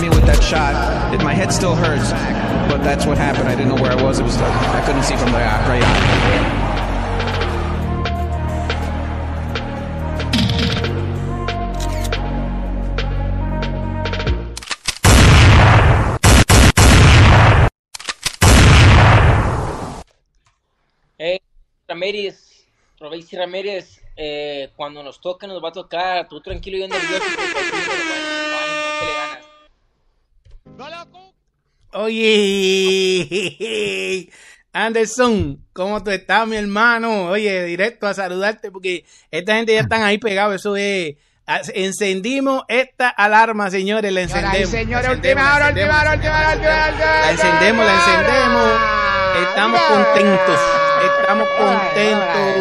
me with that shot. It, my head still hurts, but that's what happened. I didn't know where I was. It was like, I couldn't see from the uh, right eye. Ramírez, Ramírez, eh, cuando nos nos va a tocar, tú tranquilo y nervioso, Oye, Anderson, ¿cómo tú estás, mi hermano? Oye, directo a saludarte porque esta gente ya están ahí pegados. Eso es. Encendimos esta alarma, señores. La encendemos. Señores, última hora, última hora, última hora, última hora. La encendemos, la encendemos. Estamos contentos. Estamos contentos.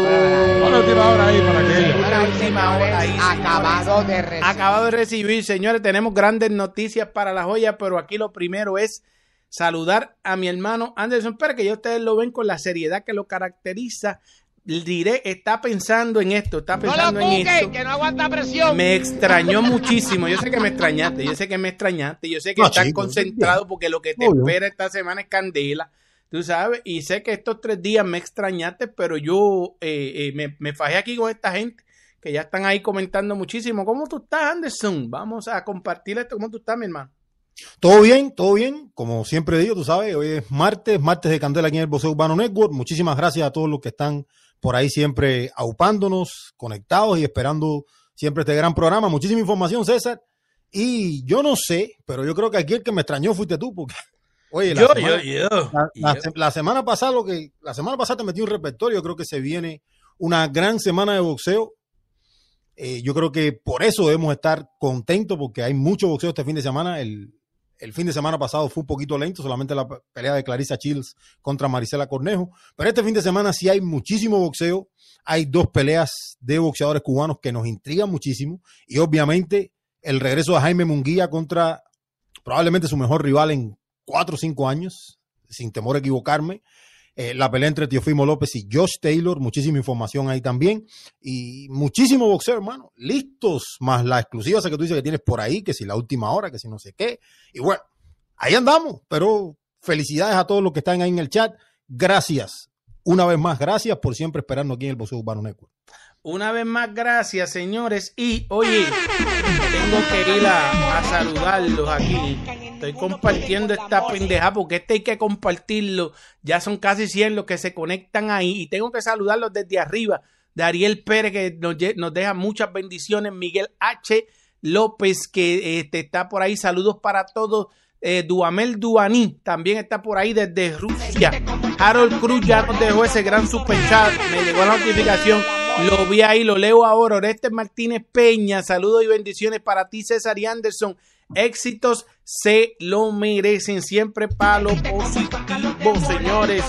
Una última hora ahí para que Una última hora ahí. Acabado de recibir. Acabado de recibir, señores. Tenemos grandes noticias para la joya, pero aquí lo primero es saludar a mi hermano Anderson Pérez, que ya ustedes lo ven con la seriedad que lo caracteriza. Diré, está pensando en esto, está pensando no lo en esto. que no aguanta presión. Me extrañó muchísimo. Yo sé que me extrañaste, yo sé que me extrañaste, yo sé que No, estás chico, concentrado porque lo que te Obvio. espera esta semana es candela. Tú sabes, y sé que estos tres días me extrañaste, pero yo eh, eh, me, me fajé aquí con esta gente que ya están ahí comentando muchísimo. ¿Cómo tú estás, Anderson? Vamos a compartir esto. ¿Cómo tú estás, mi hermano? Todo bien, todo bien. Como siempre digo, tú sabes, hoy es martes, martes de Candela aquí en el Boxeo Urbano Network. Muchísimas gracias a todos los que están por ahí siempre aupándonos, conectados y esperando siempre este gran programa. Muchísima información, César. Y yo no sé, pero yo creo que aquí el que me extrañó fuiste tú, porque oye, la, semana, la- la- yo. la semana pasada lo que la semana pasada te metí un repertorio, creo que se viene una gran semana de boxeo. Eh, yo creo que por eso debemos estar contentos porque hay mucho boxeo este fin de semana. El, el fin de semana pasado fue un poquito lento, solamente la pe- pelea de Clarissa Chills contra Marisela Cornejo. Pero este fin de semana sí hay muchísimo boxeo. Hay dos peleas de boxeadores cubanos que nos intrigan muchísimo. Y obviamente el regreso de Jaime Munguía contra probablemente su mejor rival en cuatro o cinco años, sin temor a equivocarme. Eh, la pelea entre Teofimo López y Josh Taylor, muchísima información ahí también. Y muchísimo boxeo, hermano. Listos, más la exclusiva que tú dices que tienes por ahí, que si la última hora, que si no sé qué. Y bueno, ahí andamos. Pero felicidades a todos los que están ahí en el chat. Gracias. Una vez más, gracias por siempre esperarnos aquí en el Boxeo Urbano Network. Una vez más, gracias, señores. Y oye, tengo que ir a, saludarlos aquí. Estoy compartiendo esta pendeja porque este hay que compartirlo. Ya son casi 100 los que se conectan ahí. Y tengo que saludarlos desde arriba. De Ariel Pérez, que nos, nos deja muchas bendiciones. Miguel H. López, que este, está por ahí. Saludos para todos. Eh, Duamel Duaní también está por ahí desde Rusia. Harold Cruz ya nos dejó ese gran super chat. Me llegó la notificación. Lo vi ahí, lo leo ahora. Oreste Martínez Peña, saludos y bendiciones para ti, César y Anderson. Éxitos se lo merecen siempre para lo positivo, señores.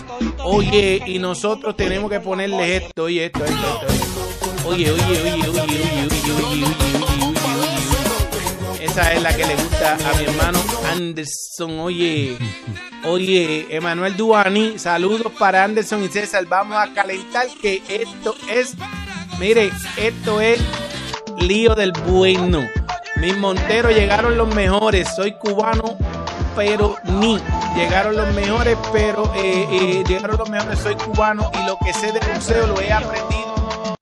Oye, y nosotros tenemos que ponerle esto, oye, esto, esto, esto, esto. Oye, oye, oye, oye, oye, oye, oye, oye, Esa es la que le gusta a mi hermano Anderson. Oye, oye, Emanuel Duani, saludos para Anderson y César. Vamos a calentar que esto es, mire, esto es lío del bueno. Mis Monteros llegaron los mejores. Soy cubano, pero ni. Llegaron los mejores, pero eh, eh, llegaron los mejores. Soy cubano y lo que sé de boxeo lo he aprendido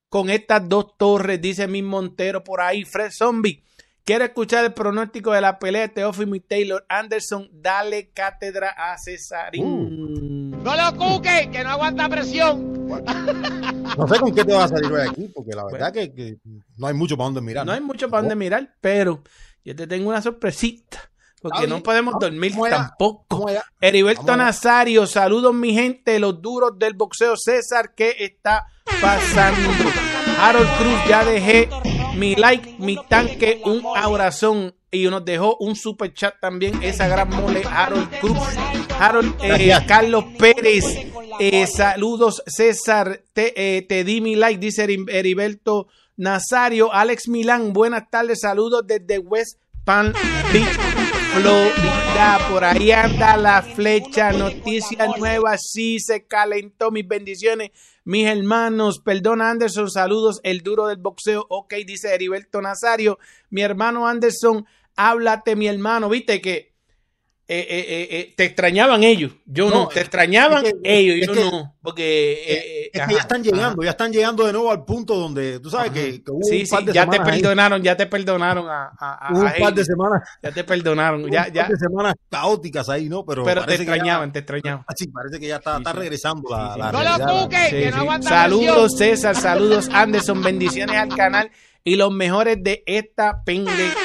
con estas dos torres, dice Mis Montero por ahí. Fred Zombie. Quiero escuchar el pronóstico de la pelea de Teófimo y Taylor Anderson. Dale cátedra a Cesarín. No lo cuque, que no aguanta presión. No sé con qué te vas a salir hoy aquí, porque la verdad que, que no hay mucho para dónde mirar. No hay mucho para dónde mirar, pero yo te tengo una sorpresita. Porque no podemos dormir tampoco. Heriberto. Nazario, saludos mi gente, los duros del boxeo. César, ¿qué está pasando? Harold Cruz, ya dejé mi like, mi tanque, un abrazón. Y nos dejó un super chat también, esa gran mole, Harold Cruz. Harold, eh. Carlos Pérez, eh, saludos César, te, eh, te di mi like, dice Heri- Heriberto Nazario. Alex Milán, buenas tardes, saludos desde West Palm Beach, Por ahí anda la flecha, noticias nuevas, sí se calentó, mis bendiciones. Mis hermanos, perdona Anderson, saludos, el duro del boxeo, ok, dice Heriberto Nazario. Mi hermano Anderson, háblate, mi hermano. Viste que eh, eh, eh, te extrañaban ellos. Yo no, No, te extrañaban es que- ellos. es Yo que- no. Porque. Es ajá, que ya están ajá. llegando, ya están llegando de nuevo al punto donde tú sabes que, que hubo Sí, un sí, par de ya te ahí, perdonaron, ya te perdonaron a, a, a- hubo un par de semanas, Ya te perdonaron, un ya, par ya. de semanas caóticas ahí, ¿no? Pero, Pero te ya- extrañaban, te extrañaban. Ah, sí, parece que ya está, Sí, está sí. regresando la, Sí, la sí. No realidad. lo cuques, Sí, que sí. no aguanta Saludos. César, saludos Anderson, bendiciones al canal y los mejores de esta pendeja.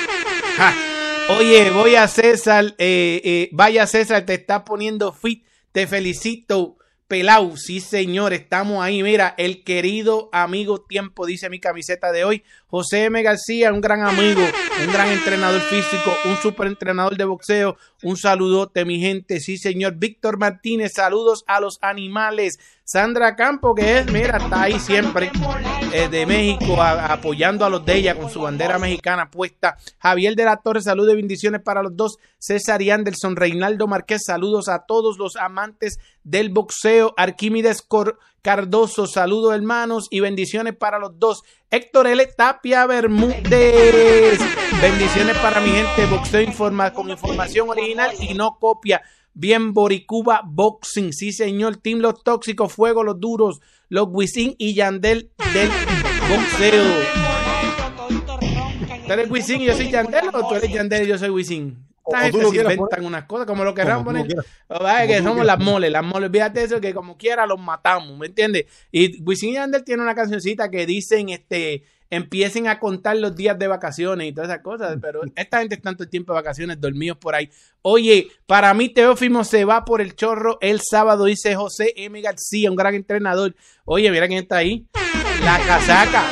Oye, voy a César, eh, eh, vaya César, te está poniendo fit, te felicito. Pelau, sí señor, estamos ahí. Mira, el querido amigo tiempo, dice mi camiseta de hoy. José M. García, un gran amigo, un gran entrenador físico, un super entrenador de boxeo. Un saludote, mi gente, sí señor. Víctor Martínez, saludos a los animales. Sandra Campo, que es, mira, está ahí siempre, eh, de México, apoyando a los de ella con su bandera mexicana puesta. Javier de la Torre, saludos y bendiciones para los dos. César y Anderson, Reinaldo Márquez, saludos a todos los amantes del boxeo. Arquímedes Cardoso, saludos hermanos y bendiciones para los dos. Héctor L. Tapia Bermúdez, bendiciones para mi gente. Boxeo informa con información original y no copia. Bien, Boricuba Boxing, sí señor. Team Los Tóxicos, Fuego Los Duros, Los Wisin y Yandel del boxeo. ¿Tú eres Wisin y yo soy Yandel o tú eres Yandel y yo soy Wisin? Esta gente se inventan poner- unas cosas como lo lo poner. Lo que somos las moles, las moles, fíjate eso, que como quiera los matamos, ¿me entiendes? Y Wisin y Yandel tiene una cancioncita que dicen, este, empiecen a contar los días de vacaciones y todas esas cosas, pero esta gente está tanto tiempo de vacaciones dormidos por ahí. Oye, para mí Teófimo se va por el chorro el sábado, dice José M. García, un gran entrenador. Oye, mira quién está ahí, la casaca,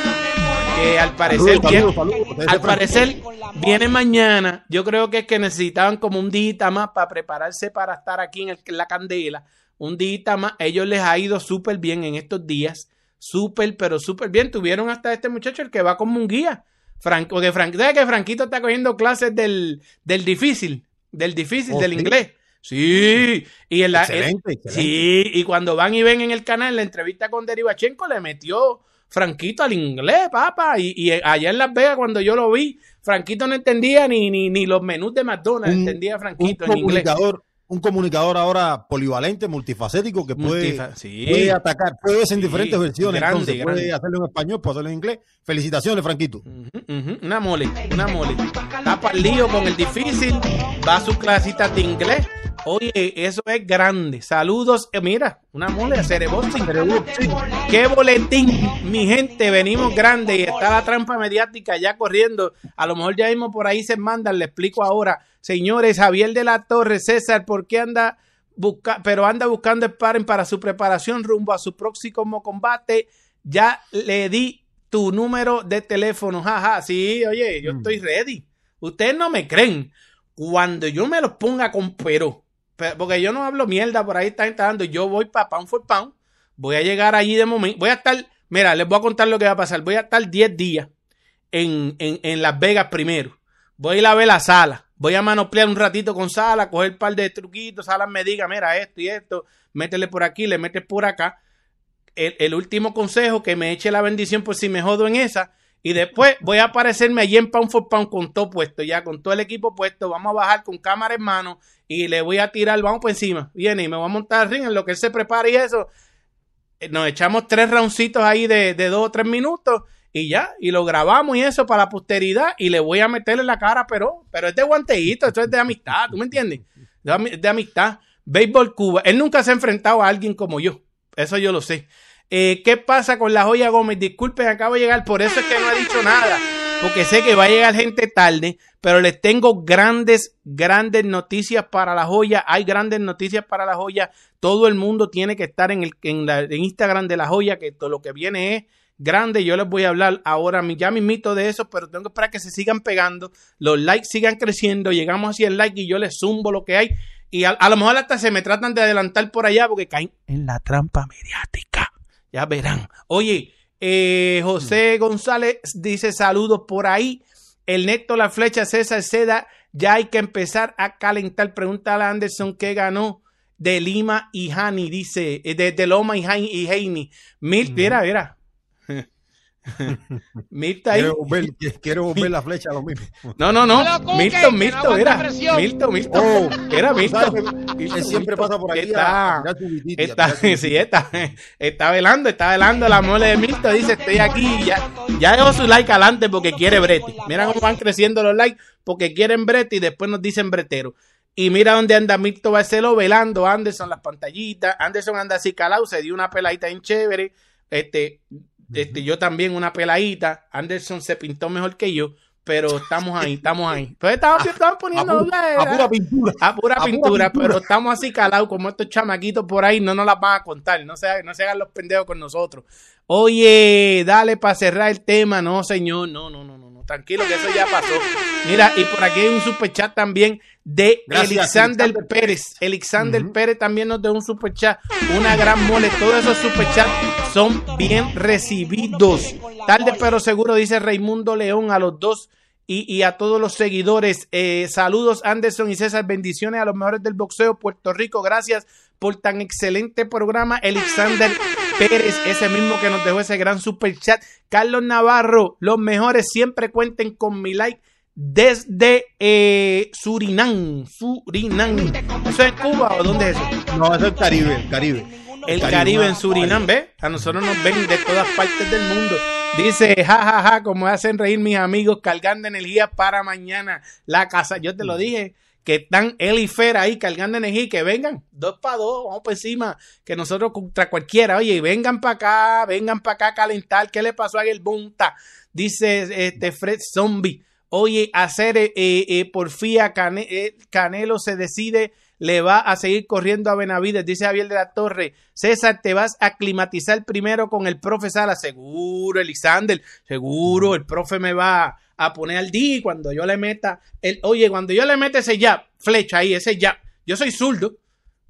que al parecer... Saludos, bien- saludos, al parecer viene mañana. Yo creo que es que necesitaban como un día más para prepararse para estar aquí en, el- en la candela. Un día más. Ellos les ha ido súper bien en estos días. Súper, pero súper bien. Tuvieron hasta este muchacho el que va como un guía. Frank, ¿sabes que Franquito está cogiendo clases del, del difícil? Del difícil, Oh, del sí. inglés. Sí. Y en la, Excelente, excelente. Sí, y cuando van y ven en el canal la entrevista con Derivachenko, le metió Franquito al inglés, papá. Y, y allá en Las Vegas, cuando yo lo vi, Franquito no entendía ni, ni, ni los menús de McDonald's, Un- entendía un Franquito en inglés. Un comunicador ahora polivalente, multifacético, que puede, Multifa- sí. puede atacar, puede verse en Sí, diferentes versiones. grande, entonces, grande. puede hacerlo en español, puede hacerlo en inglés. Felicitaciones, Franquito. Una mole, una mole. Está para el lío con el difícil, va a sus clasitas de inglés. Oye, eso es grande. Saludos, eh, mira, una mole de Cereboxing. Qué boletín, mi gente, venimos grande y está la trampa mediática ya corriendo. A lo mejor ya mismo por ahí se mandan, le explico ahora. Señores, Javier de la Torre, César, ¿por qué anda busca pero anda buscando sparring para su preparación rumbo a su próximo combate? Ya le di tu número de teléfono, jaja, sí, oye, yo Mm. estoy ready. Ustedes no me creen. Cuando yo me los ponga con pero, pe- porque yo no hablo mierda, por ahí está entrando, yo voy para pound for pound, voy a llegar allí de momento, voy a estar, mira, les voy a contar lo que va a pasar, voy a estar 10 días en, en, en Las Vegas primero, voy a ir a ver la sala, voy a manoplear un ratito con sala, coger un par de truquitos, sala me diga, mira esto y esto, métele por aquí, le metes por acá, el, el último consejo, que me eche la bendición por si me jodo en esa. Y después voy a aparecerme allí en Pound for Pound con todo puesto, ya con todo el equipo puesto. Vamos a bajar con cámara en mano y le voy a tirar, vamos por encima. Viene y me voy a montar al ring en lo que él se prepara y eso. Eh, Nos echamos tres roundcitos ahí de, de dos o tres minutos y ya, y lo grabamos y eso para la posteridad y le voy a meterle en la cara, pero, pero es de guanteíto, esto es de amistad, ¿tú me entiendes? De, ami- de amistad. Béisbol Cuba. Él nunca se ha enfrentado a alguien como yo. Eso yo lo sé. Eh, ¿Qué pasa con la joya Gómez? Disculpen, acabo de llegar, por eso es que no he dicho nada, porque sé que va a llegar gente tarde, pero les tengo grandes, grandes noticias para la joya. Hay grandes noticias para la joya. Todo el mundo tiene que estar en el en la, en Instagram de la joya, que todo lo que viene es grande. Yo les voy a hablar ahora, ya mismito de eso, pero tengo que esperar que se sigan pegando, los likes sigan creciendo, llegamos hacia el like y yo les zumbo lo que hay. Y a lo mejor hasta se me tratan de adelantar por allá porque caen en la trampa mediática. Ya verán. Oye, eh, José González dice saludos por ahí. El Neto La Flecha César Seda. Ya hay que empezar a calentar. Pregúntale a Anderson qué ganó de Lima y Hani. Dice, eh, de, de Loma y Heini. Mil, mira, mira. Milton ahí. Quiere volver, la flecha a lo mismo. No, no, no. Milton, que no era. Milton, Milton. Oh, Era Milton, Él siempre Milton. pasa por aquí a- Está- a Está, sí, está, está velando, está velando la mole de Milton. Dice, estoy aquí. Ya, ya dejó su like adelante porque quiere brete. Mira cómo van creciendo los likes porque quieren brete y después nos dicen bretero. Y mira dónde anda Milton Barceló velando. Anderson las pantallitas. Anderson anda así calado. Se dio una peladita en chévere. Este, este, yo también una peladita. Anderson se pintó mejor que yo. Pero estamos ahí, estamos ahí. Pues estamos, estamos A, poniendo pu- a pura pintura. a pura A pintura, pero estamos así calados como estos chamaquitos por ahí, no nos las van a contar, no se, no se hagan los pendejos con nosotros. Oye, dale para cerrar el tema, no señor, no, no, no, no, tranquilo que eso ya pasó. Mira, y por aquí hay un superchat también de Gracias, Alexander Alexander Pérez. Alexander. Pérez también nos dio un superchat, una gran mole. Todos esos superchats son bien recibidos. Tarde pero seguro, dice Raimundo León a los dos y, y a todos los seguidores. Eh, saludos Anderson y César, bendiciones a los mejores del boxeo Puerto Rico. Gracias por tan excelente programa. Alexander Pérez, ese mismo que nos dejó ese gran super chat. Carlos Navarro, los mejores siempre cuenten con mi like desde eh, Surinam. Surinam. ¿Eso es Cuba o dónde es eso? No, eso es el Caribe, el Caribe. El Caribe en Surinam, ¿ves? A nosotros nos ven de todas partes del mundo. Dice, jajaja, ja, ja, como hacen reír mis amigos, cargando energía para mañana. La casa, yo te lo dije, que están él y Fer ahí cargando energía que vengan, dos para dos, vamos por encima, que nosotros contra cualquiera, oye, vengan para acá, vengan para acá a calentar, ¿qué le pasó a el Bunta? Dice este Fred Zombie, oye, hacer eh, eh, porfía Cane- eh, Canelo se decide le va a seguir corriendo a Benavides, dice Javier de la Torre. César, te vas a aclimatizar primero con el profe Sala. Seguro, Elisander, seguro, el profe me va a poner al día cuando yo le meta, el, oye, cuando yo le meta ese jab, flecha ahí, ese jab, yo soy zurdo,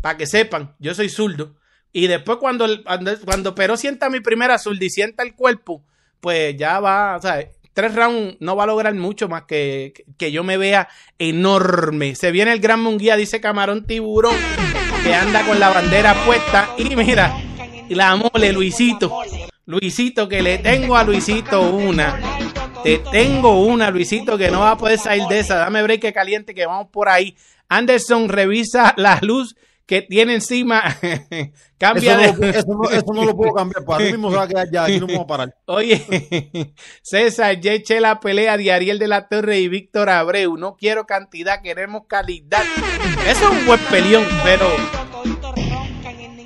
para que sepan, yo soy zurdo. Y después cuando, cuando, cuando Pero sienta mi primera zurda y sienta el cuerpo, pues ya va, sea, tres rounds no va a lograr mucho más que, que yo me vea enorme. Se viene el gran munguía, dice Camarón Tiburón, que anda con la bandera puesta. Y mira, la mole, Luisito. Luisito, que le tengo a Luisito una. Te tengo una, Luisito, que no va a poder salir de esa. Dame break caliente, que vamos por ahí. Anderson, revisa la luz que tiene encima. Cambia Eso de. no, eso, no, eso no lo puedo cambiar, pues ahora mismo se va a quedar ya, aquí no a parar. Oye, César, ya eché la pelea de Ariel de la Torre y Víctor Abreu. No quiero cantidad, queremos calidad. Eso es un buen peleón, pero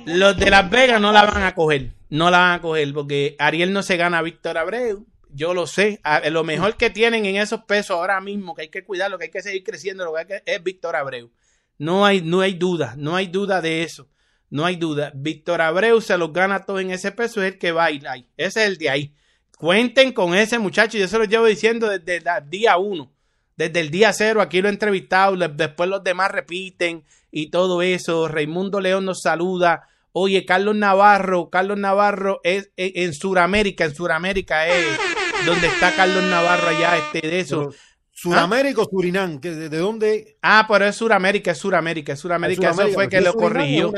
los de Las Vegas no la van a coger. No la van a coger porque Ariel no se gana a Víctor Abreu. Yo lo sé. A- lo mejor que tienen en esos pesos ahora mismo, que hay que cuidarlo, que hay que seguir creciendo, lo que hay que es Víctor Abreu. No hay, no hay duda, no hay duda de eso. No hay duda. Víctor Abreu se los gana todo en ese peso, es el que va a ir ahí. Ese es el de ahí. Cuenten con ese muchacho. Yo se lo llevo diciendo desde el día uno. Desde el día cero, aquí lo he entrevistado. Después los demás repiten y todo eso. Raimundo León nos saluda. Oye, Carlos Navarro, Carlos Navarro es en, Suramérica, en Suramérica es donde está Carlos Navarro allá, este de eso. Suramérica o Surinam, que de, de dónde? Ah, pero es Suramérica, es Suramérica, es Suramérica, eso fue que lo corrigió.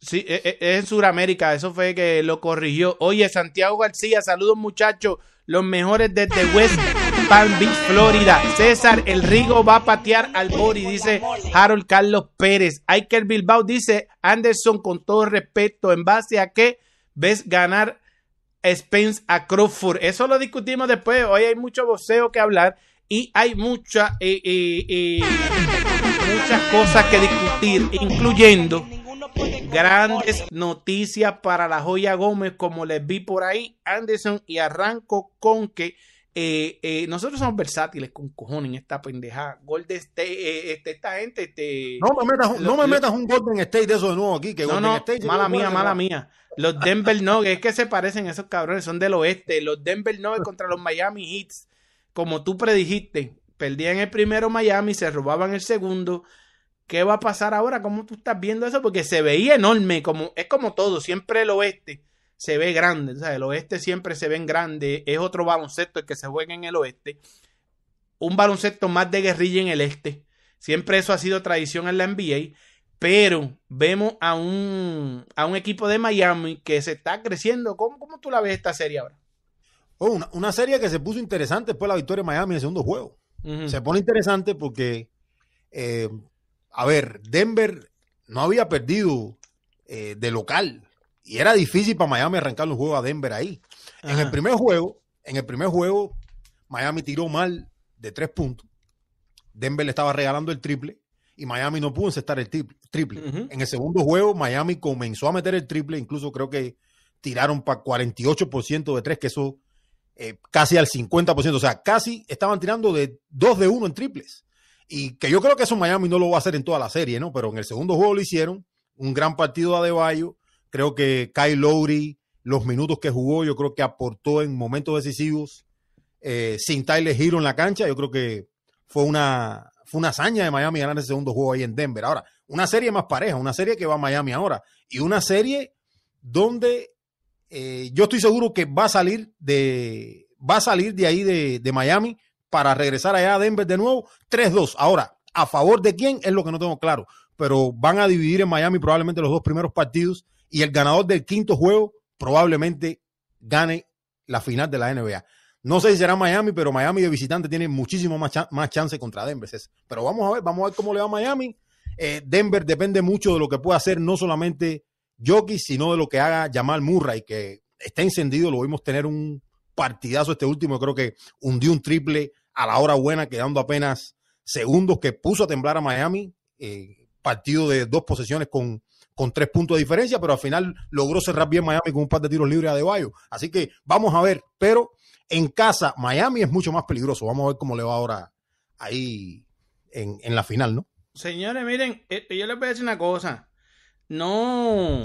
Sí, e- e- es en Sudamérica, eso fue que lo corrigió. Oye, Santiago García, saludos muchachos, los mejores desde West Palm Beach, Florida. César, el Rigo va a patear al Bori, dice Harold Carlos Pérez. Iker Bilbao dice, Anderson, con todo respeto, ¿en base a qué ves ganar Spence a Crawford? Eso lo discutimos después, hoy hay mucho boxeo que hablar y hay mucha, eh, eh, eh, muchas cosas que discutir, incluyendo grandes noticias para la joya Gómez, como les vi por ahí, Anderson, y arranco con que eh, eh, nosotros somos versátiles con cojones en esta pendejada. Golden State, eh, este, esta gente, este. No me metas, no me metas un Golden State de eso de nuevo aquí. Que no, Golden no, State, mala mía, mala mía. Los Denver Nuggets, es que se parecen esos cabrones, son del oeste. Los Denver Nuggets contra los Miami Heats, como tú predijiste, perdían el primero Miami, se robaban el segundo. ¿Qué va a pasar ahora? ¿Cómo tú estás viendo eso? Porque se veía enorme, como es como todo, siempre el oeste se ve grande, o sea, el oeste siempre se ve en grande, es otro baloncesto el que se juega en el oeste, un baloncesto más de guerrilla en el este, siempre eso ha sido tradición en la NBA, pero vemos a un, a un equipo de Miami que se está creciendo, ¿cómo, cómo tú la ves esta serie ahora? Oh, una, una serie que se puso interesante después de la victoria de Miami en el segundo juego. Se pone interesante porque, eh, a ver, Denver no había perdido eh, de local y era difícil para Miami arrancar los juegos a Denver ahí. En el primer juego, en el primer juego, Miami tiró mal de tres puntos. Denver le estaba regalando el triple y Miami no pudo encestar el tri- triple. En el segundo juego, Miami comenzó a meter el triple, incluso creo que tiraron para 48% de tres, que eso eh, casi al 50%, o sea, casi estaban tirando de 2 de 1 en triples. Y que yo creo que eso Miami no lo va a hacer en toda la serie, ¿no? Pero en el segundo juego lo hicieron, un gran partido de Adebayo, creo que Kyle Lowry, los minutos que jugó, yo creo que aportó en momentos decisivos, eh, sin Tyler Hero en la cancha, yo creo que fue una, fue una hazaña de Miami ganar ese segundo juego ahí en Denver. Ahora, una serie más pareja, una serie que va a Miami ahora, y una serie donde eh, yo estoy seguro que va a salir de, va a salir de ahí de, de Miami para regresar allá a Denver de nuevo 3-2. Ahora, ¿a favor de quién? Es lo que no tengo claro. Pero van a dividir en Miami probablemente los dos primeros partidos y el ganador del quinto juego probablemente gane la final de la NBA. No sé si será Miami, pero Miami de visitante tiene muchísimo más, más chance contra Denver. Pero vamos a ver, vamos a ver cómo le va a Miami. Eh, Denver depende mucho de lo que pueda hacer, no solamente Jokic, sino de lo que haga Jamal Murray, que está encendido. Lo vimos tener un partidazo este último. Creo que hundió un triple a la hora buena, quedando apenas segundos, que puso a temblar a Miami. Eh, partido de dos posesiones con, con tres puntos de diferencia, pero al final logró cerrar bien Miami con un par de tiros libres a Adebayo. Así que vamos a ver, pero en casa Miami es mucho más peligroso. Vamos a ver cómo le va ahora ahí en, en la final, ¿no? Señores, miren, eh, yo les voy a decir una cosa. No.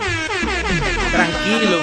Tranquilo.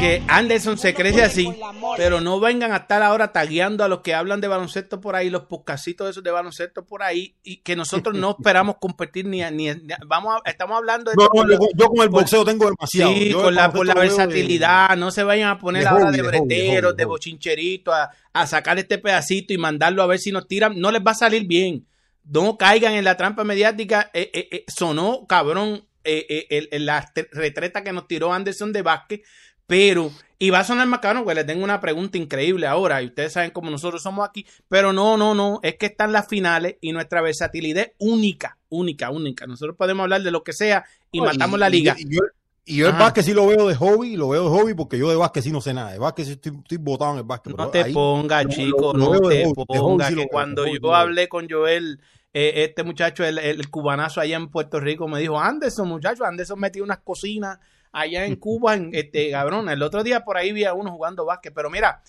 Que Anderson se crece así. Pero no vengan a estar ahora tagueando a los que hablan de baloncesto por ahí, los podcasitos esos de baloncesto por ahí, y que nosotros no esperamos competir ni, a- ni, ni vamos a- estamos hablando de No, no, yo, yo con el boxeo tengo demasiado. Sí, Yo con la, por la de- versatilidad, no se vayan a poner ahora de de breteros, de de bochincheritos, a, a sacar este pedacito y mandarlo a ver si nos tiran, no les va a salir bien. No caigan en la trampa mediática. Eh, eh, eh, sonó cabrón eh, eh, la retreta que nos tiró Anderson de Vázquez, pero, y va a sonar más cabrón, porque le tengo una pregunta increíble ahora, y ustedes saben cómo nosotros somos aquí, pero no, no, no, es que están las finales y nuestra versatilidad es única, única, única. Nosotros podemos hablar de lo que sea y No, matamos la liga. Y, yo, y yo el básquet sí lo veo de hobby, lo veo de hobby porque yo de básquet sí no sé nada. De básquet sí estoy, estoy botado en el básquet. No te pongas, chico, lo- lo no te pongas. sí que cuando hobby yo hablé con Joel, eh, este muchacho, el, el cubanazo allá en Puerto Rico, me dijo, Anderson, muchacho, Anderson metió unas cocinas allá en Cuba, en, este, cabrón. El otro día por ahí vi a uno jugando básquet, pero mira,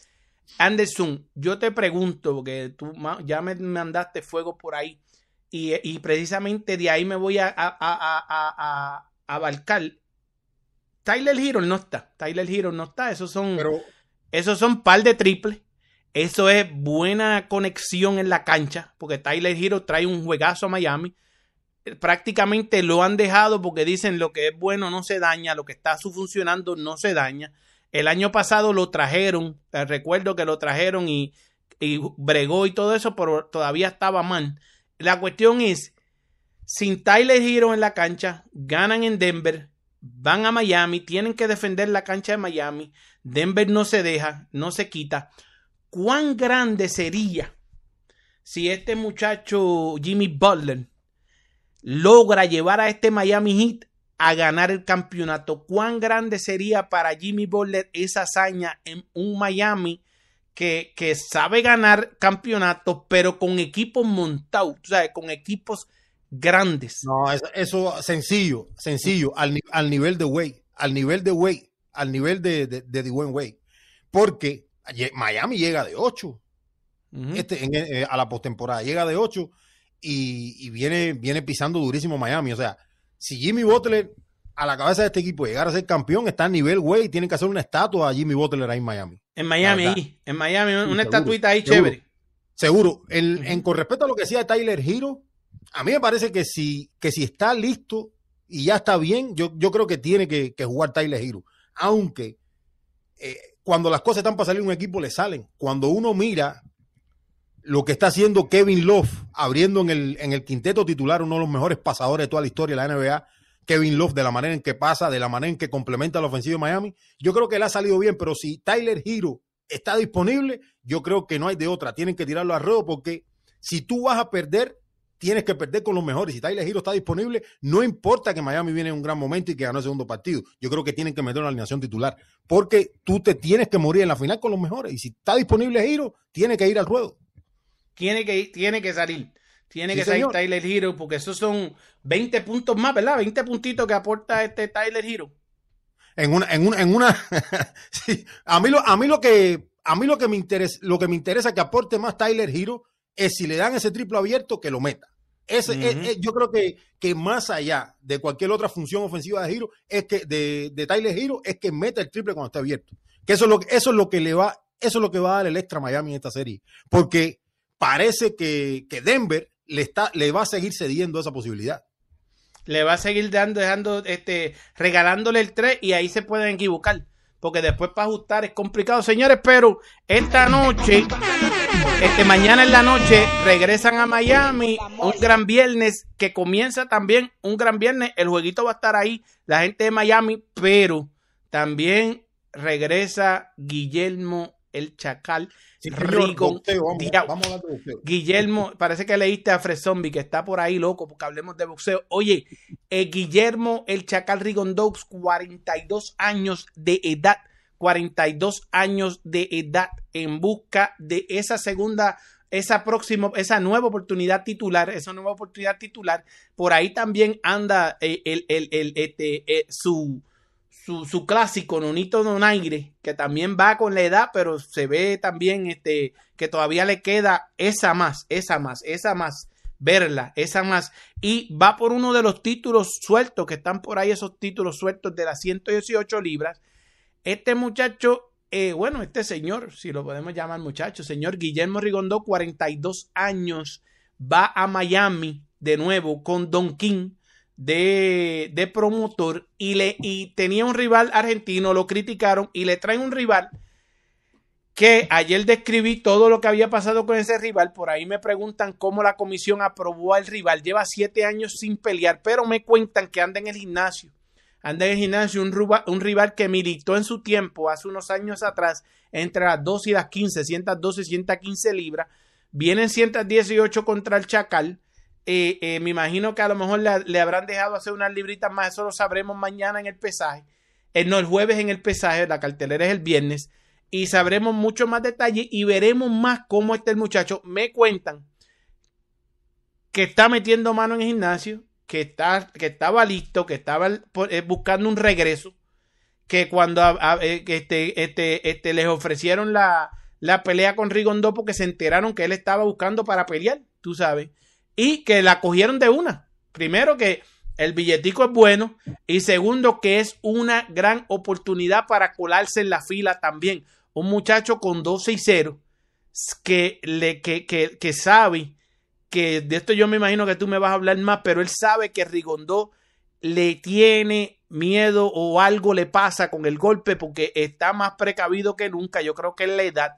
Anderson, yo te pregunto, porque tú ya me mandaste fuego por ahí, y, y precisamente de ahí me voy a, a, a- a abarcar. Tyler Hero no está, Tyler Hero no está, esos son... Pero Esos son par de triples. Eso es buena conexión en la cancha, porque Tyler Hero trae un juegazo a Miami. Prácticamente lo han dejado porque dicen lo que es bueno no se daña, lo que está funcionando no se daña. El año pasado lo trajeron, eh, recuerdo que lo trajeron y, y bregó y todo eso, pero todavía estaba mal. La cuestión es, sin Tyler Hero en la cancha, ganan en Denver, van a Miami, tienen que defender la cancha de Miami. Denver no se deja, no se quita. ¿Cuán grande sería si este muchacho Jimmy Butler logra llevar a este Miami Heat a ganar el campeonato? ¿Cuán grande sería para Jimmy Butler esa hazaña en un Miami que, que sabe ganar campeonatos, pero con equipos montados, o sea, con equipos grandes? no, eso, eso sencillo, sencillo, al, al nivel de Wade, al nivel de Wade, al nivel de, de, de Dwayne Wade. Porque Miami llega de 8 Ujú. este, en- eh, a la postemporada, llega de 8 y, y viene, viene pisando durísimo Miami. O sea, si Jimmy Butler a la cabeza de este equipo llegara a ser campeón, está a nivel Wade, tienen que hacer una estatua a Jimmy Butler ahí en Miami. En Miami, ahí, en Miami, una estatuita ahí seguro. chévere. Seguro. El-. En con respecto a lo que decía Tyler Hero, a mí me parece que si, que si está listo y ya está bien, yo, yo creo que tiene que, jugar Tyler Hero. Aunque eh, cuando las cosas están para salir un equipo, le salen. Cuando uno mira lo que está haciendo Kevin Love, abriendo en el, en el quinteto titular uno de los mejores pasadores de toda la historia de la NBA, Kevin Love, de la manera en que pasa, de la manera en que complementa la ofensiva de Miami. Yo creo que él ha salido bien, pero si Tyler Hero está disponible, yo creo que no hay de otra. Tienen que tirarlo a ruedo porque si tú vas a perder, tienes que perder con los mejores. Si Tyler Hero está disponible, no importa que Miami viene en un gran momento y que ganó el segundo partido. Yo creo que tienen que meter una alineación titular porque tú te tienes que morir en la final con los mejores. Y si está disponible Hero, tiene que ir al ruedo. Tiene que, tiene que salir. Tiene Sí, que salir señor. Tyler Hero porque esos son 20 puntos más, ¿verdad? 20 puntitos que aporta este Tyler Hero. en una, en una, en una sí, a mí lo, a mí lo que, a mí lo que me interesa, lo que me interesa que aporte más Tyler Hero es si le dan ese triple abierto que lo meta. Es- es- yo creo que, que más allá de cualquier otra función ofensiva de Hero, es que de, de Tyler Hero, es que meta el triple cuando esté abierto. Que eso es lo que, eso es lo que le va, eso es lo que va a dar el extra Miami en esta serie. Porque parece que, que Denver le está, le va a seguir cediendo esa posibilidad. Le va a seguir dando, dejando, este, regalándole el 3 y ahí se pueden equivocar. Porque después para ajustar es complicado, señores. Pero esta noche, este, mañana en la noche, regresan a Miami. Un gran viernes que comienza también un gran viernes. El jueguito va a estar ahí, la gente de Miami. Pero también regresa Guillermo el Chacal. Sí, Rico, boxeo, vamos, a boxeo. Guillermo, parece que leíste a Fred Zombie, que está por ahí loco, porque hablemos de boxeo. Oye, eh, Guillermo, el Chacal Rigondeaux, 42 años de edad, 42 años de edad, en busca de esa segunda, esa próxima, esa nueva oportunidad titular, esa nueva oportunidad titular. Por ahí también anda eh, el, el, el, este, eh, su, su, su clásico, Nonito Donaire, que también va con la edad, pero se ve también este, que todavía le queda esa más, esa más, esa más, verla, esa más. Y va por uno de los títulos sueltos, que están por ahí esos títulos sueltos de las 118 libras. Este muchacho, eh, bueno, este señor, si lo podemos llamar muchacho, señor Guillermo Rigondó, 42 años, va a Miami de nuevo con Don King de, de promotor y, le, y tenía un rival argentino, lo criticaron y le traen un rival que ayer describí todo lo que había pasado con ese rival. Por ahí me preguntan cómo la comisión aprobó al rival. Lleva siete años sin pelear, pero me cuentan que anda en el gimnasio. Anda en el gimnasio un, un rival que militó en su tiempo, hace unos años atrás, entre las 2 y las 15, 112 y 115 libras. Vienen 118 contra el Chacal. Eh, eh, me imagino que a lo mejor le, habrán dejado hacer unas libritas más. Eso lo sabremos mañana en el pesaje. Eh, no, el jueves en el pesaje. La cartelera es el viernes. Y sabremos mucho más detalle y veremos más cómo está el muchacho. Me cuentan que está metiendo mano en el gimnasio, que, está, que estaba listo, que estaba eh, buscando un regreso, que cuando a- a- eh, este, este, este, les ofrecieron la, la pelea con Rigondó porque se enteraron que él estaba buscando para pelear, tú sabes, y que la cogieron de una. Primero que el billetico es bueno y segundo que es una gran oportunidad para colarse en la fila también. Un muchacho con 12 y 0 que, le, que, que, que sabe que de esto yo me imagino que tú me vas a hablar más, pero él sabe que Rigondó le tiene miedo o algo le pasa con el golpe porque está más precavido que nunca. Yo creo que es la edad.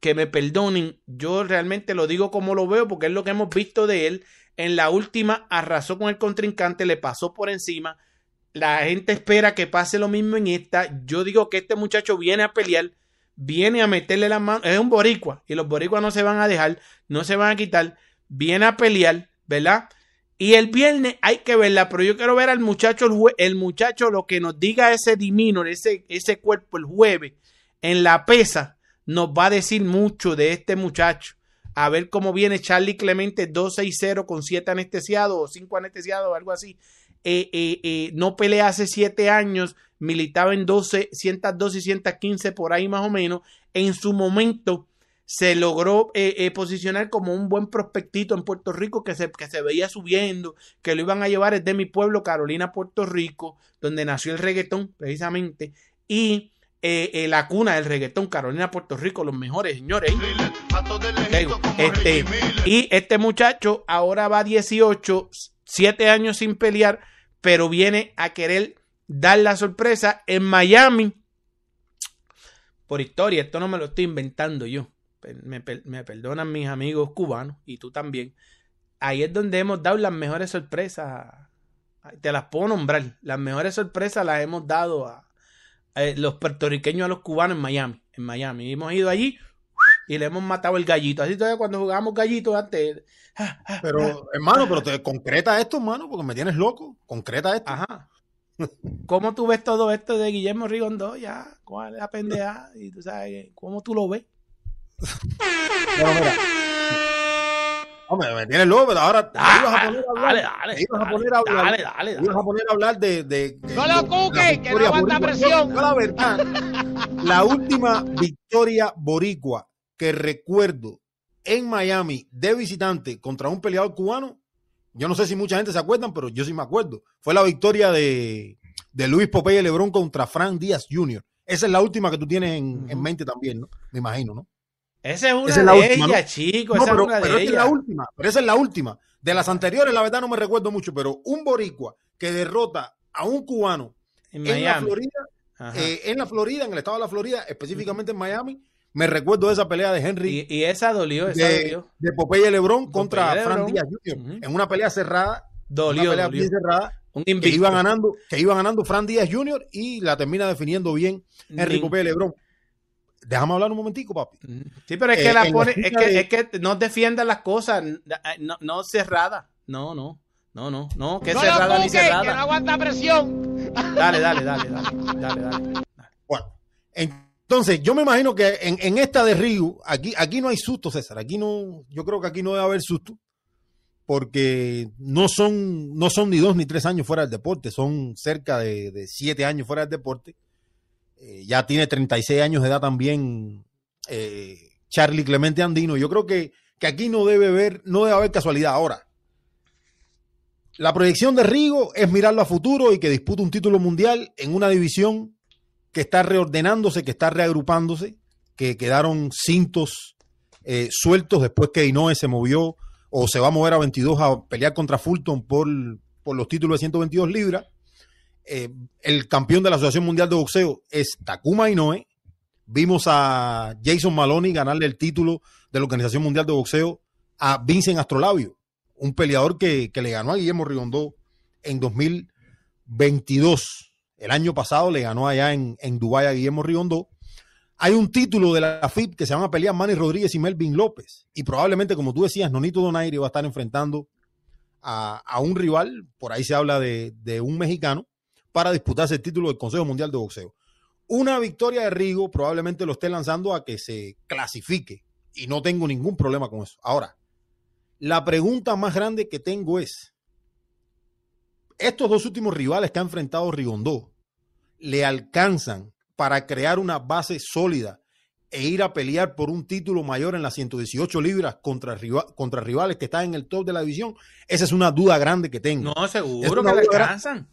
Que me perdonen, yo realmente lo digo como lo veo porque es lo que hemos visto de él. En la última arrasó con el contrincante, le pasó por encima. La gente espera que pase lo mismo en esta. Yo digo que este muchacho viene a pelear, viene a meterle la mano. Es un boricua y los boricuas no se van a dejar, no se van a quitar. Viene a pelear, ¿verdad? Y el viernes hay que verla, pero yo quiero ver al muchacho, el, el muchacho, lo que nos diga ese dimino, ese, ese cuerpo el jueves en la pesa, nos va a decir mucho de este muchacho. A ver cómo viene Charlie Clemente 12 y 0 con 7 anestesiados o 5 anestesiados o algo así. Eh, eh, eh, no pelea hace 7 años, militaba en 12, 112 y 115 por ahí más o menos. En su momento se logró posicionar como un buen prospectito en Puerto Rico que se, que se veía subiendo, que lo iban a llevar desde mi pueblo, Carolina, Puerto Rico, donde nació el reggaetón precisamente, y eh, eh, la cuna del reggaetón, Carolina, Puerto Rico, los mejores señores. Este, y este muchacho ahora va a 18, 7 años sin pelear, pero viene a querer dar la sorpresa en Miami. Por historia, esto no me lo estoy inventando yo. Me, me perdonan mis amigos cubanos y tú también. Ahí es donde hemos dado las mejores sorpresas te las puedo nombrar. Las mejores sorpresas las hemos dado a, a los puertorriqueños a los cubanos en Miami. En Miami. Hemos ido allí y le hemos matado el gallito. Así todavía cuando jugábamos gallito antes. ah, ah, Pero, hermano, pero te concreta esto, hermano, porque me tienes loco. Concreta esto. Ajá. ¿Cómo tú ves todo esto de Guillermo Rigondó? Ya, ¿cuál es la pendeja? Y tú sabes, ¿cómo tú lo ves? Bueno, mira. Hombre, me tienes loco, pero ahora te ibas a poner a hablar. Dale, dale. te ibas a dale, poner a hablar. Dale, dale, te ibas a poner a hablar de. de- de- No lo cuques, que no aguanta presión. La verdad, la última victoria boricua que recuerdo en Miami de visitante contra un peleador cubano, yo no sé si mucha gente se acuerdan, pero yo sí me acuerdo. Fue la victoria de, de Luis Popeye Lebrón contra Frank Díaz Jr. Esa es la última que tú tienes en, en mente también, ¿no? Me imagino, ¿no? Esa es una Esa es la de última, ¿no? ellas, chico. No, esa pero, es una pero de esa es la última. Pero esa es la última. De las anteriores, la verdad no me recuerdo mucho, pero un boricua que derrota a un cubano En en la. Florida, eh, en la Florida, en el estado de la Florida, específicamente en Miami, me recuerdo de esa pelea de Henry y, y esa dolió, esa de, dolió. de Popeye Lebrón contra Popeye Frank Lebrón. Díaz Jr. En una pelea cerrada, Dolió, una pelea dolió. bien cerrada, Un que iba ganando, que iba ganando Frank Díaz Jr. y la termina definiendo bien Henry Popeye Lebrón. Déjame hablar un momentico, papi. Sí, pero es que Eh, la pone, la es esquina que, de- es que no defiendan las cosas, no, no cerrada. No, no, no, no, no, que No cerrada ni cuques, que no cerrada. aguanta presión. Dale, dale, dale, dale, dale, dale. Bueno, entonces yo me imagino que en, en esta de Río, aquí, aquí no hay susto, César. Aquí no, yo creo que aquí no debe haber susto, porque no son, no son ni dos ni tres años fuera del deporte, son cerca de, de siete años fuera del deporte. Eh, ya tiene 36 años de edad también eh, Charlie Clemente Andino. Yo creo que, que aquí no debe haber, no debe haber casualidad. Ahora, la proyección de Rigo es mirarlo a futuro y que disputa un título mundial en una división que está reordenándose, que está reagrupándose, que quedaron cintos eh, sueltos después que Inoue se movió o se va a mover a 22 a pelear contra Fulton por, por los títulos de 122 libras. Eh, el campeón de la Asociación Mundial de Boxeo es Takuma Inoue. Vimos a Jason Maloney ganarle el título de la Organización Mundial de Boxeo a Vincent Astrolabio, un peleador que, le ganó a Guillermo Rigondó en 2022. El año pasado le ganó allá en, en Dubái a Guillermo Rigondó. Hay un título de la FIP que se van a pelear Manny Rodríguez y Melvin López. Y probablemente, como tú decías, Nonito Donaire va a estar enfrentando a, un rival, por ahí se habla de un mexicano, para disputarse el título del Consejo Mundial de Boxeo. Una victoria de Rigo probablemente lo esté lanzando a que se clasifique y no tengo ningún problema con eso. Ahora, la pregunta más grande que tengo es, estos dos últimos rivales que ha enfrentado Rigondó, ¿le alcanzan para crear una base sólida e ir a pelear por un título mayor en las 118 libras contra, riva- contra rivales que están en el top de la división? Esa es una duda grande que tengo. No, seguro que le alcanzan.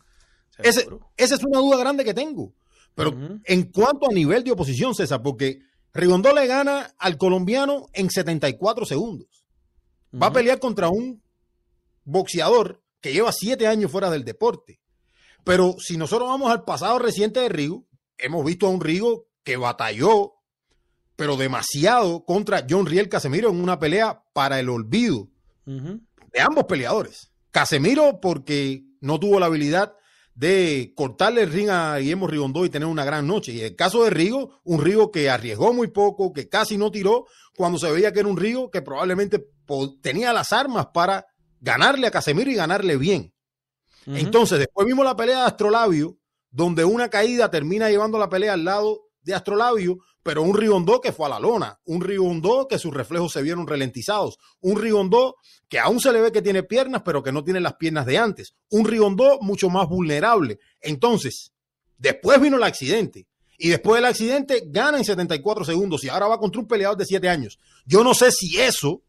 Ese- esa es una duda grande que tengo. Pero en cuanto a nivel de oposición, César, porque Rigondó le gana al colombiano en 74 segundos. Va a pelear contra un boxeador que lleva siete años fuera del deporte. Pero si nosotros vamos al pasado reciente de Rigo, hemos visto a un Rigo que batalló, pero demasiado contra John Riel Casemiro en una pelea para el olvido de ambos peleadores. Casemiro porque no tuvo la habilidad de cortarle el ring a Guillermo Rigondó y tener una gran noche. Y el caso de Rigo, un Rigo que arriesgó muy poco, que casi no tiró, cuando se veía que era un Rigo que probablemente tenía las armas para ganarle a Casemiro y ganarle bien. Entonces, después vimos la pelea de Astrolabio, donde una caída termina llevando la pelea al lado de Astrolabio, pero un Rigondó que fue a la lona, un Rigondó que sus reflejos se vieron ralentizados, un Rigondó que aún se le ve que tiene piernas, pero que no tiene las piernas de antes, un Rigondó mucho más vulnerable. Entonces, después vino el accidente. Y después del accidente gana en 74 segundos y ahora va contra un peleador de 7 años. Yo no sé si eso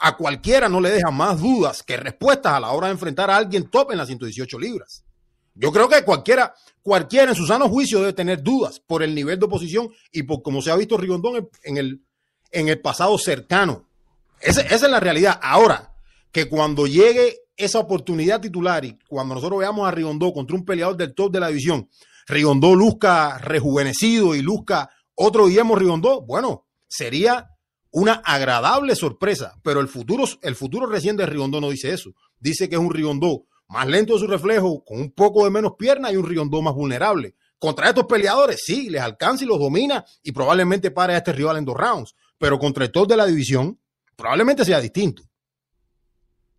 a cualquiera no le deja más dudas que respuestas a la hora de enfrentar a alguien top en las 118 libras. Yo creo que cualquiera, cualquiera en su sano juicio debe tener dudas por el nivel de oposición y por cómo se ha visto Rigondón en- el, en el pasado cercano. Esa es la realidad. Ahora, que cuando llegue esa oportunidad titular y cuando nosotros veamos a Rigondó contra un peleador del top de la división, Rigondó luzca rejuvenecido y luzca otro Guillermo Rigondó, bueno, sería una agradable sorpresa, pero el futuro, el futuro recién de Rigondó no dice eso. Dice que es un Rigondó más lento de su reflejo, con un poco de menos pierna y un Rigondó más vulnerable. Contra estos peleadores, sí, les alcanza y los domina y probablemente pare a este rival en dos rounds. Pero contra el top de la división, probablemente sea distinto.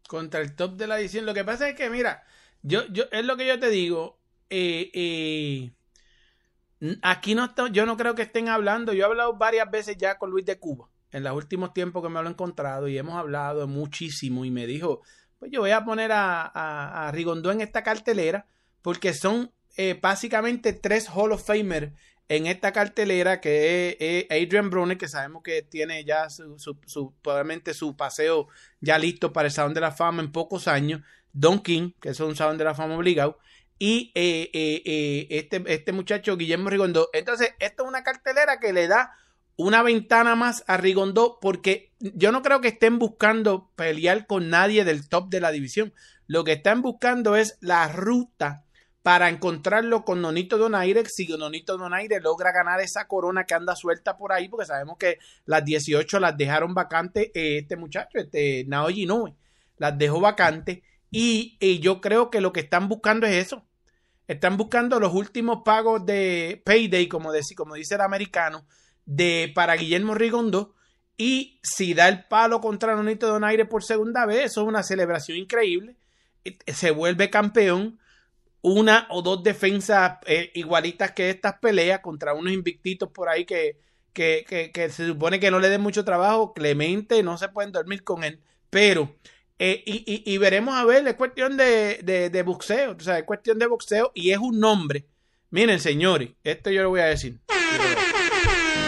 Contra el top de la edición. Lo que pasa es que, mira, yo, yo, es lo que yo te digo. eh, eh, aquí no está- yo no creo que estén hablando. Yo he hablado varias veces ya con Luis de Cuba en los últimos tiempos que me lo he encontrado y hemos hablado muchísimo y me dijo, pues yo voy a poner a, a, Rigondó en esta cartelera porque son eh, básicamente tres Hall of Famer en esta cartelera que es, Adrian Brunner, que sabemos que tiene ya su, su, probablemente su paseo ya listo para el Salón de la Fama en pocos años, Don King, que es un Salón de la Fama obligado, y eh, eh, eh, este, este muchacho Guillermo Rigondó. Entonces, esto es una cartelera que le da una ventana más a Rigondó porque yo no creo que estén buscando pelear con nadie del top de la división. Lo que están buscando es la ruta para encontrarlo con Nonito Donaire si Nonito Donaire logra ganar esa corona que anda suelta por ahí, porque sabemos que las 18 las dejaron vacantes eh, este muchacho, este Naoji Inoue, las dejó vacantes y, yo creo que lo que están buscando es eso. Están buscando los últimos pagos de payday, como, dice, como dice el americano, de para Guillermo Rigondo. Y si da el palo contra Nonito Donaire por segunda vez, eso es una celebración increíble. Se vuelve campeón. Una o dos defensas eh, igualitas que estas peleas contra unos invictitos por ahí que, que, que, se supone que no le den mucho trabajo. Clemente, no se pueden dormir con él. Pero eh, y, y, veremos a ver, es cuestión de, de, de, boxeo, o sea, es cuestión de boxeo y es un nombre. Miren, señores, esto yo lo voy a decir.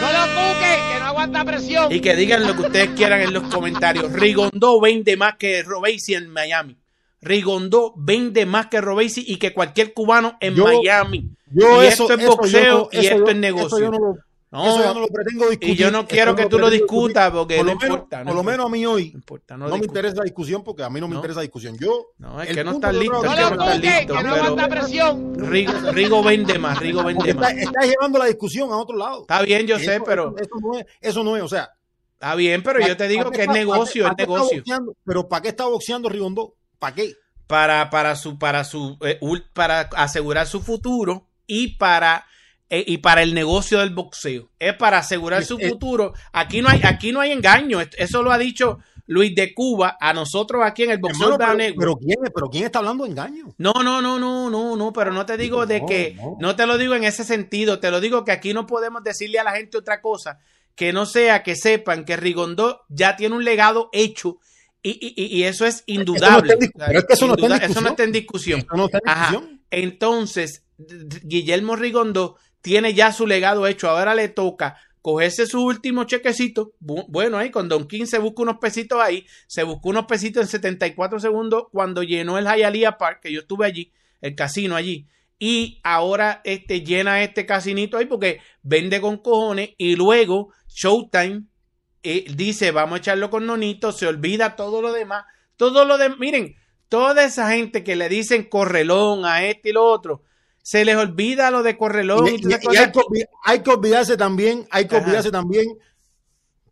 No lo cuque, que no aguanta presión. Y que digan lo que ustedes quieran en los comentarios. Rigondó vende más que Robesi en Miami. Rigondó vende más que Robesi y que cualquier cubano en Yo- Miami. Yo y eso- esto es boxeo y eso esto yo- es negocio. Eso yo no lo, No, eso yo no lo pretendo discutir. y yo no quiero que tú lo discutas porque por no lo menos, importa. no por lo importa. menos a mí hoy No importa, no no, me interesa la discusión porque a mí no me interesa la discusión. Yo No, es que no estás que listo, No que lo estás listo. que no aguanta presión. Rigo, Rigo vende más, Rigo vende más. está, está llevando la discusión a otro lado. Está bien, yo sé, pero eso, no es, eso no es, o sea, está bien, pero yo te digo ¿para qué que es está- negocio, es está negocio. pero ¿para qué está boxeando Rigondó? ¿Para qué? Para, para su, para su, eh, para asegurar su futuro y para eh, y para el negocio del boxeo. Es para asegurar su futuro. Aquí no hay, aquí no hay engaño. Eso lo ha dicho Luis de Cuba a nosotros aquí en el boxeo Hermano, pero, Network. pero ¿quién, pero ¿quién está hablando de engaño? No, no, no, no, no, no, pero no te digo de No, que, no. no te lo digo en ese sentido, te lo digo que aquí no podemos decirle a la gente otra cosa que no sea que sepan que Rigondó ya tiene un legado hecho y, y- y- eso es indudable. pero eso no está en discusión. Ajá. Entonces, Guillermo Rigondo tiene ya su legado hecho. Ahora le toca cogerse su último chequecito. Bu- Bueno, ahí con Don King se busca unos pesitos ahí. Se buscó unos pesitos en 74 segundos cuando llenó el Hialeah Park, que yo estuve allí, el casino allí. Y ahora este, llena este casinito ahí porque vende con cojones. Y luego Showtime eh, dice, vamos a echarlo con Nonito. Se olvida todo lo demás. Todo lo de... Miren, toda esa gente que le dicen correlón a este y lo otro, se les olvida lo de correlón y, Y, y- hay, que olvi- hay que olvidarse también, hay que Ajá. olvidarse también,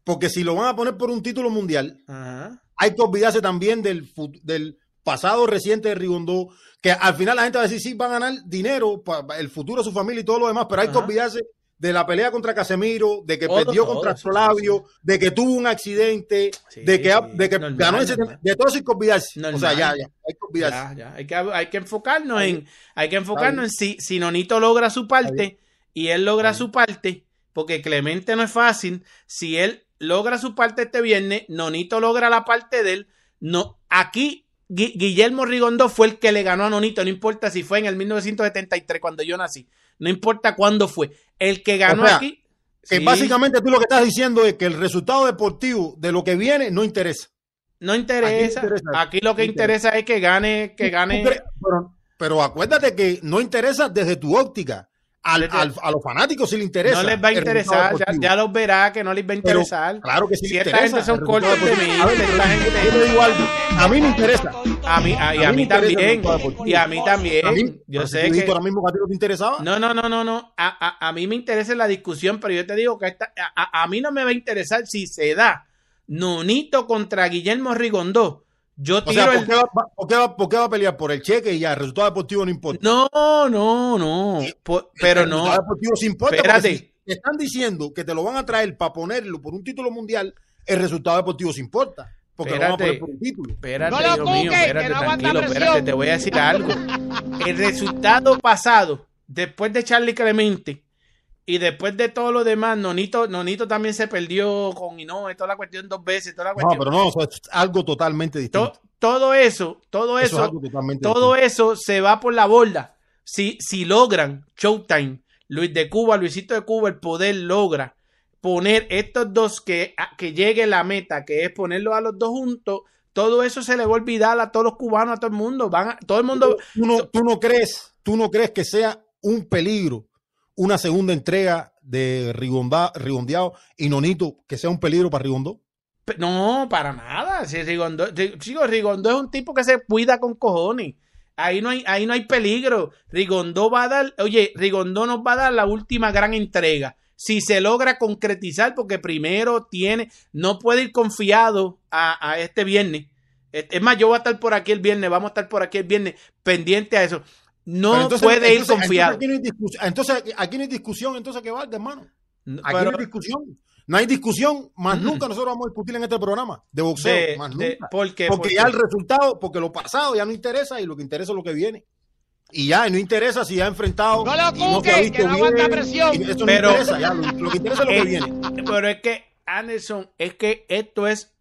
porque si lo van a poner por un título mundial, Ajá. hay que olvidarse también del, del pasado reciente de Rigondó, que al final la gente va a decir, sí, va a ganar dinero para el futuro de su familia y todo lo demás, pero hay que olvidarse de la pelea contra Casemiro, de que perdió contra sí, Solavio, de que tuvo un accidente, Sí, de que, de que normal, ganó ese, de todo eso hay que olvidarse. O sea, ya, ya, hay que olvidarse. Ya, ya. Hay que, hay que enfocarnos en, hay que enfocarnos en si, si Nonito logra su parte y él logra su parte, porque Clemente no es fácil. Si él logra su parte este viernes, Nonito logra la parte de él. No, aquí Gui- Guillermo Rigondo fue el que le ganó a Nonito, no importa si fue en el 1973 cuando yo nací, no importa cuándo fue. El que ganó O sea, aquí. Que sí, básicamente tú lo que estás diciendo es que el resultado deportivo de lo que viene no interesa. no interesa. Aquí no interesa. Aquí lo que interesa. interesa es que gane, que ¿Tú gane. pero acuérdate que no interesa desde tu óptica. Al, al- a los fanáticos sí les interesa. No les va a interesar, ya, ya los verá que no les va a Pero, interesar. claro que sí Si les esta interesa. gente son cortos de mente, A ver, esta gente- mí me interesa. A mí, a, y a, A mí mí también. Y a mí también. A mí, yo si sé que. ahora mismo que a ti no te interesaba. No, no, no, no, no. A, a, a mí me interesa la discusión, pero yo te digo que esta, a, a- a mí no me va a interesar si se da Nonito contra Guillermo Rigondó. Yo O tiro sea, ¿por el... qué, va, por qué va- por qué va a pelear? Por el cheque y ya, el resultado deportivo no importa. No, no, no. Po- Pero el no. resultado deportivo sí importa. Espérate. si te están diciendo que te lo van a traer para ponerlo por un título mundial, el resultado deportivo sí importa. Porque lo van a Espérate. poner por un título. Espérate, No lo mío, espérate, que no aguanta tranquilo, espérate, te voy a decir algo. El resultado pasado, después de Charlie Clemente y después de todo lo demás, Nonito, Nonito también se perdió con Inoue, toda la cuestión dos veces, toda la No, cuestión. pero no, o sea, es algo totalmente distinto. To- todo eso, todo Eso todo distinto. eso se va por la borda. Si, si logran Showtime, Luis de Cuba, Luisito de Cuba, el poder logra poner estos dos que, a- que llegue la meta, que es ponerlos a los dos juntos, todo eso se le va a olvidar a todos los cubanos, a todo el mundo. Van a- todo el mundo. ¿Tú no, tú no crees, tú no crees que sea un peligro una segunda entrega de Rigonda, Rigondeado y Nonito que sea un peligro para Rigondó? Pe- No, para nada. Si Rigondo, Ri- chico, Rigondo es un tipo que se cuida con cojones. Ahí no hay, ahí no hay peligro. Rigondo va a dar, oye, Rigondo nos va a dar la última gran entrega. Si se logra concretizar, porque primero tiene, no puede ir confiado a, a este viernes. Es es más, yo voy a estar por aquí el viernes, vamos a estar por aquí el viernes pendiente a eso. No entonces- puede ir confiado. Entonces aquí, no hay discusión, entonces aquí no hay discusión, entonces que valga, hermano. No, Aquí pero no hay discusión. No hay discusión, más nunca nosotros vamos a discutir en este programa de boxeo, de- más de- nunca. ¿por qué? Porque ¿Por ya qué? el resultado, porque lo pasado ya no interesa y lo que interesa es lo que viene. Y ya, y no interesa si ya ha enfrentado. No lo no cuque, visto que no aguanta bien, presión. y Eso Pero- no interesa, ya, lo, lo que interesa es lo que viene. Pero es que, Anderson, es que esto es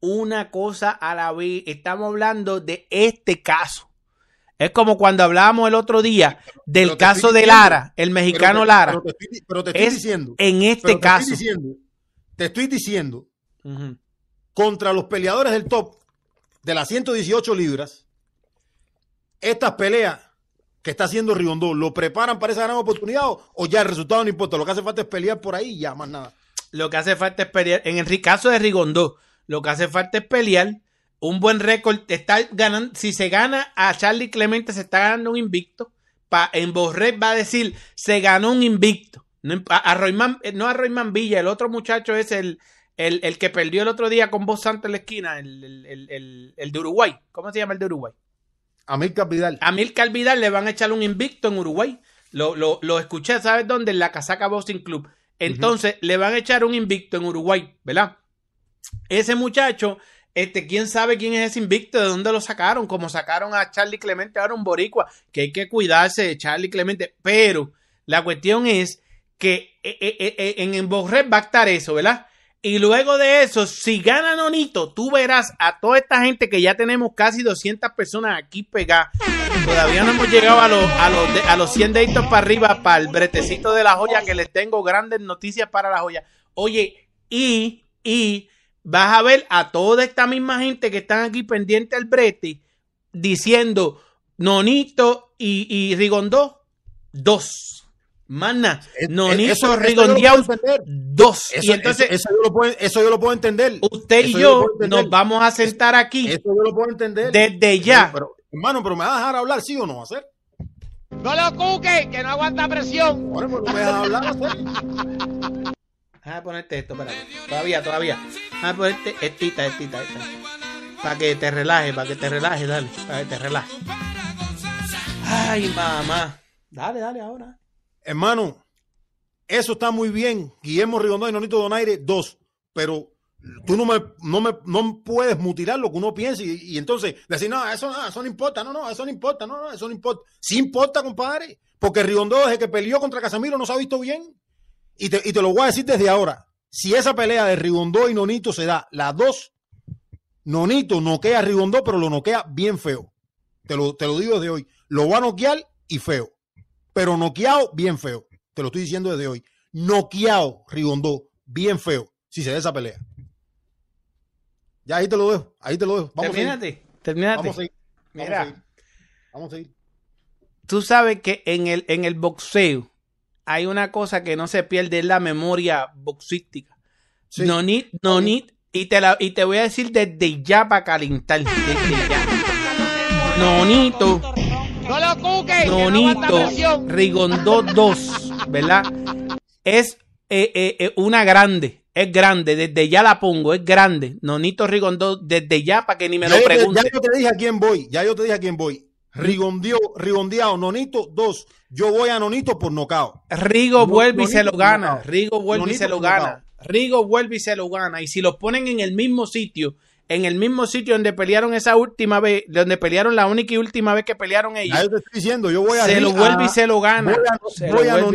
una cosa a la vez. Estamos hablando de este caso. Es como cuando hablábamos el otro día del pero caso de diciendo, Lara, el mexicano Pero Lara. Pero te estoy, pero te estoy Es diciendo. en este pero te caso. Estoy diciendo, te estoy diciendo contra los peleadores del top de las 118 libras, estas peleas que está haciendo Rigondó, ¿lo preparan para esa gran oportunidad o, o ya el resultado no importa? Lo que hace falta es pelear por ahí y ya, más nada. Lo que hace falta es pelear. En el caso de Rigondó, lo que hace falta es pelear. Un buen récord. Está ganando. Si se gana a Charlie Clemente, se está ganando un invicto. Pa, en Borret va a decir, se ganó un invicto. No, a, a Royman- eh, no a Royman Villa, el otro muchacho es el, el, el que perdió el otro día con Voz Santa en la esquina, el, el, el, de Uruguay. ¿Cómo se llama el de Uruguay? Amílcar Vidal. A Milcar Vidal le van a echar un invicto en Uruguay. Lo, lo, lo escuché, ¿sabes dónde? En la Casaca Boxing Club. Entonces, le van a echar un invicto en Uruguay, ¿verdad? Ese muchacho, este, quién sabe quién es ese invicto, de dónde lo sacaron, como sacaron a Charlie Clemente ahora un boricua, que hay que cuidarse de Charlie Clemente, pero la cuestión es que eh, eh, eh, en el Borret va a estar eso, ¿verdad? Y luego de eso, si gana Nonito, tú verás a toda esta gente que ya tenemos casi 200 personas aquí pegadas. Todavía no hemos llegado a los, a los, a los 100 deditos para arriba para el bretecito de la joya, que les tengo grandes noticias para la joya. Oye, y, y vas a ver a toda esta misma gente que están aquí pendiente al brete diciendo Nonito y, y Rigondó, dos. Mana, Es- Nonito, eso- dos. Eso, y entonces, eso, eso yo lo puedo, eso yo lo puedo entender. usted y eso yo nos vamos a sentar aquí Eso yo lo puedo entender. desde ya. Pero, hermano, pero me vas a dejar hablar, ¿sí o no? ¿Hacer? No lo cuque, que no aguanta presión. Ahora pero me dejas hablar, hacer. Déjame ponerte esto, espérate. Todavía, todavía. Déjame ponerte estita, estita, esta. Para que te relajes, para que te relajes, dale. Para que te relajes. Ay, mamá. Dale, dale ahora. Hermano, eso está muy bien. Guillermo Rigondó y Nonito Donaire, dos. Pero tú no me, no me no puedes mutilar lo que uno piensa y, y entonces decir, no, eso, no, eso no importa, no, no, eso no importa, no, no, eso no importa. Sí importa, compadre, porque Rigondó desde que peleó contra Casamiro no se ha visto bien. Y te, y te lo voy a decir desde ahora. Si esa pelea de Rigondó y Nonito se da, las dos, Nonito noquea a Rigondó, pero lo noquea bien feo. Te lo, te lo digo desde hoy. Lo va a noquear y feo. Pero noqueado, bien feo. Te lo estoy diciendo desde hoy. Noqueado, Rigondó, bien feo. Si se da esa pelea. Ya ahí te lo dejo. Ahí te lo dejo. Vamos a seguir. termínate. Vamos a seguir. Vamos Mira. a seguir. Vamos a seguir. Tú sabes que en el, en el boxeo hay una cosa que no se pierde, es la memoria boxística. Sí. No need, no need, y te, la, y te voy a decir desde ya para calentar. Desde ya. Nonito, No lo cuque, que no aguanta Nonito, presión. Rigondó 2, ¿verdad? Es eh, eh, eh, una grande. Es grande, desde ya la pongo, es grande. Nonito Rigondó, desde ya para que ni me Ya lo te, pregunte. ya yo te dije a quién voy. Ya yo te dije a quién voy. Rigondio, Rigondeado, Nonito, dos. Yo voy a Nonito por nocao. Rigo vuelve y se lo gana. Rigo vuelve y se lo gana. Rigo vuelve y se lo gana. Y si los ponen en el mismo sitio, en el mismo sitio donde pelearon esa última vez, donde pelearon la única y última vez que pelearon ellos, te estoy diciendo, yo voy a se lo vuelve y se lo gana. Voy a, lo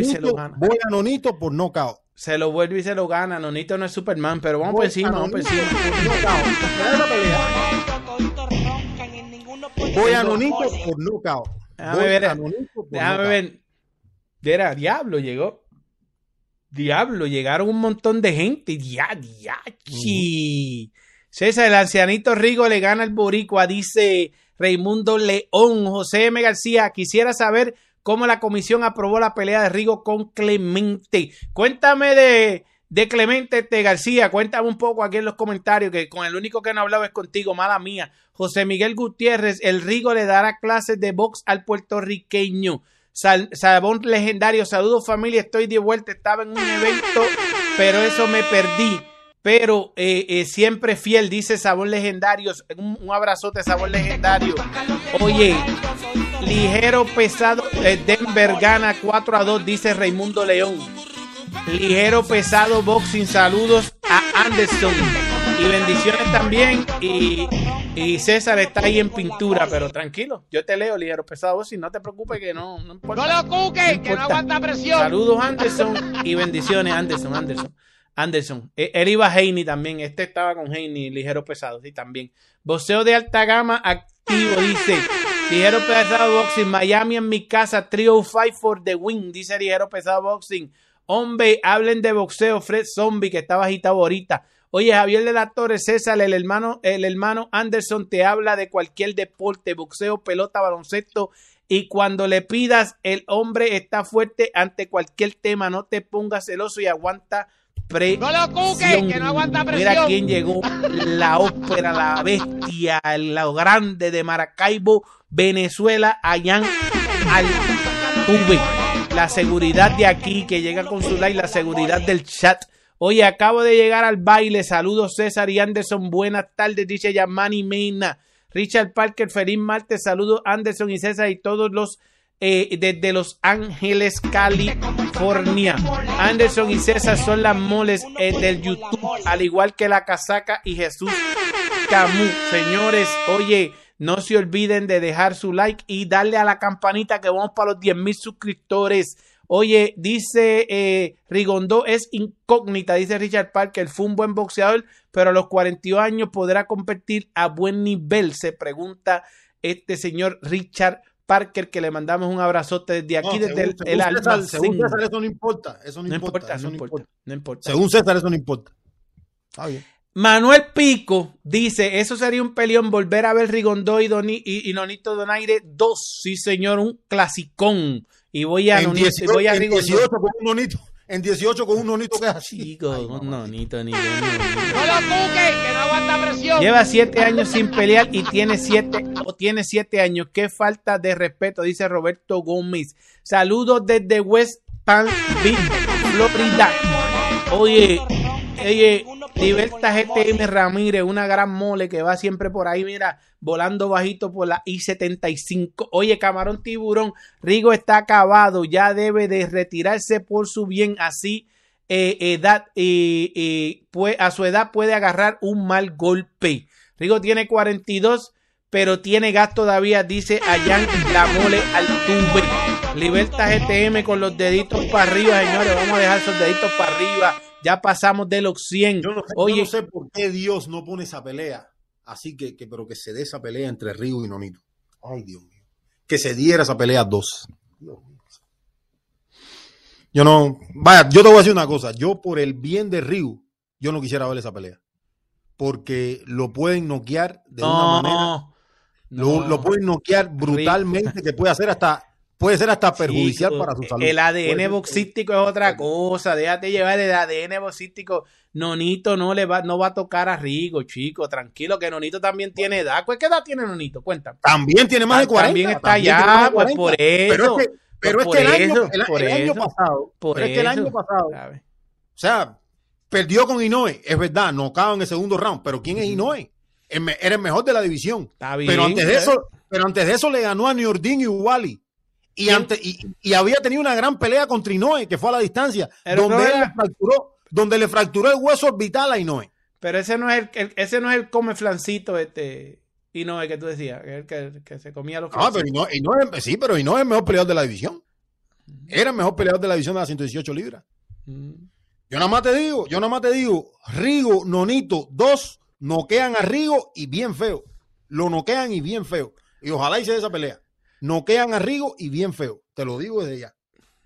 Nonito, lo por knockout. Se lo vuelve y se lo gana. Nonito no es Superman, pero vamos por encima, vamos por encima. Voy a Nonito por knockout. Déjame ver, a por Déjame knockout. ver. Era Diablo, llegó. Diablo, llegaron un montón de gente. Ya, diachi. César, el ancianito Rigo le gana al Boricua, dice Raimundo León. José M. García, quisiera saber cómo la comisión aprobó la pelea de Rigo con Clemente. Cuéntame de, de Clemente este García, cuéntame un poco aquí en los comentarios, que con el único que no hablaba es contigo, mala mía. José Miguel Gutiérrez, el Rigo le dará clases de box al puertorriqueño. Sal- legendario, saludos familia, estoy de vuelta, estaba en un evento, pero eso me perdí. Pero eh, eh, siempre fiel, dice Sabón Legendario. Un, un abrazote, Sabón Legendario. Oye, ligero pesado, eh, Denver gana 4 a 2, dice Raimundo León. Ligero pesado boxing, saludos a Anderson. Y bendiciones también. Y, y César está ahí en pintura, pero tranquilo, yo te leo, ligero pesado boxing, no te preocupes que no, no importa. No lo cuques, No que no aguanta presión. Saludos Anderson y bendiciones Anderson, Anderson. Anderson. Eh, Él iba a Heine también. Este estaba con Heine, ligero pesado, sí, también. Boxeo de alta gama activo, dice. Ligero pesado boxing. Miami en mi casa. Trio fight for the win, dice ligero pesado boxing. Hombre, hablen de boxeo. Fred Zombie, que estaba agitado ahorita. Oye, Javier de la Torre, César, el hermano, el hermano Anderson te habla de cualquier deporte, boxeo, pelota, baloncesto. Y cuando le pidas, el hombre está fuerte ante cualquier tema. No te pongas celoso y aguanta presión. No lo cuques, que no aguanta presión. Mira quién llegó. La ópera, la bestia, lo grande de Maracaibo, Venezuela, allá al tuve. La seguridad de aquí que llega con su like, la seguridad del chat. Oye, acabo de llegar al baile. Saludos César y Anderson. Buenas tardes, dice Yamani Meina. Richard Parker, feliz martes. Saludos Anderson y César y todos los eh, desde Los Ángeles, California. Anderson y César son las moles eh, del YouTube, al igual que la casaca y Jesús Camus. Señores, oye, no se olviden de dejar su like y darle a la campanita que vamos para los 10 mil suscriptores. Oye, dice eh, Rigondó es incógnita, dice Richard Parker, fue un buen boxeador, pero a los 42 años podrá competir a buen nivel, se pregunta este señor Richard Parker, que le mandamos un abrazote desde aquí, No, desde el, según, el según César, almacén. según César, eso no importa. Eso no, No importa, importa, eso no no importa, importa. no importa. Según César, eso no importa. Está bien. Manuel Pico dice, eso sería un peleón volver a ver Rigondó y, Doni- y, y Nonito Donaire 2. Sí, señor, un clasicón. Y voy a, En Nonito- 18, voy a en Rigondó. 18 con un nonito. En 18 con un nonito que es así. Chico, Ay, un. Nonito, ni No lo cuques, que no aguanta presión. Lleva siete años sin pelear y tiene siete, o tiene siete años. Qué falta de respeto, dice Roberto Gómez. Saludos desde West Palm Beach, Florida. Oye, oye, Liberta GTM Ramírez, una gran mole que va siempre por ahí, mira, volando bajito por la I-75. Oye, Camarón Tiburón, Rigo está acabado, ya debe de retirarse por su bien, así eh, edad, eh, eh, a su edad puede agarrar un mal golpe. Rigo tiene 42, pero tiene gas todavía, dice Allan La Mole Altuve. Liberta GTM con los deditos para arriba, señores. Vamos a dejar esos deditos para arriba. Ya pasamos de los 100. Yo no, sé, yo Oye, no sé por qué Dios no pone esa pelea. Así que, que, pero que se dé esa pelea entre Río y Nonito. Ay, Dios mío. Que se diera esa pelea a dos. Dios mío. Yo no, vaya, yo te voy a decir una cosa. Yo, por el bien de Río, yo no quisiera ver esa pelea. Porque lo pueden noquear de una manera. no, Lo, lo pueden noquear brutalmente, que puede hacer hasta, puede ser hasta perjudicial Chico, para su salud. El ADN boxístico es otra cosa. Déjate llevar el ADN boxístico. Nonito no le va, no va a tocar a Rigo, chico. Tranquilo, que Nonito también tiene edad. ¿Qué edad tiene Nonito? Cuéntame. También tiene más de 40. También está también allá, pues, por 40. Pero eso. es que, pero Pues es que el, año, eso, el, por el año eso, pasado, Por pero es que el eso, año pasado, ¿sabes? o sea, Perdió con Inoue, es verdad, no acaba en el segundo round, pero ¿quién es Inoue? Era el mejor de la división. Está bien, pero antes de ¿eh? eso, pero antes de eso le ganó a Niordin y Wally. Y, antes, y, y había tenido una gran pelea contra Inoue, que fue a la distancia, Pero donde no él le fracturó, donde le fracturó el hueso orbital a Inoue. Pero ese no es el, el- ese no es el come flancito, este, y no que tú decías, el que, que se comía los Ah, pero Inoue- sí, pero Inoue es el mejor peleador de la división. Era el mejor peleador de la división de las 118 libras. Mm. Yo nada más te digo, yo nada más te digo, Rigo, Nonito, dos noquean a Rigo y bien feo. Lo noquean y bien feo. Y ojalá hice esa pelea. Noquean a Rigo y bien feo. Te lo digo desde ya.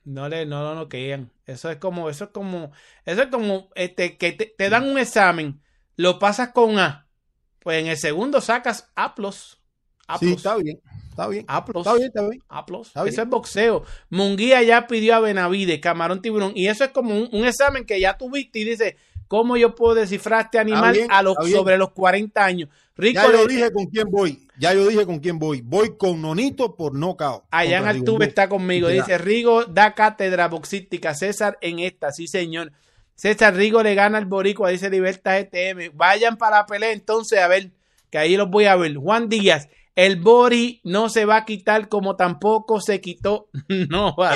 No le, no lo noquean. Eso es como, eso es como, eso es como, este, que te, te dan un examen, lo pasas con A, pues en el segundo sacas A plus. A Sí, está bien. Está bien. A plus. Está bien, está bien. A plus. Está bien. Eso es boxeo. Munguía ya pidió a Benavides, Camarón Tiburón. Y eso es como un, un examen que ya tuviste y dices, ¿cómo yo puedo descifrar este animal bien, a los, sobre los 40 años? Rico Ya yo le- dije con quién voy. Ya yo dije con quién voy. Voy con Nonito por knockout. Allá en. Altuve está conmigo. Ya. Dice Rigo da cátedra boxística. César en esta, sí señor. César Rigo le gana al Boricua, dice Libertad ETM. Vayan para la pelea entonces a ver, que ahí los voy a ver. Juan Díaz, el Bori no se va a quitar como tampoco se quitó. no, va.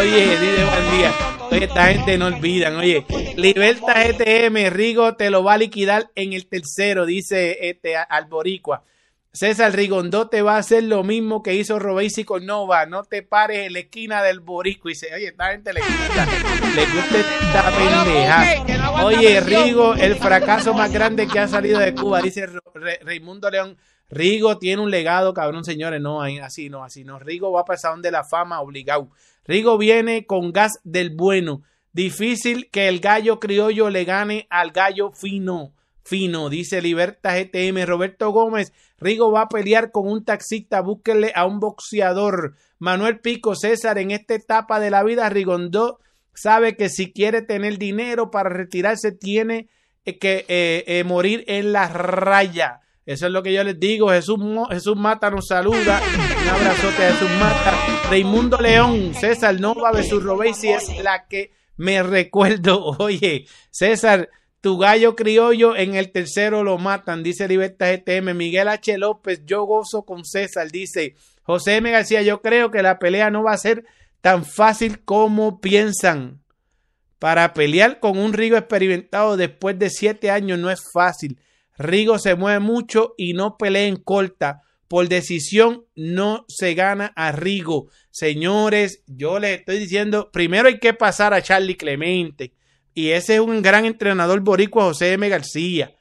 Oye, dice Juan Díaz. Oye, esta gente no olvidan. Oye, Libertad ETM, Rigo te lo va a liquidar en el tercero, dice este al Boricua. César Rigondó te va a hacer lo mismo que hizo Robesi con Nova. No te pares en la esquina del Borico. Dice, oye, esta gente le gusta, le gusta esta pendeja. Oye, Rigo, el fracaso más grande que ha salido de Cuba, dice Raimundo León. Rigo tiene un legado, cabrón, señores. No, así no, así no. Rigo va para el Salón de la Fama obligado. Rigo viene con gas del bueno. Difícil que el gallo criollo le gane al gallo fino. Fino, dice Libertad GTM. Roberto Gómez, Rigo va a pelear con un taxista, búsquenle a un boxeador. Manuel Pico César, en esta etapa de la vida, Rigondó sabe que si quiere tener dinero para retirarse, tiene eh, que eh, eh, morir en la raya. Eso es lo que yo les digo. Jesús, Jesús Mata nos saluda. Un abrazote a Jesús Mata. Raimundo León, César Nova versus Robesi es la que me recuerdo. Oye, César, tu gallo criollo en el tercero lo matan, dice Libertad GTM. Miguel H. López, yo gozo con César, dice José M. García. Yo creo que la pelea no va a ser tan fácil como piensan. Para pelear con un Rigo experimentado después de siete años no es fácil. Rigo se mueve mucho y no pelea en corta. Por decisión no se gana a Rigo. Señores, yo les estoy diciendo, primero hay que pasar a Charlie Clemente. Y ese es un gran entrenador boricua, José M. García.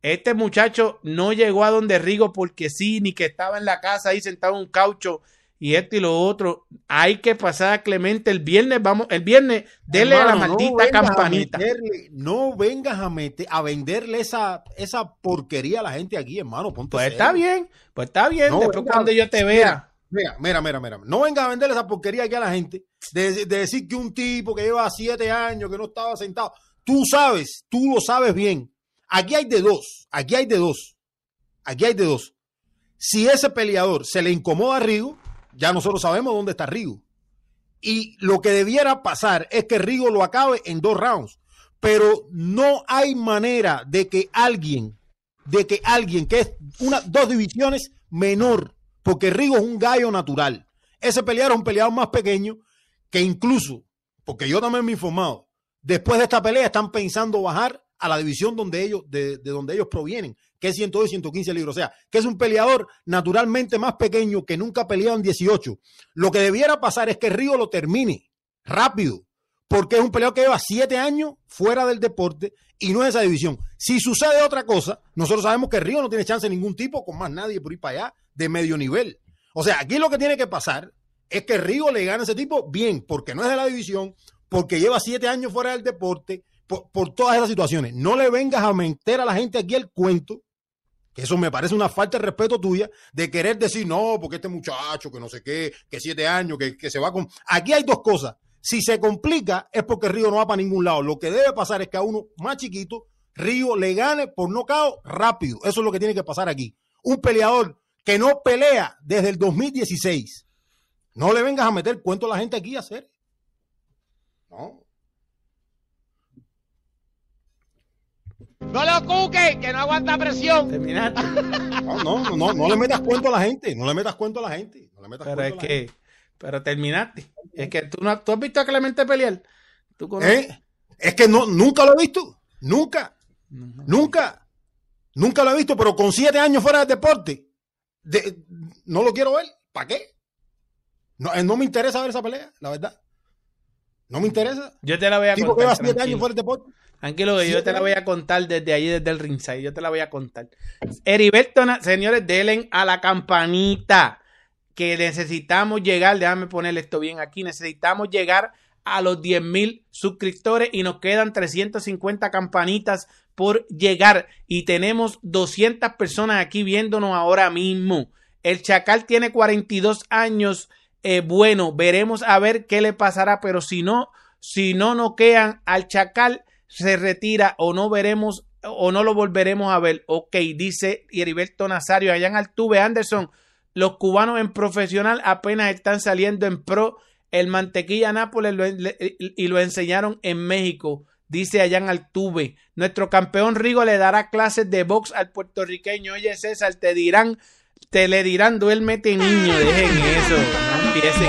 Este muchacho no llegó a donde Rigo porque sí, ni que estaba en la casa ahí sentado en un caucho y esto y lo otro. Hay que pasar a Clemente el viernes, vamos, el viernes, dele a la no maldita campanita. meterle- no vengas a, meter, a venderle esa, esa porquería a la gente aquí, hermano. Ponte Pues está bien, pues está bien. No, Después venga, cuando yo te vea. Mira, mira, mira, mira. No vengas a venderle esa porquería aquí a la gente. De, de decir que un tipo que lleva siete años, que no estaba sentado. Tú sabes, tú lo sabes bien. Aquí hay de dos. Aquí hay de dos. Aquí hay de dos. Si ese peleador se le incomoda a Rigo, ya nosotros sabemos dónde está Rigo. Y lo que debiera pasar es que Rigo lo acabe en dos rounds. Pero no hay manera de que alguien, de que alguien que es una, dos divisiones menor, porque Rigo es un gallo natural. Ese peleador es un peleador más pequeño que incluso, porque yo también me he informado, después de esta pelea están pensando bajar a la división donde ellos, de, de donde ellos provienen, que es 102 y 115 libras. O sea, que es un peleador naturalmente más pequeño que nunca ha peleado en 18. Lo que debiera pasar es que Río lo termine rápido, porque es un peleador que lleva siete años fuera del deporte y no es esa división. Si sucede otra cosa, nosotros sabemos que Río no tiene chance de ningún tipo con más nadie por ir para allá de medio nivel. O sea, aquí lo que tiene que pasar es que Río le gane a ese tipo bien, porque no es de la división, porque lleva siete años fuera del deporte, por, todas esas situaciones. No le vengas a meter a la gente aquí el cuento, que eso me parece una falta de respeto tuya, de querer decir, no, porque este muchacho, que no sé qué, que siete años, que, que se va con... Aquí hay dos cosas. Si se complica es porque Río no va para ningún lado. Lo que debe pasar es que a uno más chiquito, Río le gane por nocao rápido. Eso es lo que tiene que pasar aquí. Un peleador que no pelea desde el 2016. No le vengas a meter cuento a la gente aquí a hacer. No. No lo cuque, que no aguanta presión. Terminaste. No, no, no, no le metas cuento a la gente. No le metas cuento a la gente. No le metas Pero es cuento a la gente. que, pero terminaste. Es que tú, no, tú has visto a Clemente pelear. ¿Tú conoces? ¿Eh? Es que no, nunca lo he visto. Nunca. Nunca. Nunca lo he visto, pero con siete años fuera del deporte, de- no lo quiero ver. ¿Para qué? No, eh, no me interesa ver esa pelea, la verdad. No me interesa. Yo te la voy a Tipo contar. años fuera deporte. Tranquilo, yo te la voy a contar desde ahí, desde el ringside. Yo te la voy a contar. Heriberto, señores, denle a la campanita que necesitamos llegar. Déjame ponerle esto bien aquí. Necesitamos llegar a los 10 mil suscriptores y nos quedan 350 campanitas por llegar. Y tenemos 200 personas aquí viéndonos ahora mismo. El Chacal tiene 42 años. Eh, bueno, veremos a ver qué le pasará, pero si no, si no noquean al Chacal, se retira o no veremos o no lo volveremos a ver. Ok, dice Heriberto Nazario, allá en Altuve Anderson, los cubanos en profesional apenas están saliendo en pro. El mantequilla Nápoles y lo enseñaron en México, dice allá en Altuve. Nuestro campeón Rigo le dará clases de box al puertorriqueño. Oye, César, te dirán, te le dirán, duérmete niño, dejen eso, no empiecen.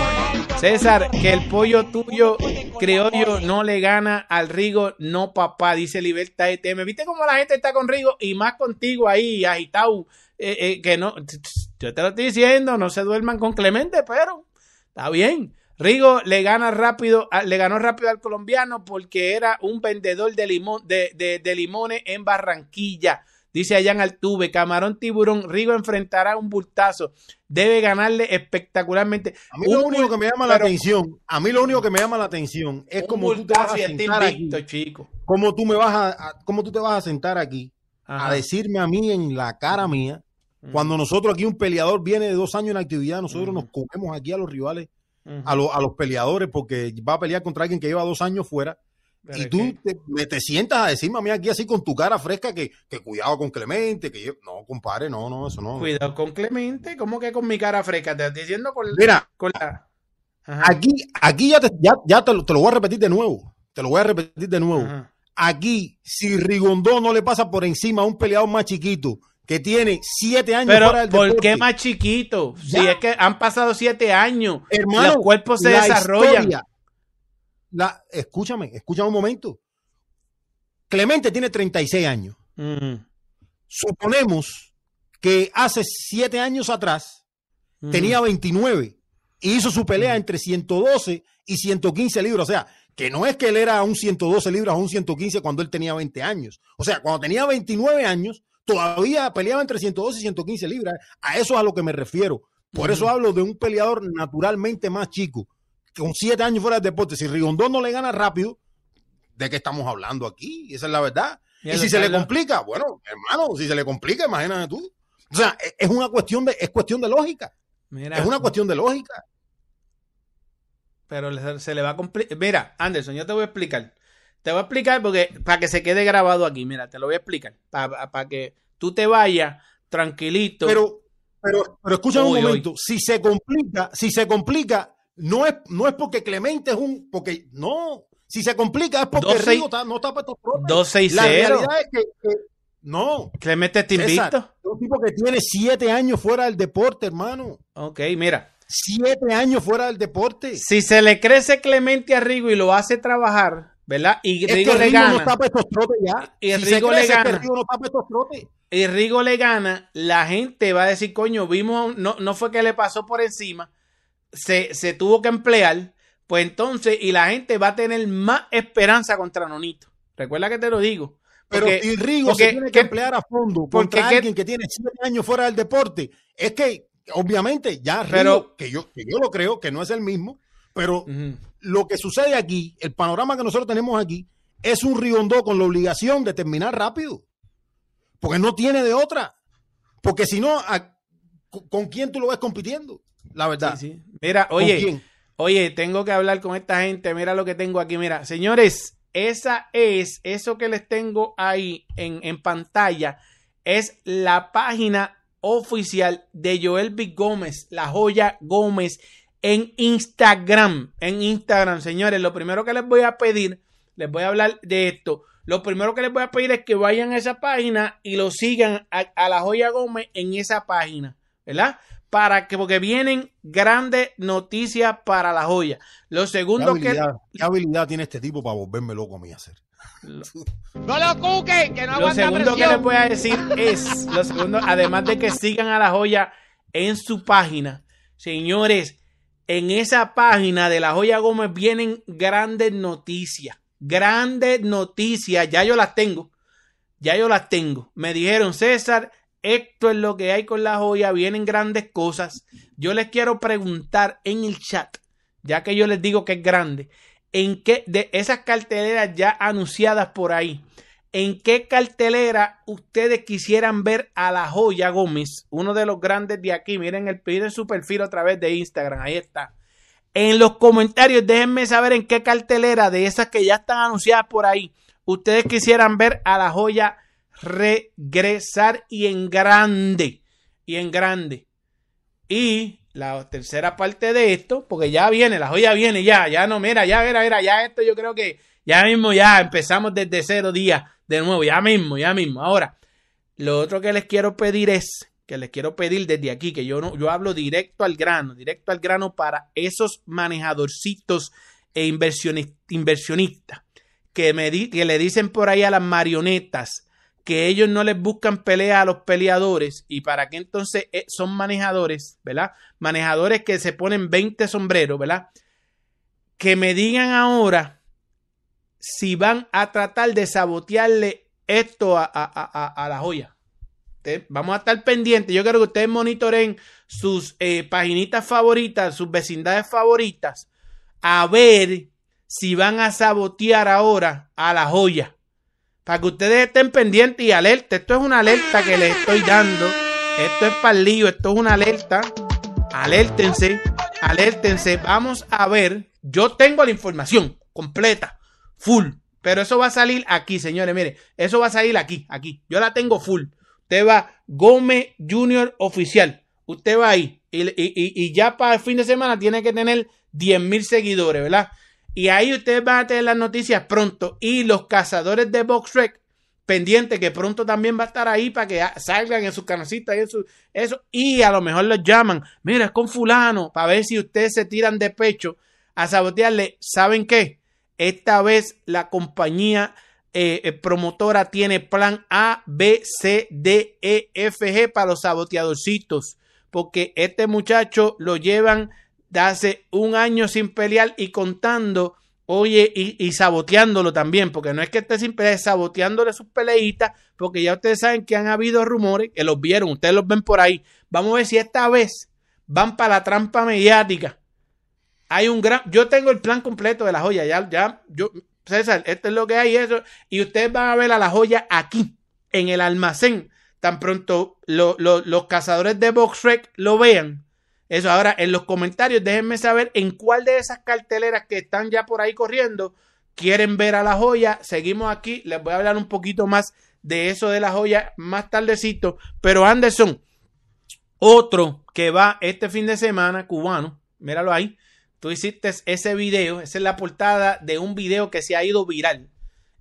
César, que el pollo tuyo criollo no le gana al Rigo, no papá, dice Libertad ETM. ¿Viste cómo la gente está con Rigo y más contigo ahí, agitado? Eh, eh, que no, yo te lo estoy diciendo, no se duerman con Clemente, pero está bien. Rigo le gana rápido, le ganó rápido al colombiano porque era un vendedor de, limón, de, de- de limones en Barranquilla. Dice allá en Altuve, Camarón Tiburón, Rigo enfrentará un bultazo. Debe ganarle espectacularmente. A mí lo Un único bul- que me llama la pero atención, a mí lo único que me llama la atención es como tú te vas a sentar aquí, chico. cómo tú me vas a, a- cómo tú te vas a sentar aquí Ajá. a decirme a mí en la cara mía, cuando nosotros aquí un peleador viene de dos años en actividad, nosotros nos comemos aquí a los rivales, a, los- a los peleadores, porque va a pelear contra alguien que lleva dos años fuera. Pero y tú que- te, me te sientas a decirme a mí aquí así con tu cara fresca que, que cuidado con Clemente, que yo, no, compadre, no, no, eso no. Cuidado con Clemente, ¿cómo que con mi cara fresca? Te estoy diciendo con, Mira, con la. Ajá, aquí, aquí ya, te, ya, ya te, lo, te lo voy a repetir de nuevo, te lo voy a repetir de nuevo. ajá. Aquí, si Rigondó no le pasa por encima a un peleador más chiquito que tiene siete años Pero, ¿por deporte, qué más chiquito? Si Ya. es que han pasado siete años, hermano, los cuerpos se la desarrollan. historia, la, escúchame, escúchame un momento. Clemente tiene 36 años. Mm, Suponemos que hace siete años atrás mm. tenía 29 y hizo su pelea entre 112 y 115 libras. O sea, que no es que él era un 112 libras o un 115 cuando él tenía 20 años. O sea, cuando tenía 29 años, todavía peleaba entre 112 y 115 libras. A eso es a lo que me refiero. Por eso hablo de un peleador naturalmente más chico, con siete años fuera del deporte. Si Rigondón no le gana rápido, ¿de qué estamos hablando aquí? Esa es la verdad. Y si se le complica, bueno, hermano, si se le complica, imagínate tú. O sea, es- es una cuestión de, es cuestión de lógica. Mira, Es una cuestión de lógica. pero se le va a complicar. Mira, Anderson, yo te voy a explicar. Te voy a explicar porque para que se quede grabado aquí. Mira, te lo voy a explicar. Para que tú te vayas tranquilito. Pero, pero, pero escúchame un momento. Si se complica, si se complica, no es, no es porque Clemente es un, porque no. Si se complica es porque Dos, Rigo está- no está para estos trotes. 2-6-0. La realidad es que, que- no. Clemente invicto. es un tipo que tiene siete años fuera del deporte, hermano. Ok, mira. Siete años fuera del deporte. Si se le crece Clemente a Rigo y lo hace trabajar, ¿verdad? Y Es Rigo que le Rigo no gana. para estos trotes ya. Y si Rigo le es que gana. Rigo no está para estos trotes. y Rigo le gana, la gente va a decir, coño, vimos, no, no fue que le pasó por encima, se, se tuvo que emplear, pues entonces, y la gente va a tener más esperanza contra Nonito. Recuerda que te lo digo. Pero Porque- si Rigo porque- se tiene que ¿qué- emplear a fondo porque contra alguien que tiene siete años fuera del deporte, es que obviamente ya Rigo, Pero- que, yo, que yo lo creo que no es el mismo, pero lo que sucede aquí, el panorama que nosotros tenemos aquí, es un Rigondó con la obligación de terminar rápido. Porque no tiene de otra. Porque si no, a- ¿con- ¿con quién tú lo ves compitiendo? La verdad. Sí, sí. Mira, ¿Con oye? Oye, tengo que hablar con esta gente. Mira lo que tengo aquí. Mira, señores, esa es, eso que les tengo ahí en, en pantalla, es la página oficial de Joel B. Gómez, la joya Gómez, en Instagram. En Instagram, señores, lo primero que les voy a pedir, les voy a hablar de esto. Lo primero que les voy a pedir es que vayan a esa página y lo sigan a, la Joya Gómez en esa página, ¿verdad? Para que, porque vienen grandes noticias para la joya. Lo segundo ¿Qué habilidad, que. ¿Qué habilidad tiene este tipo para volverme loco a mí a hacer? No lo cuque, que no Lo segundo que les voy a decir es, lo segundo, además de que sigan a la joya en su página, señores, en esa página de la joya Gómez vienen grandes noticias, grandes noticias, ya yo las tengo, ya yo las tengo. Me dijeron, César, esto es lo que hay con la joya, vienen grandes cosas. Yo les quiero preguntar en el chat, ya que yo les digo que es grande, en qué de esas carteleras ya anunciadas por ahí, en qué cartelera ustedes quisieran ver a la joya Gómez, uno de los grandes de aquí. Miren, el piden su perfil a través de Instagram, ahí está. En los comentarios déjenme saber en qué cartelera de esas que ya están anunciadas por ahí, ustedes quisieran ver a la joya regresar y en grande, y en grande. Y la tercera parte de esto, porque ya viene, la joya viene, ya, ya no, mira, ya, mira, mira, ya esto yo creo que ya mismo ya empezamos desde cero días de nuevo, ya mismo, ya mismo. Ahora, lo otro que les quiero pedir es, que les quiero pedir desde aquí, que yo no, yo hablo directo al grano, directo al grano para esos manejadorcitos e inversionistas que, me que le dicen por ahí a las marionetas, que ellos no les buscan pelea a los peleadores y para qué entonces eh, son manejadores, ¿verdad? Manejadores que se ponen 20 sombreros, ¿verdad? Que me digan ahora si van a tratar de sabotearle esto a, la joya. vamos a estar pendientes. Yo quiero que ustedes monitoreen sus eh, paginitas favoritas, sus vecindades favoritas, a ver si van a sabotear ahora a la joya para que ustedes estén pendientes y alerta. Esto es una alerta que les estoy dando. Esto es para el lío, esto es una alerta. Alértense, alértense. Vamos a ver. Yo tengo la información completa, full. Pero eso va a salir aquí, señores. Mire, eso va a salir aquí, aquí. Yo la tengo full. Usted va Gómez Junior Oficial. Usted va ahí. Y, y ya para el fin de semana tiene que tener 10 mil seguidores, ¿verdad? Y ahí ustedes van a tener las noticias pronto. Y los cazadores de BoxRec, pendiente que pronto también va a estar ahí para que salgan en sus canasitas y eso. Y a lo mejor los llaman. Mira, es con fulano. Para ver si ustedes se tiran de pecho a sabotearle. ¿Saben qué? Esta vez la compañía eh, eh, promotora tiene plan A, B, C, D, E, F, G para los saboteadorcitos. Porque este muchacho lo llevan de hace un año sin pelear y contando, oye, y, saboteándolo también, porque no es que esté sin pelear, es saboteándole sus peleitas, porque ya ustedes saben que han habido rumores, que los vieron, ustedes los ven por ahí. Vamos a ver si esta vez van para la trampa mediática. Hay un gran, yo tengo el plan completo de la joya, ya, ya, yo, César, esto es lo que hay, eso, y ustedes van a ver a la joya aquí, en el almacén, tan pronto los cazadores de Boxrec lo vean eso ahora en los comentarios déjenme saber en cuál de esas carteleras que están ya por ahí corriendo quieren ver a la joya. Seguimos aquí, les voy a hablar un poquito más de eso de la joya más tardecito. Pero Anderson, otro que va este fin de semana, cubano, míralo ahí. Tú hiciste ese video, esa es la portada de un video que se ha ido viral,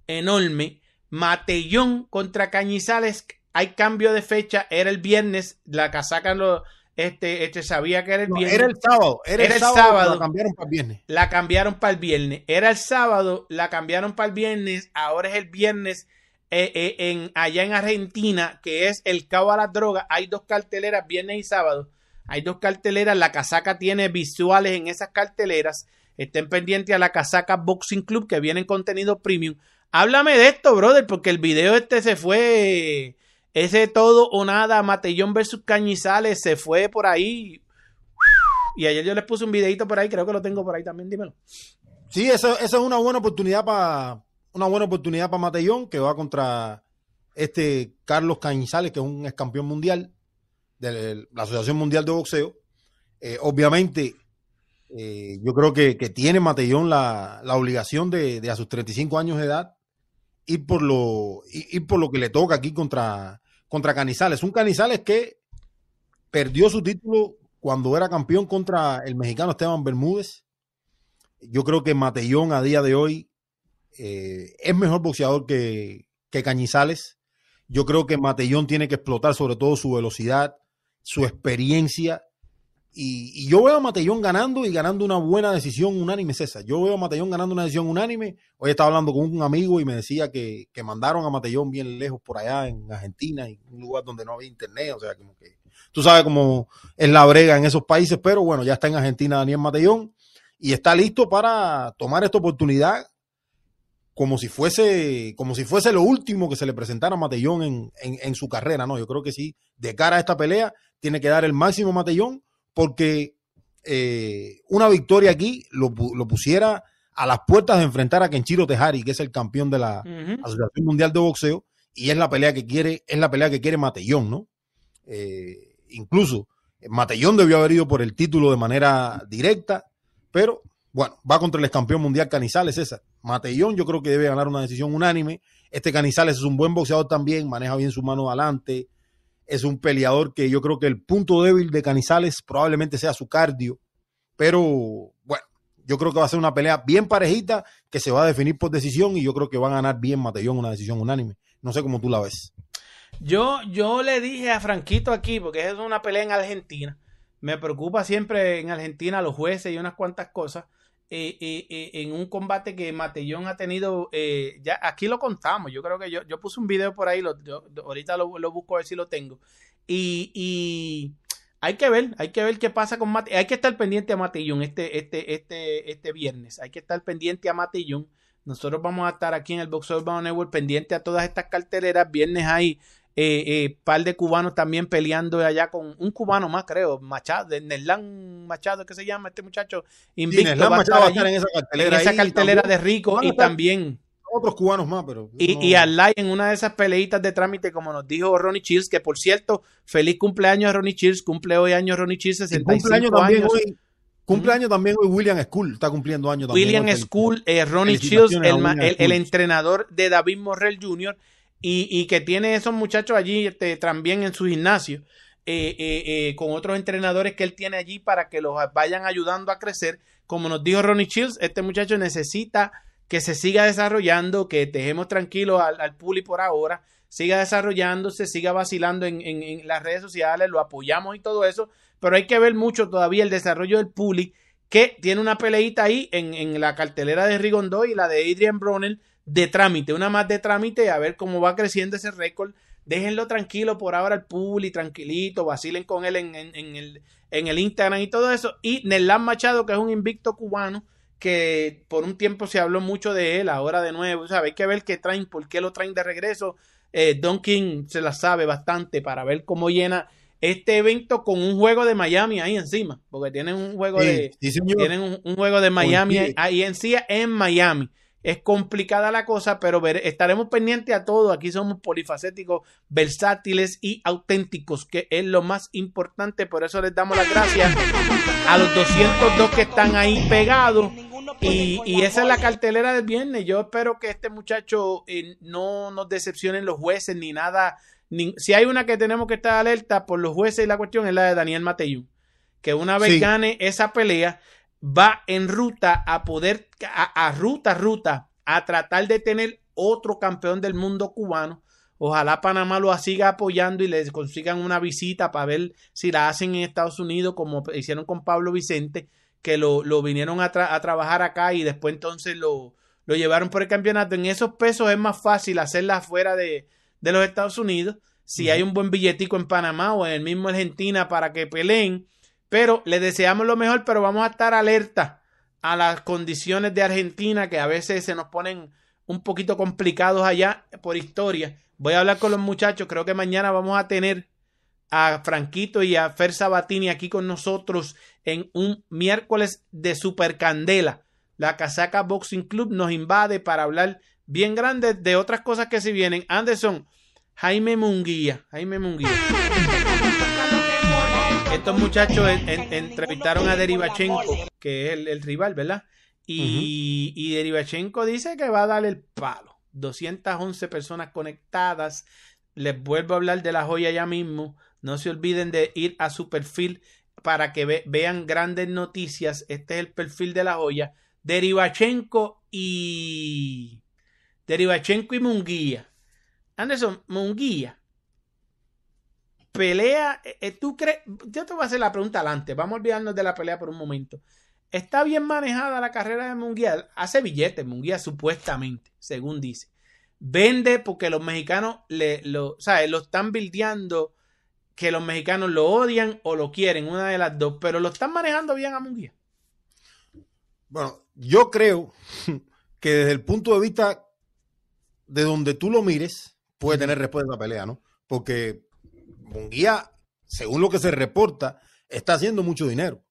enorme. Matellón contra Cañizales, hay cambio de fecha, era el viernes, la casaca lo, este, este sabía que era el viernes. era el sábado, era, el sábado, la cambiaron para el viernes. La cambiaron para el viernes. Era el sábado, la cambiaron para el viernes, ahora es el viernes eh, eh, en, allá en Argentina, que es el cabo a la droga. Hay dos carteleras, viernes y sábado. Hay dos carteleras, la casaca tiene visuales en esas carteleras. Estén pendientes a la casaca Boxing Club que viene en contenido premium. Háblame de esto, brother, porque el video este se fue ese todo o nada, Matellón versus Cañizales, se fue por ahí. Y ayer yo les puse un videito por ahí, creo que lo tengo por ahí también, dímelo. Sí, esa, es una buena oportunidad para una buena oportunidad para Matellón, que va contra este Carlos Cañizales, que es un ex campeón mundial de la Asociación Mundial de Boxeo. Eh, obviamente, eh, yo creo que, tiene Matellón la, obligación de, a sus 35 años de edad ir por lo, por lo que le toca aquí contra, contra Canizales. Un Canizales que perdió su título cuando era campeón contra el mexicano Esteban Bermúdez. Yo creo que Matellón a día de hoy eh, es mejor boxeador que, que Cañizales. Yo creo que Matellón tiene que explotar sobre todo su velocidad, su experiencia. Y, yo veo a Matellón ganando y ganando una buena decisión unánime, César. Yo veo a Matellón ganando una decisión unánime. Hoy estaba hablando con un amigo y me decía que, que mandaron a Matellón bien lejos por allá en Argentina, en un lugar donde no había internet. O sea, como que tú sabes cómo es la brega en esos países, pero bueno, ya está en Argentina Daniel Matellón y está listo para tomar esta oportunidad como si fuese, como si fuese lo último que se le presentara a Matellón en, en, en, su carrera, ¿no? Yo creo que sí, de cara a esta pelea, tiene que dar el máximo Matellón, porque eh, una victoria aquí lo, lo, pusiera a las puertas de enfrentar a Kenchiro Tejari, que es el campeón de la uh -huh. Asociación Mundial de Boxeo, y es la pelea que quiere, es la pelea que quiere Matellón, ¿no? Eh, incluso Matellón debió haber ido por el título de manera directa, pero bueno, va contra el ex campeón mundial Canizales, César. Matellón yo creo que debe ganar una decisión unánime. Este Canizales es un buen boxeador también, maneja bien su mano adelante. Es un peleador que yo creo que el punto débil de Canizales probablemente sea su cardio. Pero bueno, yo creo que va a ser una pelea bien parejita que se va a definir por decisión y yo creo que va a ganar bien Matellón una decisión unánime. No sé cómo tú la ves. Yo, yo le dije a Franquito aquí, porque es una pelea en Argentina. Me preocupa siempre en Argentina los jueces y unas cuantas cosas eh, eh, eh, en un combate que Matellón ha tenido, eh, ya aquí lo contamos, yo creo que yo, yo puse un video por ahí, lo, ahorita lo, lo, busco a ver si lo tengo, y, y, hay que ver, hay que ver qué pasa con Matellón, hay que estar pendiente a Matellón este, este, este, este viernes, hay que estar pendiente a Matellón, nosotros vamos a estar aquí en el Boxeo Urbano Network pendiente a todas estas carteleras, viernes hay eh, eh, par de cubanos también peleando allá con un cubano más, creo, Machado, de Nerlán Machado, que se llama este muchacho, invicto, sí, va, a estar, va a estar en esa cartelera, en esa cartelera de Rico y también otros cubanos más, pero y, no... y Alay en una de esas peleitas de trámite, como nos dijo Ronnie Chills, que por cierto, feliz cumpleaños a Ronnie Chills, cumple hoy años Ronnie Chills, 65 cumpleaños también años. Hoy, Cumpleaños también hoy William School, está cumpliendo años también. William School, eh, Ronnie Chills, el, el, el, entrenador de David Morrell Jr., y, y, que tiene esos muchachos allí este, también en su gimnasio, eh, eh, eh, con otros entrenadores que él tiene allí para que los vayan ayudando a crecer. Como nos dijo Ronnie Chills, este muchacho necesita que se siga desarrollando, que dejemos tranquilo al, puli por ahora, siga desarrollándose, siga vacilando en, en, las redes sociales, lo apoyamos y todo eso, pero hay que ver mucho todavía el desarrollo del puli, que tiene una peleita ahí en, en la cartelera de Rigondo y la de Adrian Bronner, de trámite, una más de trámite, a ver cómo va creciendo ese récord. Déjenlo tranquilo por ahora el Puli, tranquilito, vacilen con él en, en, en, el, en el Instagram y todo eso. Y Nerlán Machado, que es un invicto cubano, que por un tiempo se habló mucho de él, ahora de nuevo, o sea, hay que ver qué traen, por qué lo traen de regreso. Eh, Don King se la sabe bastante para ver cómo llena este evento con un juego de Miami ahí encima, porque tienen un juego sí, de sí, tienen un, un, juego de Miami ahí en sí en Miami es complicada la cosa, pero ver, estaremos pendientes a todo. Aquí somos polifacéticos, versátiles y auténticos, que es lo más importante. Por eso les damos las gracias a los 202 que están ahí pegados. Y, y esa es la cartelera del viernes. Yo espero que este muchacho eh, no nos decepcionen los jueces ni nada. Ni, si hay una que tenemos que estar alerta por los jueces y la cuestión es la de Daniel Mateyú. Que una vez sí. gane esa pelea, va en ruta a poder, a, a, ruta, ruta, a tratar de tener otro campeón del mundo cubano. Ojalá Panamá lo siga apoyando y les consigan una visita para ver si la hacen en Estados Unidos, como hicieron con Pablo Vicente, que lo, lo vinieron a, tra a, trabajar acá y después entonces lo, lo, llevaron por el campeonato. En esos pesos es más fácil hacerla fuera de, de los Estados Unidos. Si uh -huh. hay un buen billetico en Panamá o en el mismo Argentina para que peleen, pero le deseamos lo mejor, pero vamos a estar alerta a las condiciones de Argentina que a veces se nos ponen un poquito complicados allá por historia. Voy a hablar con los muchachos, creo que mañana vamos a tener a Franquito y a Fer Sabatini aquí con nosotros en un miércoles de Super Candela. La Casaca Boxing Club nos invade para hablar bien grande de otras cosas que se vienen. Anderson, Jaime Munguía, Jaime Munguía. Estos muchachos en, en, entrevistaron a Derivachenko, que es el, el rival, ¿verdad? Y, uh -huh. y Derivachenko dice que va a dar el palo. 211 personas conectadas. Les vuelvo a hablar de la joya ya mismo. No se olviden de ir a su perfil para que ve, vean grandes noticias. Este es el perfil de la joya. Derivachenko y Derivachenko y Munguía. Anderson, Munguía. Pelea, eh, eh, ¿tú crees? Yo te voy a hacer la pregunta adelante. Vamos a olvidarnos de la pelea por un momento. ¿Está bien manejada la carrera de Munguía? Hace billetes, Munguía, supuestamente, según dice. Vende porque los mexicanos le, lo, ¿sabes? lo están bildeando que los mexicanos lo odian o lo quieren, una de las dos, pero lo están manejando bien a Munguía. Bueno, yo creo que desde el punto de vista de donde tú lo mires, puede tener respuesta a la pelea, ¿no? Porque Munguía, según lo que se reporta, está haciendo mucho dinero.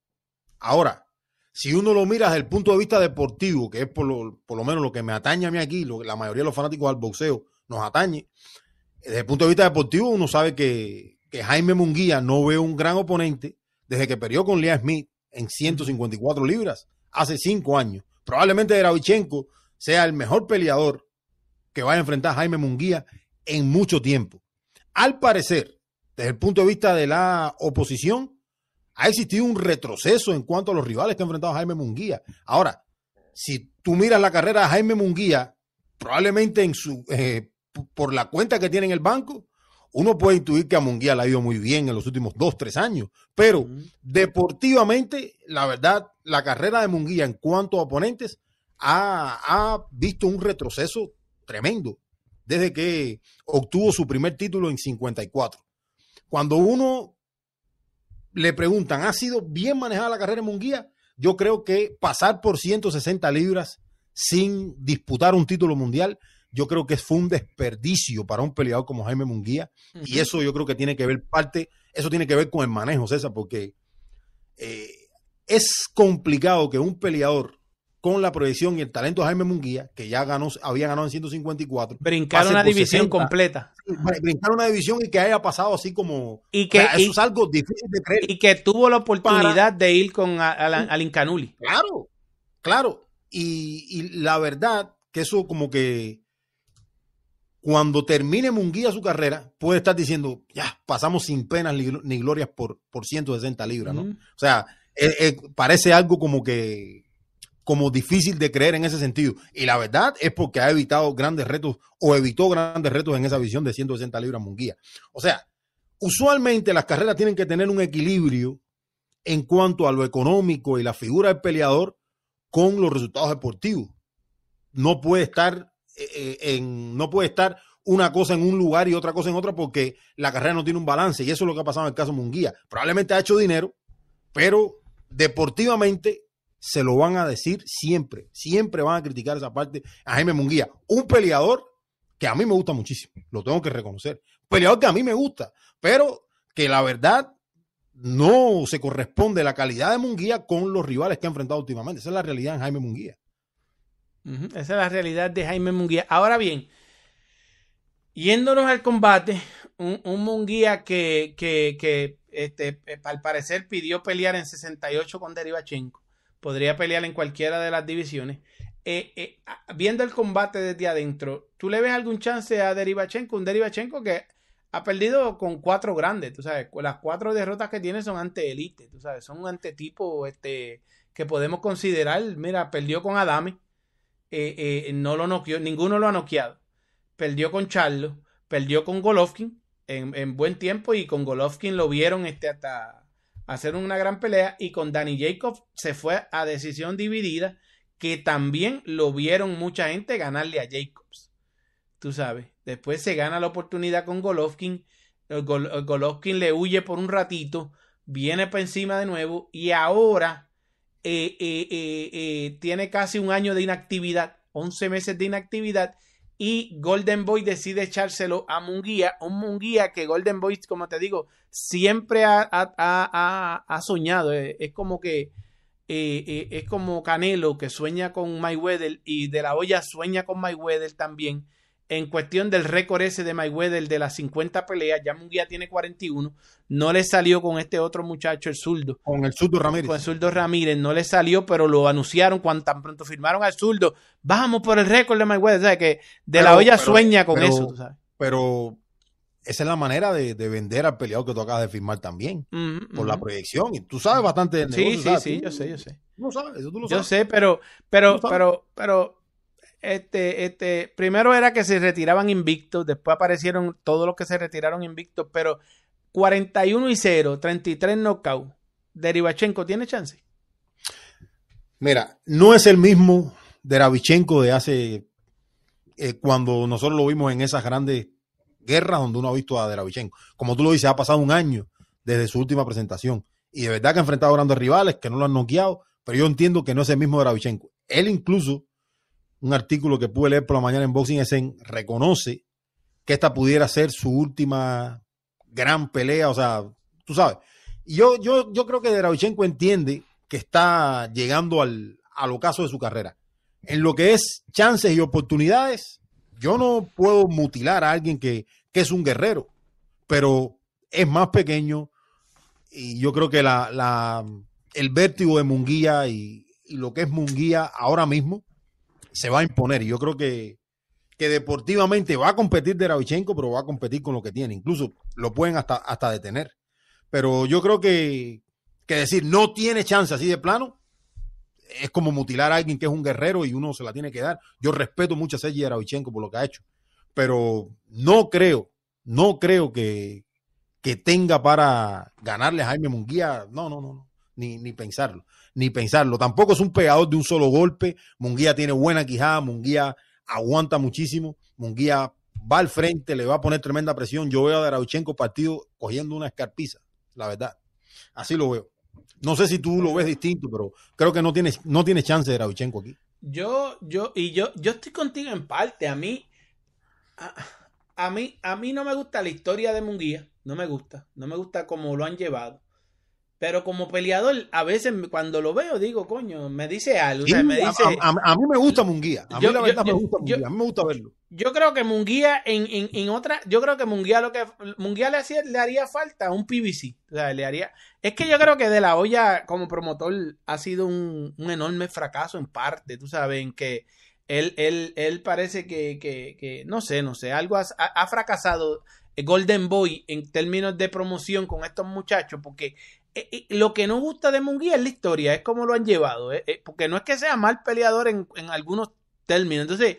Ahora, si uno lo mira desde el punto de vista deportivo, que es por lo, por lo menos lo que me atañe a mí aquí, lo la mayoría de los fanáticos del boxeo nos atañe, desde el punto de vista deportivo uno sabe que, que Jaime Munguía no ve un gran oponente desde que perdió con Liam Smith en 154 libras hace cinco años. Probablemente Dravichenko sea el mejor peleador que vaya a enfrentar a Jaime Munguía en mucho tiempo. Al parecer, desde el punto de vista de la oposición, ha existido un retroceso en cuanto a los rivales que ha enfrentado Jaime Munguía. Ahora, si tú miras la carrera de Jaime Munguía, probablemente en su, eh, por la cuenta que tiene en el banco, uno puede intuir que a Munguía le ha ido muy bien en los últimos dos, tres años, pero deportivamente, la verdad, la carrera de Munguía en cuanto a oponentes ha, ha, visto un retroceso tremendo desde que obtuvo su primer título en 54. Cuando uno le preguntan, ¿ha sido bien manejada la carrera de Munguía? Yo creo que pasar por 160 libras sin disputar un título mundial yo creo que fue un desperdicio para un peleador como Jaime Munguía. Uh -huh. Y eso yo creo que tiene que ver parte, eso tiene que ver con el manejo, César, porque eh, es complicado que un peleador con la proyección y el talento de Jaime Munguía, que ya ganó, había ganado en 154, brincar una división 60, completa. Brincar una división y que haya pasado así como. Y que, o sea, eso y, es algo difícil de creer. Y que tuvo la oportunidad para, de ir con al Incanuli. Claro, claro. Y, y la verdad que eso como que cuando termine Munguía su carrera, puede estar diciendo, ya, pasamos sin penas ni glorias por, por 160 libras, ¿no? Mm. O sea, eh, eh, parece algo como que, como difícil de creer en ese sentido. Y la verdad es porque ha evitado grandes retos o evitó grandes retos en esa visión de 160 libras Munguía. O sea, usualmente las carreras tienen que tener un equilibrio en cuanto a lo económico y la figura del peleador con los resultados deportivos. No puede estar eh, en, no puede estar una cosa en un lugar y otra cosa en otra porque la carrera no tiene un balance y eso es lo que ha pasado en el caso Munguía. Probablemente ha hecho dinero, pero deportivamente se lo van a decir siempre, siempre van a criticar esa parte a Jaime Munguía, un peleador que a mí me gusta muchísimo, lo tengo que reconocer, peleador que a mí me gusta, pero que la verdad no se corresponde la calidad de Munguía con los rivales que ha enfrentado últimamente. Esa es la realidad en Jaime Munguía. Esa es la realidad de Jaime Munguía. Ahora bien, yéndonos al combate, un, un Munguía que, que, que este, al parecer pidió pelear en 68 con Derivachenko. Podría pelear en cualquiera de las divisiones. Eh, eh, viendo el combate desde adentro, ¿tú le ves algún chance a Derivachenko? Un Derivachenko que ha perdido con cuatro grandes, tú sabes. Las cuatro derrotas que tiene son ante elite, tú sabes. Son ante tipo este, que podemos considerar. Mira, perdió con Adame eh, no lo noqueó, ninguno lo ha noqueado. Perdió con Charlo, perdió con Golovkin en, en, buen tiempo y con Golovkin lo vieron este, hasta hacer una gran pelea y con Danny Jacobs se fue a decisión dividida que también lo vieron mucha gente ganarle a Jacobs. Tú sabes, después se gana la oportunidad con Golovkin, Gol Golovkin le huye por un ratito, viene para encima de nuevo y ahora eh, eh, eh, tiene casi un año de inactividad, 11 meses de inactividad, y Golden Boy decide echárselo a Munguía, un Munguía que Golden Boy, como te digo, siempre ha, ha, ha, ha soñado, es como que es como Canelo que sueña con Mayweather y de la olla sueña con Mayweather también en cuestión del récord ese de Mayweather de las 50 peleas, ya Munguía tiene 41, no le salió con este otro muchacho, el zurdo. Con el zurdo Ramírez. Con el zurdo Ramírez, no le salió, pero lo anunciaron cuando tan pronto firmaron al zurdo. Vamos por el récord de Mayweather, ¿sabes? Que de pero, la olla pero, sueña con pero, eso, ¿tú sabes? Pero esa es la manera de, de, vender al peleador que tú acabas de firmar también, por la proyección. Y tú sabes bastante del Sí, negocio, sí, sí, tú, yo sé, yo sé. Tú lo sabes, eso tú lo Yo sabes. sé, pero, pero, pero, pero este, este, primero era que se retiraban invictos, después aparecieron todos los que se retiraron invictos, pero 41 y 0, 33 knockout. Derivachenko tiene chance. Mira, no es el mismo Deravichenko de hace eh, cuando nosotros lo vimos en esas grandes guerras donde uno ha visto a Deravichenko. Como tú lo dices, ha pasado un año desde su última presentación y de verdad que ha enfrentado grandes rivales que no lo han noqueado, pero yo entiendo que no es el mismo Deravichenko. Él incluso, un artículo que pude leer por la mañana en Boxing Essen, reconoce que esta pudiera ser su última gran pelea, o sea, tú sabes. Y yo, yo, yo creo que Deravichenko entiende que está llegando al, al ocaso de su carrera. En lo que es chances y oportunidades, yo no puedo mutilar a alguien que, que es un guerrero, pero es más pequeño y yo creo que la, la el vértigo de Munguía y, y, lo que es Munguía ahora mismo se va a imponer. Y yo creo que, que deportivamente va a competir de Ravichenko, pero va a competir con lo que tiene. Incluso lo pueden hasta, hasta detener. Pero yo creo que, que decir no tiene chance así de plano es como mutilar a alguien que es un guerrero y uno se la tiene que dar. Yo respeto mucho a Sergi Ravichenko por lo que ha hecho, pero no creo, no creo que, que tenga para ganarle a Jaime Munguía. No, no, no, no. Ni, ni pensarlo, ni pensarlo. Tampoco es un pegador de un solo golpe. Munguía tiene buena quijada, Munguía aguanta muchísimo, Munguía va al frente, le va a poner tremenda presión. Yo veo a Darauchenko partido cogiendo una escarpiza, la verdad. Así lo veo. No sé si tú lo ves distinto, pero creo que no tiene, no tiene chance de Darauchenko aquí. Yo, yo, y yo, yo estoy contigo en parte. A mí, a, a mí, a mí no me gusta la historia de Munguía. No me gusta. No me gusta cómo lo han llevado. Pero como peleador, a veces cuando lo veo, digo, coño, me dice algo. O sea, me dice, a, a, a, mí me gusta Munguía. A mí Yo- la verdad yo- me gusta Munguía. yo- a mí me gusta verlo. yo creo que Munguía en, en, en otra, yo creo que Munguía lo que Munguía le, hacía, le haría falta un PVC. O sea, le haría. Es que yo creo que de la olla como promotor ha sido un, un enorme fracaso en parte, tú sabes, en que él, él, él parece que, que, que no sé, no sé, algo ha, ha fracasado eh, Golden Boy en términos de promoción con estos muchachos, porque lo que no gusta de Munguía es la historia, es cómo lo han llevado, eh, eh, porque no es que sea mal peleador en, en algunos términos. Entonces,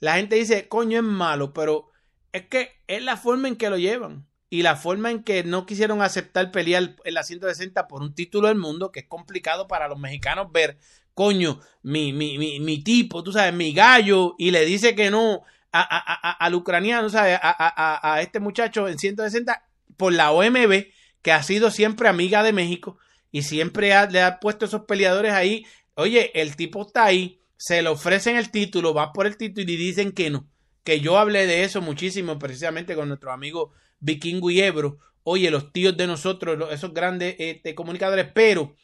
la gente dice, coño, es malo, pero es que es la forma en que lo llevan. Y la forma en que no quisieron aceptar pelear en la 160 por un título del mundo, que es complicado para los mexicanos ver, coño, mi, mi, mi, mi tipo, tú sabes, mi gallo, y le dice que no a, a, a, al ucraniano, ¿sabes? A este muchacho en 160 por la OMB, que ha sido siempre amiga de México y siempre le ha puesto esos peleadores ahí. Oye, el tipo está ahí, se le ofrecen el título, va por el título y dicen que no. Que yo hablé de eso muchísimo precisamente con nuestro amigo Vikingo y Ebro. Oye, los tíos de nosotros, esos grandes este, comunicadores, pero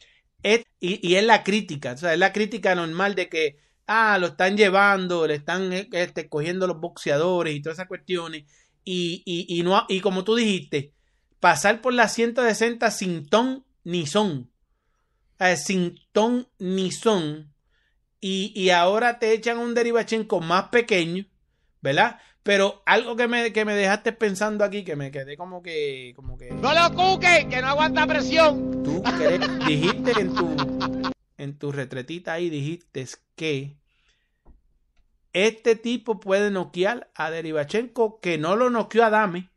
es, y, y es la crítica, o sea, es la crítica normal de que, ah, lo están llevando, le están eh, este, cogiendo los boxeadores y todas esas cuestiones. Y, y, y, no, y como tú dijiste, pasar por la 160 sin ton ni son. Eh, sin ton ni son. Y, y ahora te echan un derivachenko más pequeño, ¿verdad? Pero algo que me, que me dejaste pensando aquí, que me quedé como que, como que No lo cuque, que no aguanta presión. tú cre- dijiste en tu, en tu retretita ahí, dijiste que este tipo puede noquear a Derivachenko, que no lo noqueó a Dame.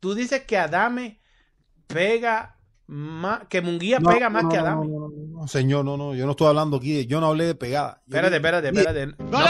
Tú dices que Adame pega más, que Munguía No, pega más no, que Adame. no, no, no, no, señor, no, no, yo no estoy hablando aquí, de- yo no hablé de pegada. Espérate, espérate, espérate. No,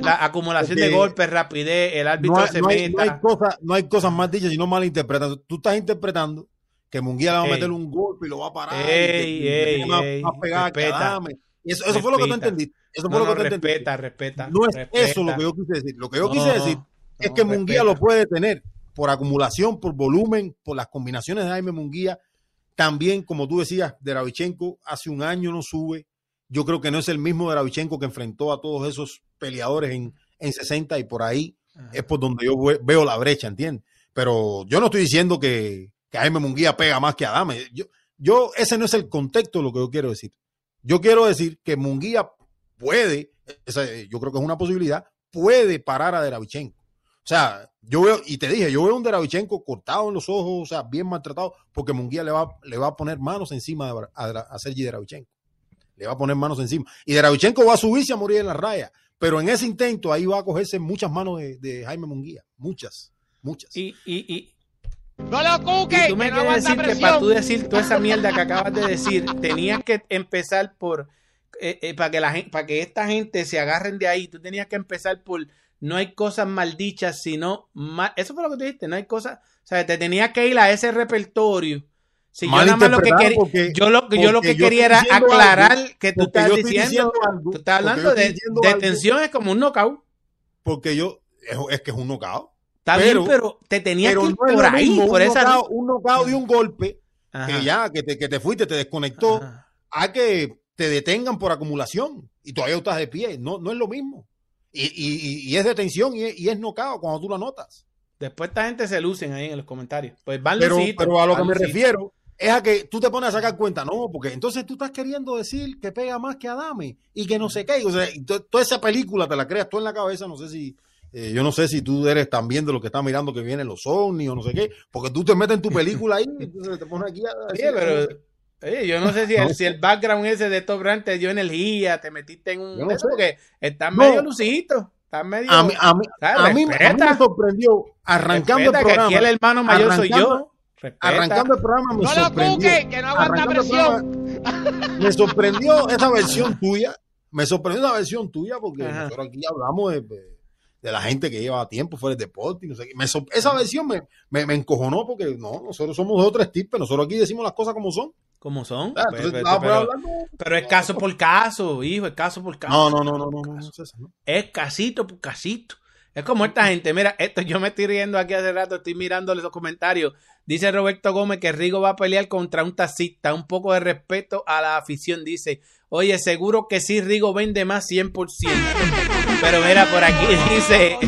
la acumulación de Porque- golpes, rapidez, el árbitro No hay, se no hay- no meta. hay cosas, no hay cosas más dichas, sino malinterpretando. Tú estás interpretando que Munguía le va a Ey. meter un golpe y lo va a parar. Ey, y que ey, tiene más, ey, más pegada que respeta. Adame. Eso, eso fue lo que tú entendiste. Eso No, fue lo no, que tú entendiste. respeta, respeta. No es respeta. eso lo que yo quise decir. Lo que yo No, quise decir es no, que Munguía lo puede tener por acumulación, por volumen, por las combinaciones de Jaime Munguía. También, como tú decías, de Ravichenko hace un año no sube. Yo creo que no es el mismo de Ravichenko que enfrentó a todos esos peleadores en, en 60 y por ahí Ajá. es por donde yo ve- veo la brecha, ¿entiendes? Pero yo no estoy diciendo que, que Jaime Munguía pega más que Adame. Yo, yo, ese no es el contexto de lo que yo quiero decir. Yo quiero decir que Munguía puede, yo creo que es una posibilidad, puede parar a Deravichenko. O sea, yo veo, y te dije, yo veo un Deravichenko cortado en los ojos, o sea, bien maltratado, porque Munguía le va, le va a poner manos encima de, a, a Sergi le va a poner manos encima. Y Derevchenko va a subirse a morir en la raya. Pero en ese intento ahí va a cogerse muchas manos de, de Jaime Munguía. Muchas, muchas. Y, y, No lo y cuques, tú me que quieres decir que para tú decir toda esa mierda que acabas de decir, tenías que empezar por, eh, eh, para, que la, para que esta gente se agarren de ahí, tú tenías que empezar por, no hay cosas maldichas, sino, mal, eso fue lo que tú dijiste, no hay cosas, o sea, te tenías que ir a ese repertorio. Si yo nada más lo que quería, yo lo, yo lo que yo quería era aclarar algo, que tú estás diciendo, diciendo algo, tú estás hablando de, diciendo de algo. tensión, es como un knockout. Porque yo, es, es que es un knockout. Está Pero- bien, pero te tenías Pero que ir no por ahí, mismo por un esa. knockout, un knockout de un golpe Ajá, que ya, que te, que te fuiste, te desconectó, ajá. a que te detengan por acumulación y todavía estás de pie. No, no es lo mismo. Y, y- es detención y es, y es knockout cuando tú lo anotas. Después esta gente se lucen ahí en los comentarios. Pues van Pero, lucitos, pero a lo que me refiero es a que tú te pones a sacar cuenta, no, porque entonces tú estás queriendo decir que pega más que Adame y que no sé qué. O sea, toda esa película te la creas tú en la cabeza, no sé si, eh, yo no sé si tú eres también de lo que está mirando que vienen los ovnis o no sé qué, porque tú te metes en tu película ahí y entonces te pones aquí a decir, pero oye, yo no sé si el, si el background ese de Top Rank te dio energía, te metiste en un Yo no eso, sé. porque estás No. medio lucito, estás medio a mí, a mí, ¿sabes? a mí- a mí Respeta. me sorprendió arrancando Respeta el que programa. aquí el hermano mayor soy yo. Respeta. Arrancando el programa me No lo sorprendió. cuques, que no aguanta presión. programa, me sorprendió esa versión tuya. Me sorprendió esa versión tuya porque Ajá. nosotros aquí hablamos de, de- la gente que lleva tiempo fuera del deporte. y no sé qué. Me esa versión me, me, me encojonó porque no, nosotros somos de otro tipo. Nosotros aquí decimos las cosas como son. ¿Cómo son? Ah, entonces, pero, hablando- pero es caso por caso, hijo, es caso por caso. No, no, no, no, no, no, no, César, no. Es casito por casito. Es como esta gente, mira, esto yo me estoy riendo aquí hace rato, estoy mirándole los comentarios. Dice Roberto Gómez que Rigo va a pelear contra un taxista. Un poco de respeto a la afición, dice. Oye, seguro que sí, Rigo vende más 100%. Pero mira, por aquí dice,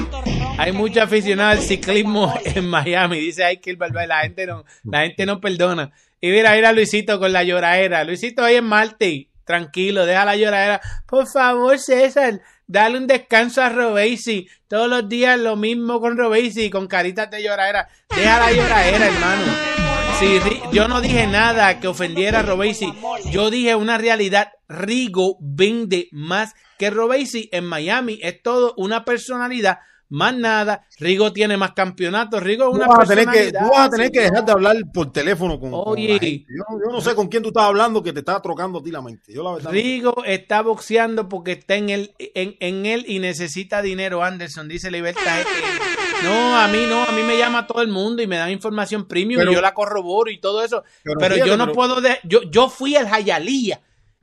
hay mucho aficionado al ciclismo en Miami. Dice hay que la gente no, la gente no perdona. Y mira, mira a Luisito con la lloradera. Luisito hoy en Marte. Tranquilo, deja la lloradera. Por favor, César, dale un descanso a Robesi. Todos los días lo mismo con Robesi, con caritas de lloradera. Deja la lloradera, hermano. Sí, Ri- yo no dije nada que ofendiera a Robesi. Yo dije una realidad. Rigo vende más que Robesi en Miami. Es todo una personalidad. Más nada. Rigo tiene más campeonatos. Rigo es Tú una vas, a tener que, tú vas a tener que dejar de hablar por teléfono con, con Oye. la gente. Yo, yo no sé con quién tú estás hablando que te está trocando a ti la mente. Yo la verdad no sé. Rigo está boxeando porque está en él, en, en él y necesita dinero, Anderson, dice Libertad. No, a mí no, a mí me llama todo el mundo y me dan información premium Pero- y yo la corroboro y todo eso. Pero Pero, fíjate, yo no pero- puedo, de, yo, yo fui al Jayalía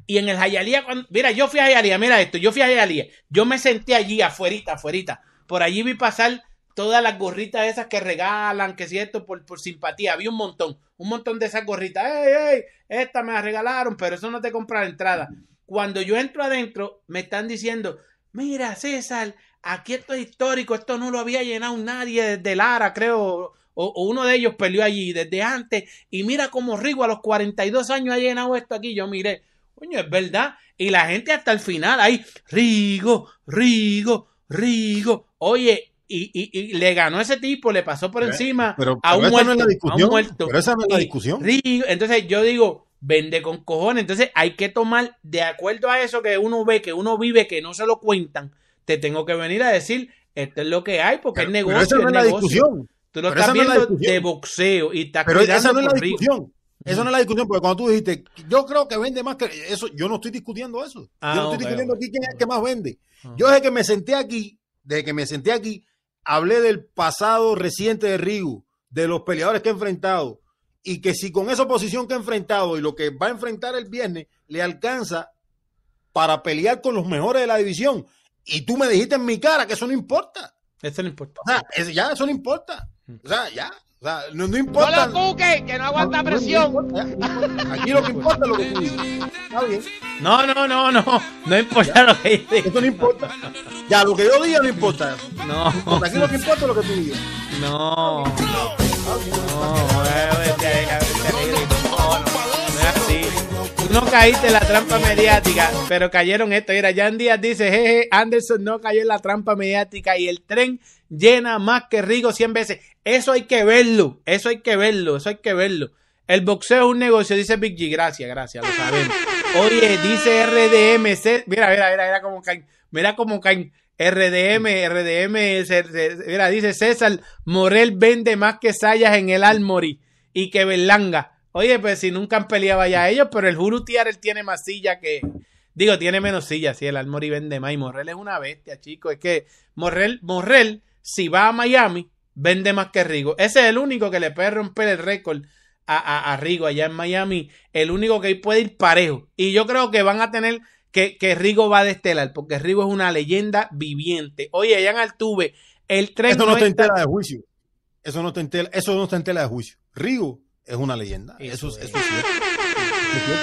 y en el Jayalía, cuando, mira, yo fui a Jayalía, mira esto, yo fui a Jayalía, yo me senté allí afuerita, afuerita, por allí vi pasar todas las gorritas esas que regalan, que si esto por, por simpatía, había un montón, un montón de esas gorritas, ey, ey, esta me la regalaron, pero eso no te compra la entrada. Cuando yo entro adentro, me están diciendo, mira, César, aquí esto es histórico, esto no lo había llenado nadie desde Lara, creo, o, o uno de ellos peleó allí desde antes, y mira cómo Rigo a los 42 años ha llenado esto aquí, yo miré, coño, es verdad, y la gente hasta el final ahí, Rigo, Rigo, Rigo, oye, y, y, y le ganó ese tipo, le pasó por Pero- encima Pero, a un muerto, no a un muerto. Pero esa no es la discusión. Rigo, entonces yo digo, vende con cojones. Entonces hay que tomar, de acuerdo a eso que uno ve, que uno vive, que no se lo cuentan, te tengo que venir a decir, esto es lo que hay, porque Pero, es pero negocio. esa no es la negocio. discusión. Tú lo pero estás no es viendo de boxeo y estás Pero cuidando esa no es la discusión. Eso no es la discusión, porque cuando tú dijiste, yo creo que vende más que eso, yo no estoy discutiendo eso. Ah, yo no estoy ok, discutiendo aquí quién es el que más vende. Ah. Yo desde que me senté aquí, desde que me senté aquí, hablé del pasado reciente de Rigo, de los peleadores que ha enfrentado, y que si con esa oposición que ha enfrentado y lo que va a enfrentar el viernes le alcanza para pelear con los mejores de la división. Y tú me dijiste en mi cara que eso no importa. Eso no importa. O sea, es- ya eso no importa. O sea, ya. O sea, no, no No importa. lo cuques, que no aguanta No, no, no presión. no. Aquí lo que importa es lo que tú dices. Está bien. No, no, no, no. No importa lo que dice. Eso no importa. Ya, lo que yo diga no importa. No, Aquí lo que importa es lo que tú digas. no. No, eh, no caíste en la trampa mediática, pero cayeron esto. Mira, Jan Díaz dice, jeje, Anderson no cayó en la trampa mediática y el tren llena más que Rigo 100 veces. Eso hay que verlo, eso hay que verlo, eso hay que verlo. El boxeo es un negocio, dice Big G. Gracias, gracias, lo sabemos. Oye, dice RDM, C- mira, mira, mira, mira cómo caen, mira cómo caen. RDM, RDM, mira, dice César, Morel vende más que Sayas en el Almori y que Berlanga. Oye, pues si nunca han peleado ya ellos, pero el Jurutiar él tiene más silla que, digo, tiene menos sillas, sí, el Almori vende más y Morrel es una bestia, chicos, es que Morrel, Morrel, si va a Miami, vende más que Rigo. Ese es el único que le puede romper el récord a, a, a Rigo allá en Miami, el único que ahí puede ir parejo. Y yo creo que van a tener que, que Rigo va de estelar, porque Rigo es una leyenda viviente. Oye, allá en Altuve, el tren Eso no está en tela de juicio. Eso no está en tela, eso no está en tela de juicio. Rigo es una leyenda. Eso Eso, es. eso es cierto. Eso es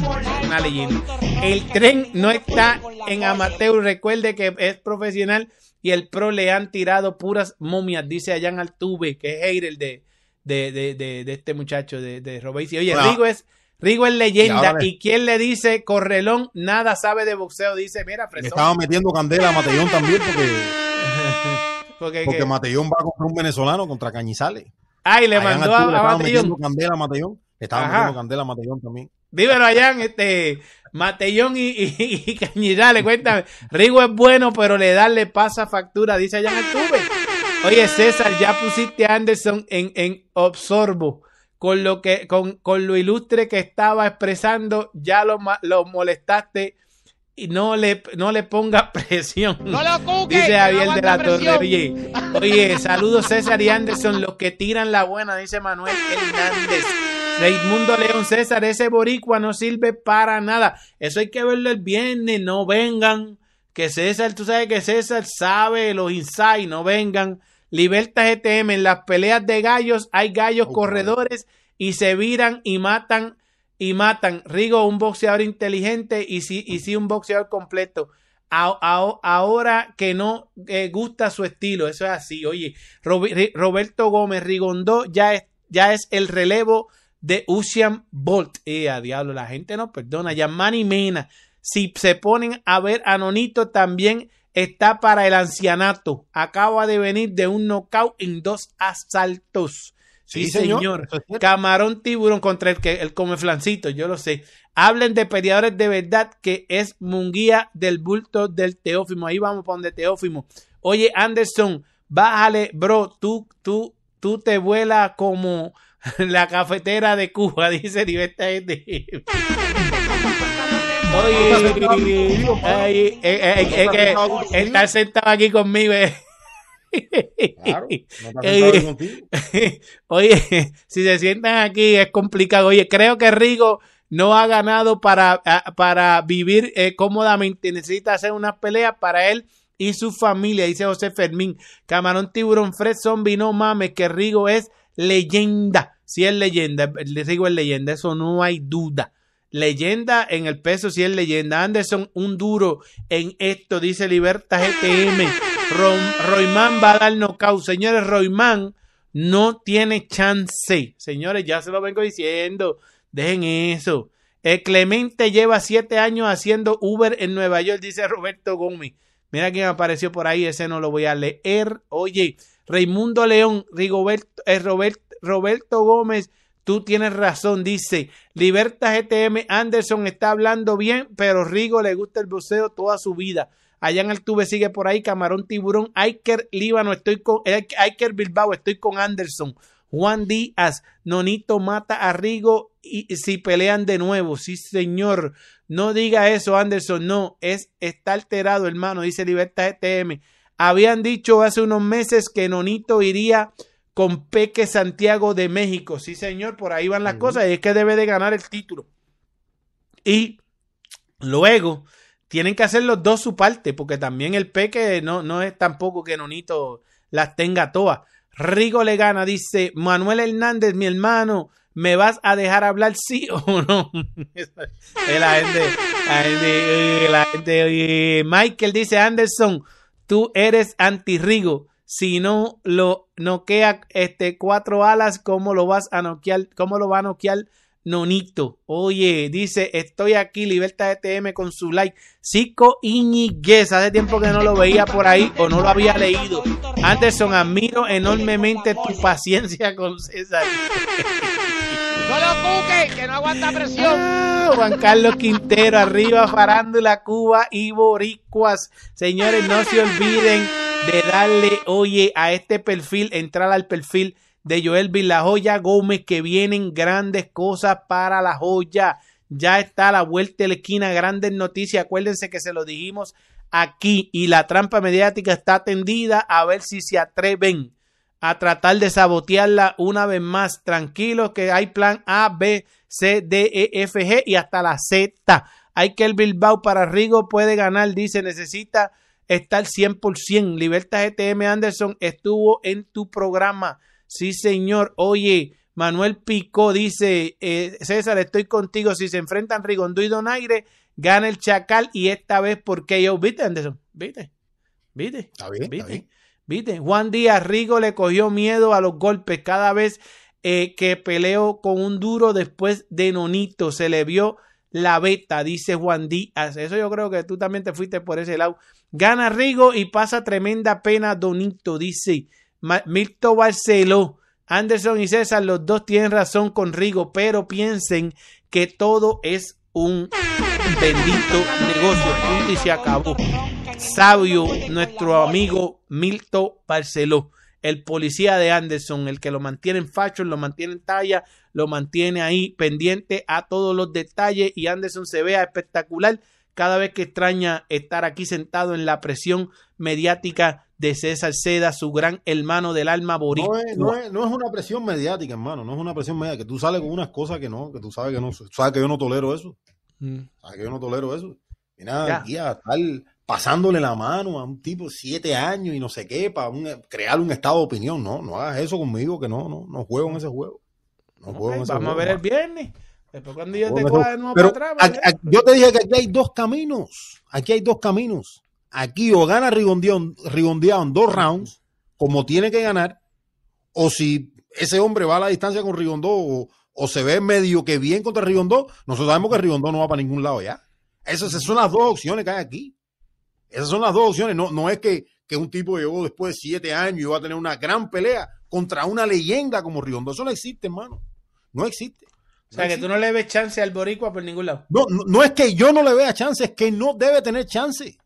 cierto. una leyenda. El tren no está en amateur. Recuerde que es profesional y el pro le han tirado puras momias, dice allá en Altuve, que es hater de, de, de, de, de este muchacho de, de Robesi. Oye, Bueno. Rigo es, Rigo es Y leyenda. le- ¿Y quién le dice Correlón? Nada sabe de boxeo. Dice, mira, Fresón. estaba metiendo candela a Matellón también porque, Porque, porque que- Matellón va contra un venezolano, contra Cañizales. Ay, le Allá en mandó le a, a Matellón. candela a Matellón. Le estaban Ajá. metiendo candela a Matellón también. Dímelo allá este Matellón y, y, y Cañizales, cuéntame. Rigo es bueno, pero le da, le pasa factura, dice allá en Altuve. Oye, César, ya pusiste a Anderson en, en absorbo. Con lo que, con, con lo ilustre que estaba expresando, ya lo, lo molestaste y no le, no le ponga presión. No lo cuques, Dice que no Javier de la Torre. Oye, oye, saludos César y Anderson, los que tiran la buena, dice Manuel Hernández. Raimundo León César, ese boricua no sirve para nada. Eso hay que verlo el viernes, no vengan. Que César, tú sabes que César sabe los insights, no vengan. Liberta GTM, en las peleas de gallos hay gallos Oh, corredores y se viran y matan y matan. Rigo, un boxeador inteligente y sí, y sí un boxeador completo. Ahora que no eh, gusta su estilo, eso es así. Oye, Roberto Gómez Rigondó ya es, ya es el relevo de Usain Bolt. Eh, a diablo, la gente no perdona. Yamani Mena, si se ponen a ver a Nonito, también está para el ancianato. Acaba de venir de un knockout en dos asaltos. Sí, señor. Es. Camarón tiburón contra el que el come flancito, yo lo sé. Hablen de peleadores de verdad que es Munguía del bulto del Teófimo. Ahí vamos para donde Teófimo. Oye, Anderson, bájale, bro. Tú, tú, tú te vuelas como la cafetera de Cuba, dice Libertad de Oye, ay, eh, eh, eh, es que está sentado aquí conmigo. eh. Claro, no. Oye, si se sientan aquí es complicado. Oye, creo que Rigo no ha ganado para, para vivir eh, cómodamente. Necesita hacer unas peleas para él y su familia, dice José Fermín. Camarón Tiburón Fred Zombie, no mames, que Rigo es leyenda. Si es leyenda, Rigo es leyenda, eso no hay duda. Leyenda en el peso, si es leyenda. Anderson, un duro en esto, dice Liberta GTM. Ro- Royman va a dar knockout. Señores, Royman no tiene chance. Señores, ya se lo vengo diciendo. Dejen eso. El Clemente lleva siete años haciendo Uber en Nueva York, dice Roberto Gómez. Mira quién apareció por ahí, ese no lo voy a leer. Oye, Raimundo León, Rigoberto, eh, Robert- Roberto Gómez, tú tienes razón, dice. Liberta GTM Anderson está hablando bien, pero Rigo le gusta el boxeo toda su vida. Allá en Altuve sigue por ahí Camarón Tiburón, Iker Líbano, estoy con eh, Iker Bilbao, estoy con Anderson. Juan Díaz, Nonito mata a Rigo y y si pelean de nuevo. Sí, señor. No diga eso, Anderson. No, es está alterado, hermano, dice Libertad ETM. Habían dicho hace unos meses que Nonito iría con Peque Santiago de México. Sí, señor, por ahí van las cosas y es que debe de ganar el título. Y luego tienen que hacer los dos su parte, porque también el Peque no, no es tampoco que Nonito las tenga todas. Rigo le gana, dice Manuel Hernández, mi hermano, ¿me vas a dejar hablar sí o no? La gente, la gente, la gente, Michael dice, Anderson, tú eres anti-Rigo. Si no lo noquea este cuatro alas, ¿cómo lo vas a noquear? ¿Cómo lo va a noquear Nonito? Oye, dice, estoy aquí, Libertad ETM con su like. Cico Iñiguez, hace tiempo que no lo veía por ahí o no lo había leído. Anderson, admiro enormemente tu paciencia con César. No lo cuque, que no aguanta presión. Ah, Juan Carlos Quintero, arriba, farándula, Cuba y Boricuas. Señores, no se olviden de darle, oye, a este perfil, entrar al perfil de Joel La Joya Gómez, que vienen grandes cosas para la joya. Ya está la vuelta de la esquina, grandes noticias. Acuérdense que se lo dijimos aquí y la trampa mediática está tendida a ver si se atreven a tratar de sabotearla una vez más. Tranquilos que hay plan A, B, C, D, E, F, G y hasta la Z. Hay que el Bilbao para Rigo puede ganar, dice, necesita estar 100%. Libertad GTM Anderson estuvo en tu programa. Sí, señor. Oye, Manuel Pico dice, eh, César, estoy contigo. Si se enfrentan Rigondó y Donaire, gana el Chacal y esta vez porque yo, ¿viste, Anderson? ¿Viste? ¿Viste? Está bien, está ¿Viste? bien. ¿Viste? Juan Díaz Rigo le cogió miedo a los golpes cada vez eh, que peleó con un duro después de Nonito. Se le vio la beta, dice Juan Díaz. Eso yo creo que tú también te fuiste por ese lado. Gana Rigo y pasa tremenda pena Donito, dice Milton Barceló. Anderson y César, los dos tienen razón con Rigo, pero piensen que todo es un bendito negocio. Y se acabó. Sabio, nuestro amigo Milton Barceló, el policía de Anderson, el que lo mantiene en fashion, lo mantiene en talla, lo mantiene ahí pendiente a todos los detalles y Anderson se vea espectacular cada vez que extraña estar aquí sentado en la presión mediática de César Seda, su gran hermano del alma boricua. No es, no, es, no es una presión mediática, hermano. No es una presión mediática. Que tú sales con unas cosas que no, que tú sabes que no. sabes que yo no tolero eso. Mm. Sabes que yo no tolero eso. Y nada, Ya. aquí a estar pasándole la mano a un tipo de siete años y no sé qué, para un- crear un estado de opinión. No, no hagas eso conmigo, que no, no, no juego en ese juego. No juego Ok, en ese vamos a ver el viernes. Después cuando yo te juego. de nuevo para atrás. yo te dije que aquí hay dos caminos. Aquí hay dos caminos. Aquí o gana Rigondeado en dos rounds, como tiene que ganar, o si ese hombre va a la distancia con Rigondó o, o se ve medio que bien contra Rigondó, nosotros sabemos que Rigondó no va para ningún lado ya. Esas, esas son las dos opciones que hay aquí. Esas son las dos opciones. No, no es que, que un tipo llegó después de siete años y va a tener una gran pelea contra una leyenda como Rigondó. Eso no existe, hermano. No existe. O sea, que tú no le ves chance al boricua por ningún lado. No, no, no es que yo no le vea chance, es que no debe tener chance.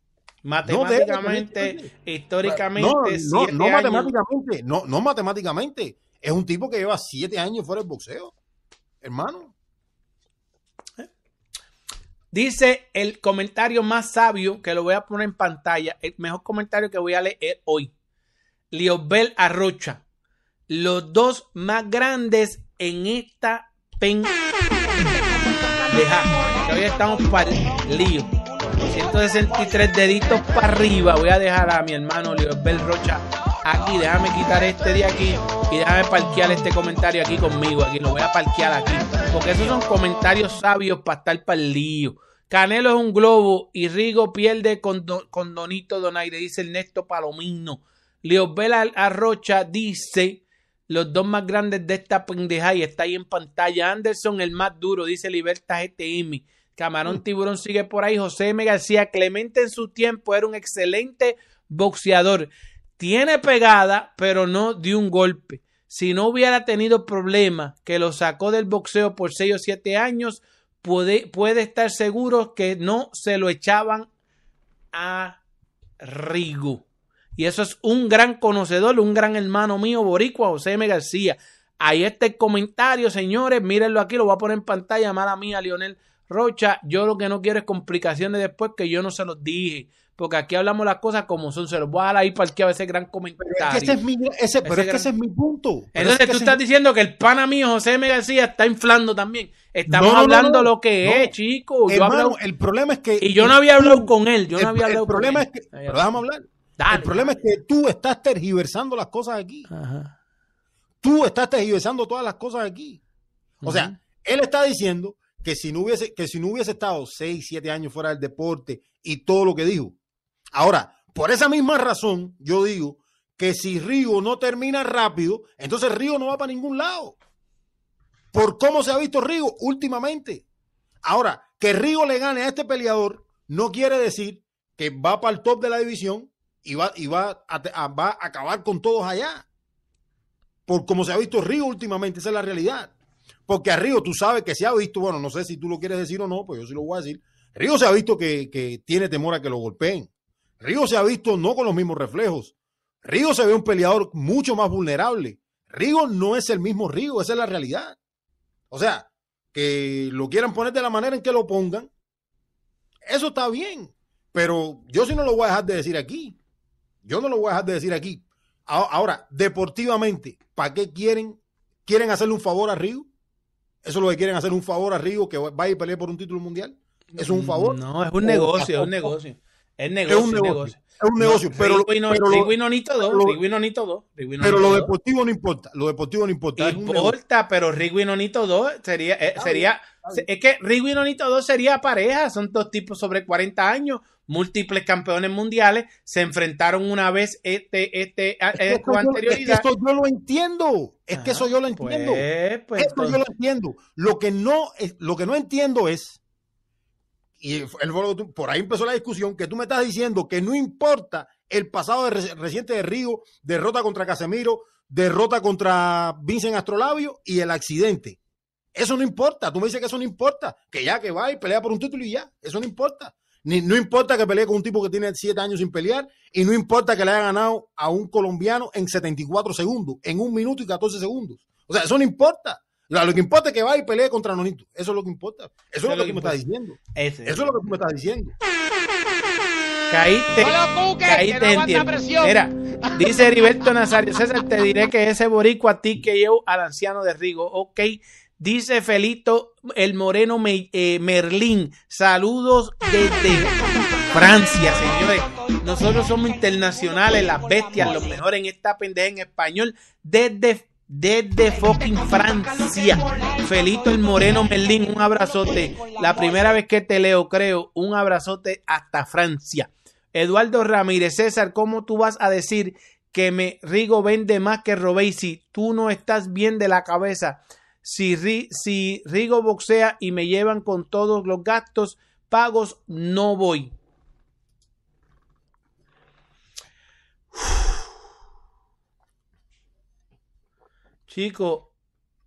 Matemáticamente, históricamente, no, no, no matemáticamente, no, no matemáticamente. Es un tipo que lleva siete años fuera del boxeo, hermano. Dice el comentario más sabio que lo voy a poner en pantalla, el mejor comentario que voy a leer hoy. Liobel Arrocha. Los dos más grandes en esta pendeja. Que hoy estamos para el lío. 163 deditos para arriba. Voy a dejar a mi hermano Liobel Rocha aquí. Déjame quitar este de aquí y déjame parquear este comentario aquí conmigo. Aquí lo voy a parquear aquí. Porque esos son comentarios sabios para estar para el lío. Canelo es un globo y Rigo pierde con, Do- con Donito Donaire, dice Ernesto Palomino. Leobel Ar- Arrocha dice los dos más grandes de esta pendeja y está ahí en pantalla. Anderson, el más duro, dice Libertad GTM. Camarón Tiburón sigue por ahí. José M. García Clemente en su tiempo era un excelente boxeador. Tiene pegada, pero no de un golpe. Si no hubiera tenido problema que lo sacó del boxeo por 6 o 7 años, puede, puede estar seguro que no se lo echaban a Rigo. Y eso es un gran conocedor, un gran hermano mío, Boricua, José M. García. Ahí está el comentario, señores. Mírenlo aquí, lo voy a poner en pantalla. Mala mía, Lionel Rocha. Yo lo que no quiero es complicaciones después que yo no se los dije. Porque aquí hablamos las cosas como son. Se los voy a dar ahí parqueado ese gran comentario. Es que ese es mi, ese, pero es que ese es mi punto. Pero Entonces es que tú estás es- diciendo que el pana mío, José M. García, está inflando también. Estamos No, no, no, hablando no. lo que es, chico. Yo el problema es que. y yo no había hablado con él. Yo el, no había el hablado problema con es él. que. Pero hablar. Dale. el problema es que tú estás tergiversando las cosas aquí. Ajá. Tú estás tergiversando todas las cosas aquí. O sea, él está diciendo que si no hubiese, que si no hubiese estado 6, 7 años fuera del deporte y todo lo que dijo. Ahora, por esa misma razón, yo digo que si Río no termina rápido, entonces Río no va para ningún lado. Por cómo se ha visto Río últimamente. Ahora, que Río le gane a este peleador no quiere decir que va para el top de la división y va, y va, a, va a acabar con todos allá. Por cómo se ha visto Río últimamente, esa es la realidad. Porque a Río tú sabes que se ha visto, bueno, no sé si tú lo quieres decir o no, pues yo sí lo voy a decir. Río se ha visto que, que tiene temor a que lo golpeen. Río se ha visto no con los mismos reflejos. Río se ve un peleador mucho más vulnerable. Río no es el mismo Río, esa es la realidad. O sea, que lo quieran poner de la manera en que lo pongan, eso está bien. Pero yo sí no lo voy a dejar de decir aquí. Yo no lo voy a dejar de decir aquí. Ahora, deportivamente, ¿para qué quieren? ¿Quieren hacerle un favor a Río? ¿Eso es lo que quieren hacer un favor a Río que vaya a pelear por un título mundial? ¿Eso es un favor? No, es un negocio, es un negocio. Es negocio, es un negocio. Es un negocio, pero, pero, lo deportivo no importa, lo deportivo no importa. Importa, pero Rigui no ni todo sería, eh, sería, es que Rigui no ni todo sería pareja, son dos tipos sobre 40 años, múltiples campeones mundiales, se enfrentaron una vez este, este, es con anterioridad. Es que eso yo lo entiendo, es que eso yo lo entiendo, pues, pues, eso yo lo entiendo. Lo que no, lo que no entiendo es y el, por ahí empezó la discusión, que tú me estás diciendo que no importa el pasado reciente de Río, derrota contra Casemiro, derrota contra Vincent Astrolabio y el accidente. Eso no importa, tú me dices que eso no importa, que ya que va y pelea por un título y ya, eso no importa. Ni, no importa que pelee con un tipo que tiene siete años sin pelear y no importa que le haya ganado a un colombiano en 74 segundos, en un minuto y 14 segundos. O sea, eso no importa. Lo que importa es que va y pelee contra Nonito. Eso es lo que importa. Eso, es lo que me estás diciendo. Eso es lo que tú me estás diciendo. Caíste. caíste Mira, dice Heriberto Nazario. César, te diré que ese boricua a ti que yo al anciano de Rigo. Ok. Dice Felito el Moreno eh, Merlín. Saludos desde Francia, señores. Nosotros somos internacionales, las bestias, los mejores en esta pendeja en español. Desde desde fucking Francia. Felito el Moreno Merlín, un abrazote. La primera vez que te leo, creo, un abrazote hasta Francia. Eduardo Ramírez, César, ¿cómo tú vas a decir que me Rigo vende más que si Tú no estás bien de la cabeza. Si, si Rigo boxea y me llevan con todos los gastos pagos, no voy. Chico,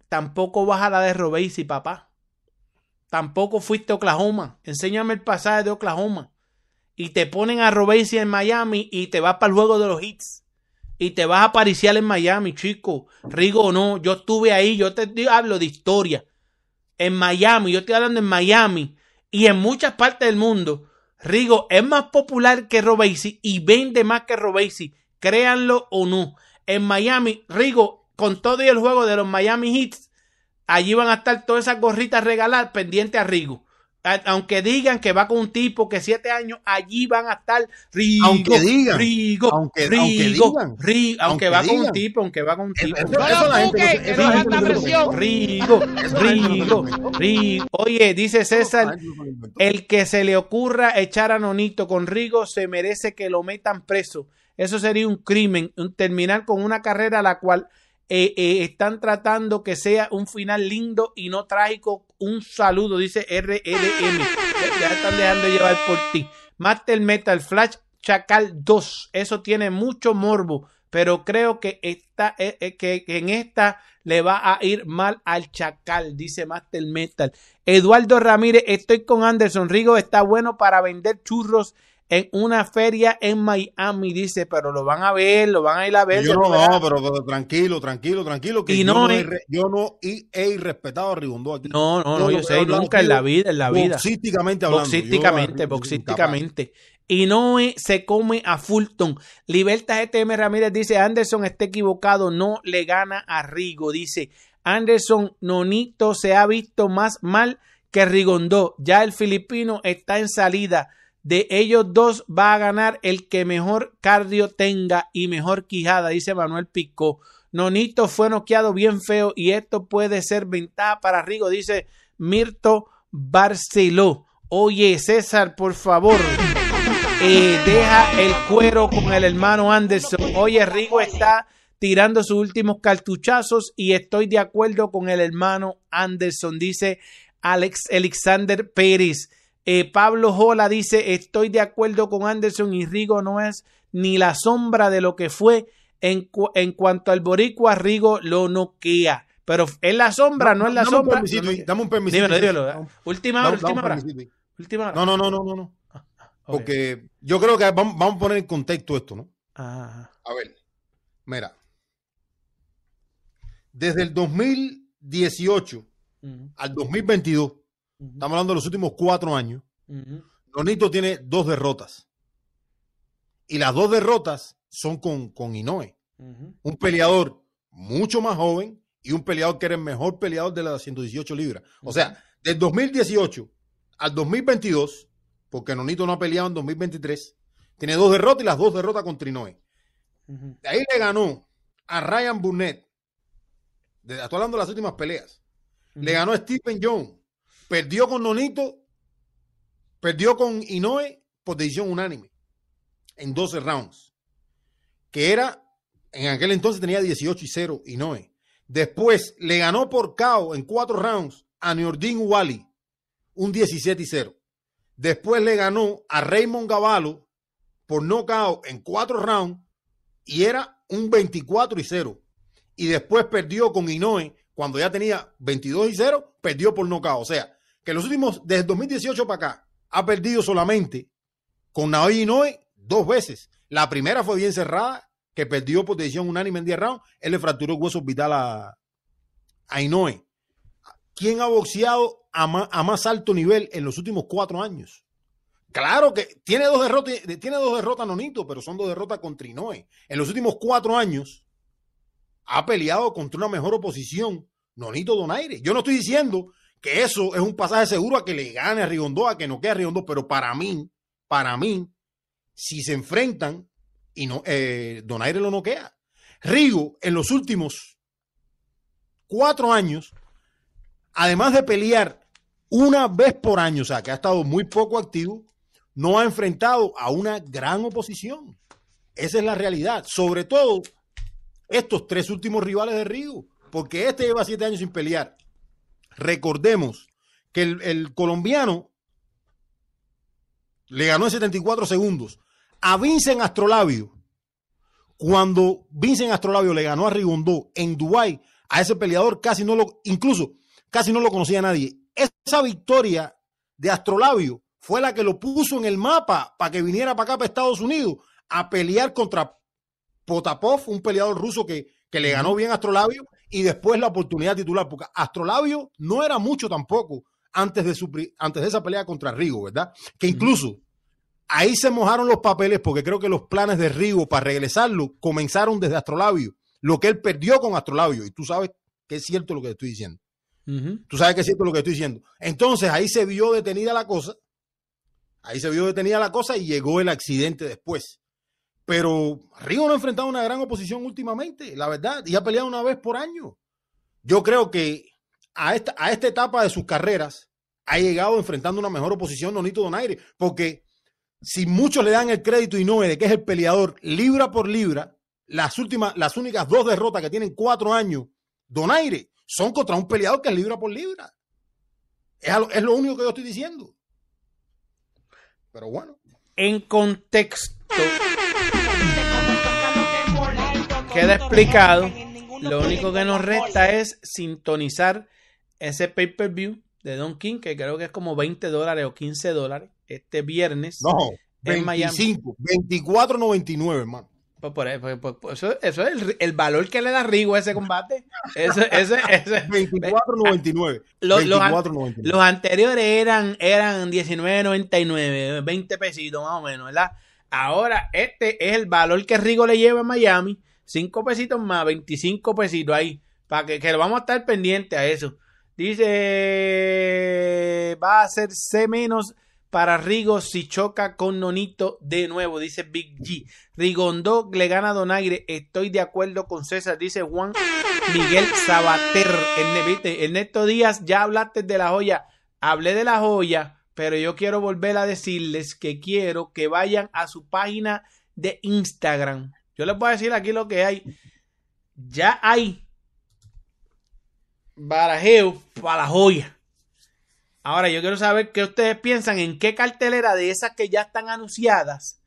tampoco vas a la de Robesi, papá. Tampoco fuiste a Oklahoma. Enséñame el pasaje de Oklahoma. Y te ponen a Robesi en Miami y te vas para el juego de los hits. Y te vas a pariciar en Miami, chico. Rigo, no. Yo estuve ahí. Yo te hablo de historia. En Miami. Yo estoy hablando en Miami. Y en muchas partes del mundo. Rigo es más popular que Robesi y vende más que Robesi. Créanlo o no. En Miami, Rigo con todo y el juego de los Miami Heats, allí van a estar todas esas gorritas regaladas pendientes a Rigo. Aunque digan que va con un tipo que siete años, allí van a estar Rigo, aunque digan, Rigo, aunque, Rigo, Rigo, aunque, va con un tipo, aunque va con un tipo. Rigo, Rigo, Rigo. Oye, dice César, el que se le ocurra echar a Nonito con Rigo se merece que lo metan preso. Eso sería un crimen, terminar con una carrera a la cual eh, eh, están tratando que sea un final lindo y no trágico. Un saludo, dice RLM. Ya están dejando llevar por ti. Master Metal Flash Chacal 2. Eso tiene mucho morbo, pero creo que, esta, eh, que, en esta le va a ir mal al Chacal, dice Master Metal. Eduardo Ramírez, estoy con Anderson. Rigo está bueno para vender churros en una feria en Miami, dice, pero lo van a ver, lo van a ir a ver. Yo no, no pero, tranquilo, tranquilo, tranquilo, que yo, no he, yo no he, irrespetado a Rigondo aquí. No, no, no, yo, sé, nunca en la vida, en la vida. Boxísticamente hablando. Boxísticamente, boxísticamente. Y no se come a Fulton. Libertad GTM Ramírez dice, Anderson está equivocado, no le gana a Rigo. Dice, Anderson Nonito se ha visto más mal que Rigondó. Ya el filipino está en salida de ellos dos va a ganar el que mejor cardio tenga y mejor quijada, dice Manuel Pico. Nonito fue noqueado bien feo y esto puede ser ventaja para Rigo, dice Mirto Barceló. Oye, César, por favor, eh, deja el cuero con el hermano Anderson. Oye, Rigo está tirando sus últimos cartuchazos y estoy de acuerdo con el hermano Anderson, dice Alex Alexander Pérez. Eh, Pablo Jola dice, estoy de acuerdo con Anderson y Rigo no es ni la sombra de lo que fue en, en cuanto al boricua, Rigo lo noquea. Pero es la sombra, no es la dame sombra. Un permisito, No, ahí, dame un permisito. dímelo, dímelo. Última hora, última hora. Última. No, no, no, no, no, no. Ok. Porque yo creo que vamos, vamos a poner en contexto esto, ¿no? Ajá. A ver, mira. Desde el 2018 Ujú, al 2022, estamos hablando de los últimos cuatro años, Nonito tiene dos derrotas. Y las dos derrotas son con, con Inoue, un peleador mucho más joven y un peleador que era el mejor peleador de las 118 libras. O sea, del 2018 al 2022, porque Nonito no ha peleado en 2023, tiene dos derrotas y las dos derrotas contra Inoue. De ahí le ganó a Ryan Burnett. De, estoy hablando de las últimas peleas. Le ganó a Stephen Jones. Perdió con Nonito. Perdió con Inoue por decisión unánime. En 12 rounds. Que era, en aquel entonces tenía 18 y 0 Inoue. Después le ganó por KO en 4 rounds a Nordin Wally. Un 17 y 0. Después le ganó a Raymond Gavallo por knockout en 4 rounds y era un 24 y 0. Y después perdió con Inoue cuando ya tenía 22 y 0, perdió por nocaut. O sea, que los últimos, desde 2018 para acá, ha perdido solamente con Naoya Inoue dos veces. La primera fue bien cerrada, que perdió por unánime en 10 rounds. Él le fracturó el hueso orbital a, a Inoue. ¿Quién ha boxeado a más, a más alto nivel en los últimos cuatro años? Claro que tiene dos derrotas, tiene dos derrotas Nonito, pero son dos derrotas contra Inoue. En los últimos cuatro años ha peleado contra una mejor oposición, Nonito Donaire. Yo no estoy diciendo que eso es un pasaje seguro a que le gane a Rigondó, a que no quede a Rigondó, pero para mí, para mí, si se enfrentan y no, eh, Donaire lo noquea. Rigo, en los últimos cuatro años, además de pelear una vez por año, o sea, que ha estado muy poco activo, no ha enfrentado a una gran oposición. Esa es la realidad. Sobre todo estos tres últimos rivales de Rigo, porque este lleva siete años sin pelear. Recordemos que el, el colombiano le ganó en 74 segundos a Vincent Astrolabio. Cuando Vincent Astrolabio le ganó a Rigondó en Dubái, a ese peleador casi no lo, incluso casi no lo conocía nadie. Esa victoria de Astrolabio fue la que lo puso en el mapa para que viniera para acá, para Estados Unidos, a pelear contra Potapov, un peleador ruso que, que le ganó bien a Astrolabio, y después la oportunidad titular, porque Astrolabio no era mucho tampoco antes de, su, antes de esa pelea contra Rigo, ¿verdad? Que incluso ahí se mojaron los papeles porque creo que los planes de Rigo para regresarlo comenzaron desde Astrolabio, lo que él perdió con Astrolabio, y tú sabes que es cierto lo que estoy diciendo. Uh -huh. Tú sabes que es cierto lo que estoy diciendo. Entonces ahí se vio detenida la cosa, ahí se vio detenida la cosa y llegó el accidente después. Pero Rigo no ha enfrentado una gran oposición últimamente, la verdad, y ha peleado una vez por año. Yo creo que a esta, a esta etapa de sus carreras ha llegado enfrentando una mejor oposición Nonito Donaire, porque si muchos le dan el crédito y no de que es el peleador libra por libra, las últimas, las únicas dos derrotas que tienen cuatro años, Donaire, son contra un peleador que es libra por libra. Es, lo, es lo único que yo estoy diciendo. Pero bueno. En contexto, queda explicado. Lo único que nos resta es sintonizar ese pay-per-view de Don King, que creo que es como 20 dólares o 15 dólares, este viernes. No, 25, 24.99, hermano. Pues por, por, por, por eso, eso, es el, el, valor que le da Rigo a ese combate. Ese, ese, 24.99. Los, 24, los, los, anteriores eran, eran 19.99, 20 pesitos más o menos, ¿verdad? Ahora, este es el valor que Rigo le lleva a Miami. 5 pesitos más, 25 pesitos ahí. Para que, que lo vamos a estar pendiente a eso. Dice, va a ser C menos para Rigo si choca con Nonito de nuevo, dice Big G. Rigondó le gana a Donaire, estoy de acuerdo con César, dice Juan Miguel Sabater. Ernesto Díaz, ya hablaste de la joya, hablé de la joya, pero yo quiero volver a decirles que quiero que vayan a su página de Instagram. Yo les voy a decir aquí lo que hay. Ya hay barajeo para la joya. Ahora yo quiero saber qué ustedes piensan, en qué cartelera de esas que ya están anunciadas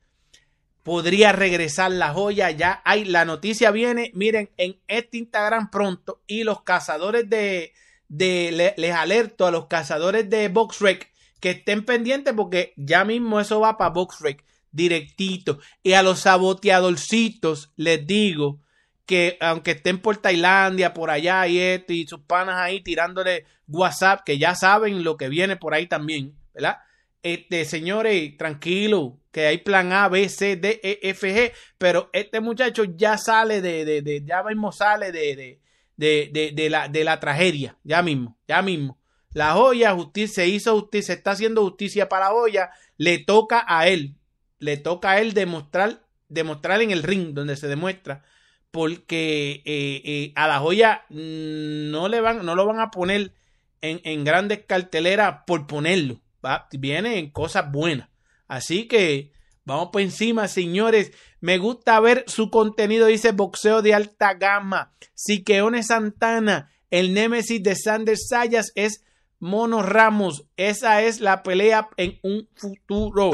podría regresar la joya. Ya hay, la noticia viene, miren, en este Instagram pronto. Y los cazadores de, de les alerto a los cazadores de BoxRec que estén pendientes porque ya mismo eso va para BoxRec directito. Y a los saboteadorcitos les digo que aunque estén por Tailandia, por allá y este, y sus panas ahí tirándole WhatsApp, que ya saben lo que viene por ahí también, ¿verdad? Este, señores, tranquilo, que hay plan A, B, C, D, E, F, G, pero este muchacho ya sale de, de, de ya mismo sale de, de, de, la, de la tragedia, ya mismo, ya mismo. La joya, justicia, se hizo justicia, se está haciendo justicia para la joya, le toca a él, le toca a él demostrar, demostrar en el ring donde se demuestra, porque eh, eh, a la joya no le van, no lo van a poner en, en grandes carteleras por ponerlo viene en cosas buenas. Así que vamos por encima, señores. Me gusta ver su contenido, dice boxeo de alta gama. Siqueone Santana, el némesis de Sanders Sayas es Mono Ramos. Esa es la pelea en un futuro.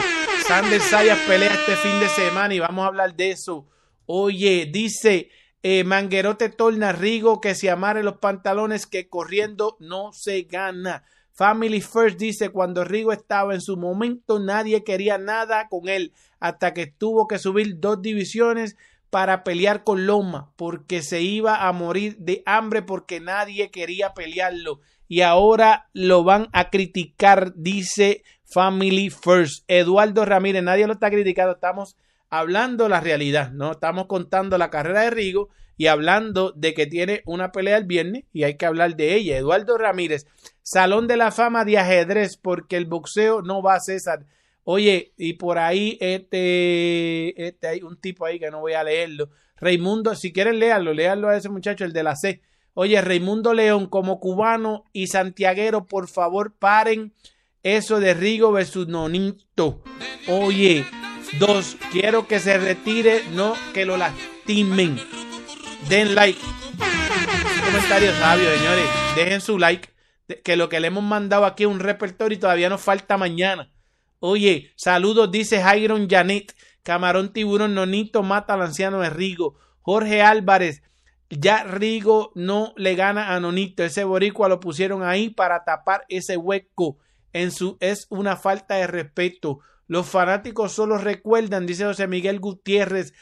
Sanders Sayas pelea este fin de semana y vamos a hablar de eso. Oye, dice eh, Manguerote Torna Rigo que se amare los pantalones que corriendo no se gana. Family First dice, cuando Rigo estaba en su momento, nadie quería nada con él hasta que tuvo que subir dos divisiones para pelear con Loma, porque se iba a morir de hambre porque nadie quería pelearlo. Y ahora lo van a criticar, dice Family First. Eduardo Ramírez, nadie lo está criticando, estamos hablando la realidad, ¿no? Estamos contando la carrera de Rigo y hablando de que tiene una pelea el viernes y hay que hablar de ella. Eduardo Ramírez, Salón de la Fama de ajedrez, porque el boxeo no va a César. Oye, y por ahí este, este hay un tipo ahí que no voy a leerlo. Raimundo, si quieren leerlo, léalo a ese muchacho, el de la C. Oye, Raimundo León, como cubano y santiaguero, por favor, paren eso de Rigo versus Nonito. Oye, dos, quiero que se retire, no que lo lastimen den like. Comentario sabio, señores. Dejen su like. Que lo que le hemos mandado aquí es un repertorio y todavía nos falta mañana. Oye, saludos, dice Jairon Janet. Camarón Tiburón Nonito mata al anciano de Rigo. Jorge Álvarez. Ya Rigo no le gana a Nonito. Ese boricua lo pusieron ahí para tapar ese hueco. En su es una falta de respeto. Los fanáticos solo recuerdan, dice José Miguel Gutiérrez,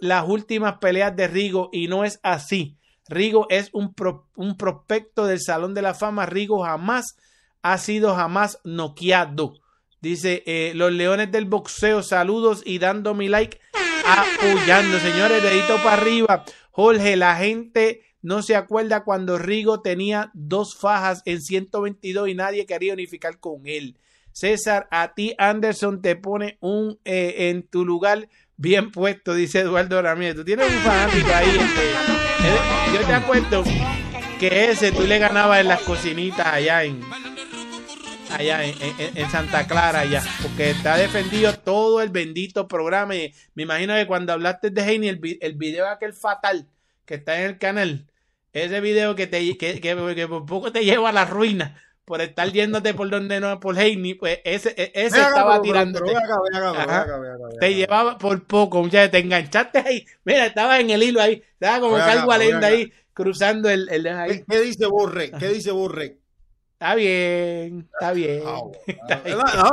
las últimas peleas de Rigo y no es así. Rigo es un, un prospecto del Salón de la Fama. Rigo jamás ha sido jamás noqueado. Dice, eh, los leones del boxeo, saludos y dando mi like, apoyando. Señores, dedito para arriba. Jorge, la gente no se acuerda cuando Rigo tenía dos fajas en 122 y nadie quería unificar con él. César, a ti Anderson te pone un eh, en tu lugar bien puesto, dice Eduardo Ramírez. Tú tienes un fanático ahí. Este, eh, yo te acuerdo que ese tú le ganabas en las cocinitas allá en allá en, Santa Clara allá, porque está defendido todo el bendito programa y me imagino que cuando hablaste de Heini, el, el video aquel fatal que está en el canal, ese video que te que, que por poco te lleva a la ruina, por estar yéndote por donde no por Heini, pues ese, e, ese estaba tirando. Te llevaba por poco, muchachos, te enganchaste ahí. Mira, estaba en el hilo ahí, estaba como calvo ahí, cruzando el, el ahí. ¿Qué, dice Borre? ¿Qué dice Borre? Está bien, está bien. No,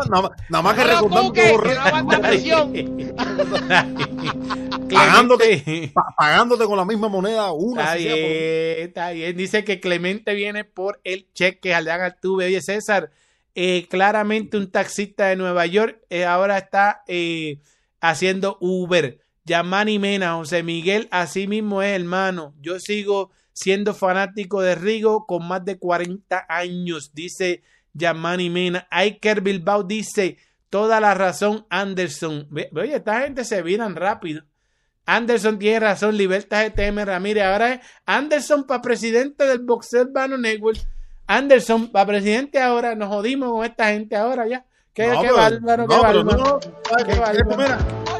no, nada más que recordando que Borre. pagándote, pagándote con la misma moneda una. Está bien, está bien. Dice que Clemente viene por el cheque al Altuve. Oye, César, eh, claramente un taxista de Nueva York eh, ahora está eh, haciendo Uber. Yamani Mena, José Miguel, así mismo es hermano. Yo sigo siendo fanático de Rigo con más de 40 años, dice Yamani Mena. Iker Bilbao dice, toda la razón Anderson. Oye, esta gente se viran rápido. Anderson tiene razón, Libertad GTM Ramírez. Ahora es Anderson para presidente del Boxeo Urbano Network. Anderson para presidente ahora. Nos jodimos con esta gente ahora ya. Qué, bárbaro, qué bárbaro.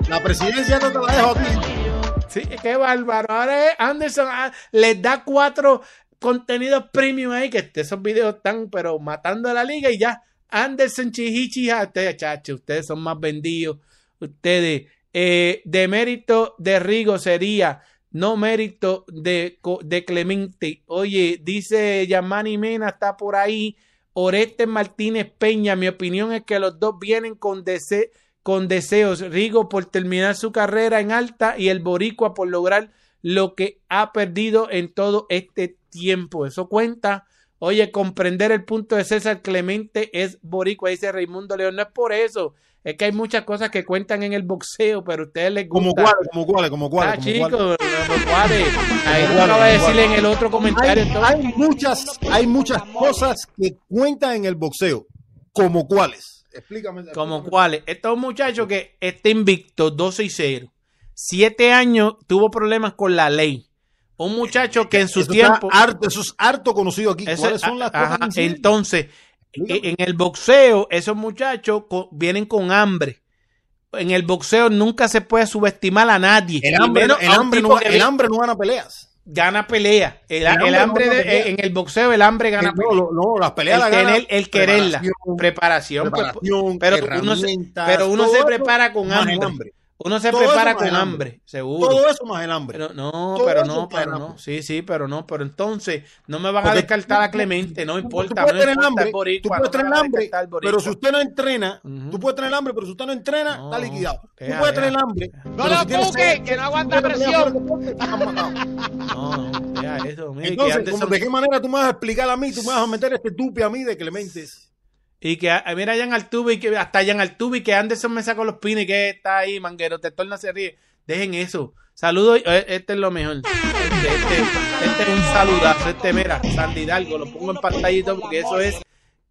la presidencia no te la dejo a ti. Sí, qué bárbaro. Ahora Anderson ah, les da cuatro contenidos premium ahí, que esos videos están, pero matando a la liga y ya. Anderson Chihichi, ustedes, chacho, ustedes son más vendidos. Ustedes, Eh, de mérito de Rigo sería no mérito de, de Clemente. Oye, dice Yamani Mena, está por ahí. Oreste Martínez Peña, mi opinión es que los dos vienen con, dese- con deseos. Rigo por terminar su carrera en alta y el Boricua por lograr lo que ha perdido en todo este tiempo. Eso cuenta. Oye, comprender el punto de César Clemente es boricua, dice Raimundo León. No es por eso. Es que hay muchas cosas que cuentan en el boxeo, pero a ustedes les gusta. Como cuáles, como cuáles, como cuáles. Ah, chicos, como cuáles. Ahí Como tú acabas de decirle en el otro comentario. Hay, entonces. hay muchas, hay muchas cosas que cuentan en el boxeo. ¿Como cuáles? Explícame. Como cuáles. Este es un muchacho que está invicto 12 y 0. Siete años tuvo problemas con la ley. Un muchacho que en su Eso, tiempo. harto, eso es harto conocido aquí. Eso- ¿Cuáles son las ajá, cosas? entonces, Explícame. en el boxeo, esos muchachos vienen con hambre. En el boxeo nunca se puede subestimar a nadie. el hambre, menos el hambre no, el hambre no gana peleas. Gana pelea. El, El el hambre no de- en el boxeo, el hambre gana no, pelea. lo- no, las peleas el, gana tener- el quererla. preparación, Preparación. pues, preparación, pero uno se, pero uno se prepara con hambre. hambre. Uno se Todo prepara con el hambre, hambre. seguro. Todo eso más el hambre. Pero no, Todo pero no, pero hambre. no. Sí, sí, pero no. Pero entonces, no me van a descartar a Clemente, no importa. tú puedes no tener importa hambre, boricua, tú puedes tener hambre, pero si usted no entrena, tú puedes tener hambre, pero si usted no entrena, No, está liquidado. Tú puedes tener hambre. No lo si tienes busque, sed, que no aguanta presión. No, no, deja eso. que Entonces, Anderson- ¿cómo- ¿de qué manera tú me vas a explicar a mí? Tú me vas a meter este tupi a mí de Clementes. Y que ah, mira Jan Altuve y que hasta Jan Altuve y que Anderson me sacó los pines y que está ahí, manguero, te torna se ríe. Dejen eso. Saludos, eh, este es lo mejor. Este, este, este es un saludazo, este mira, Sandy Hidalgo, lo pongo en pantallito porque eso es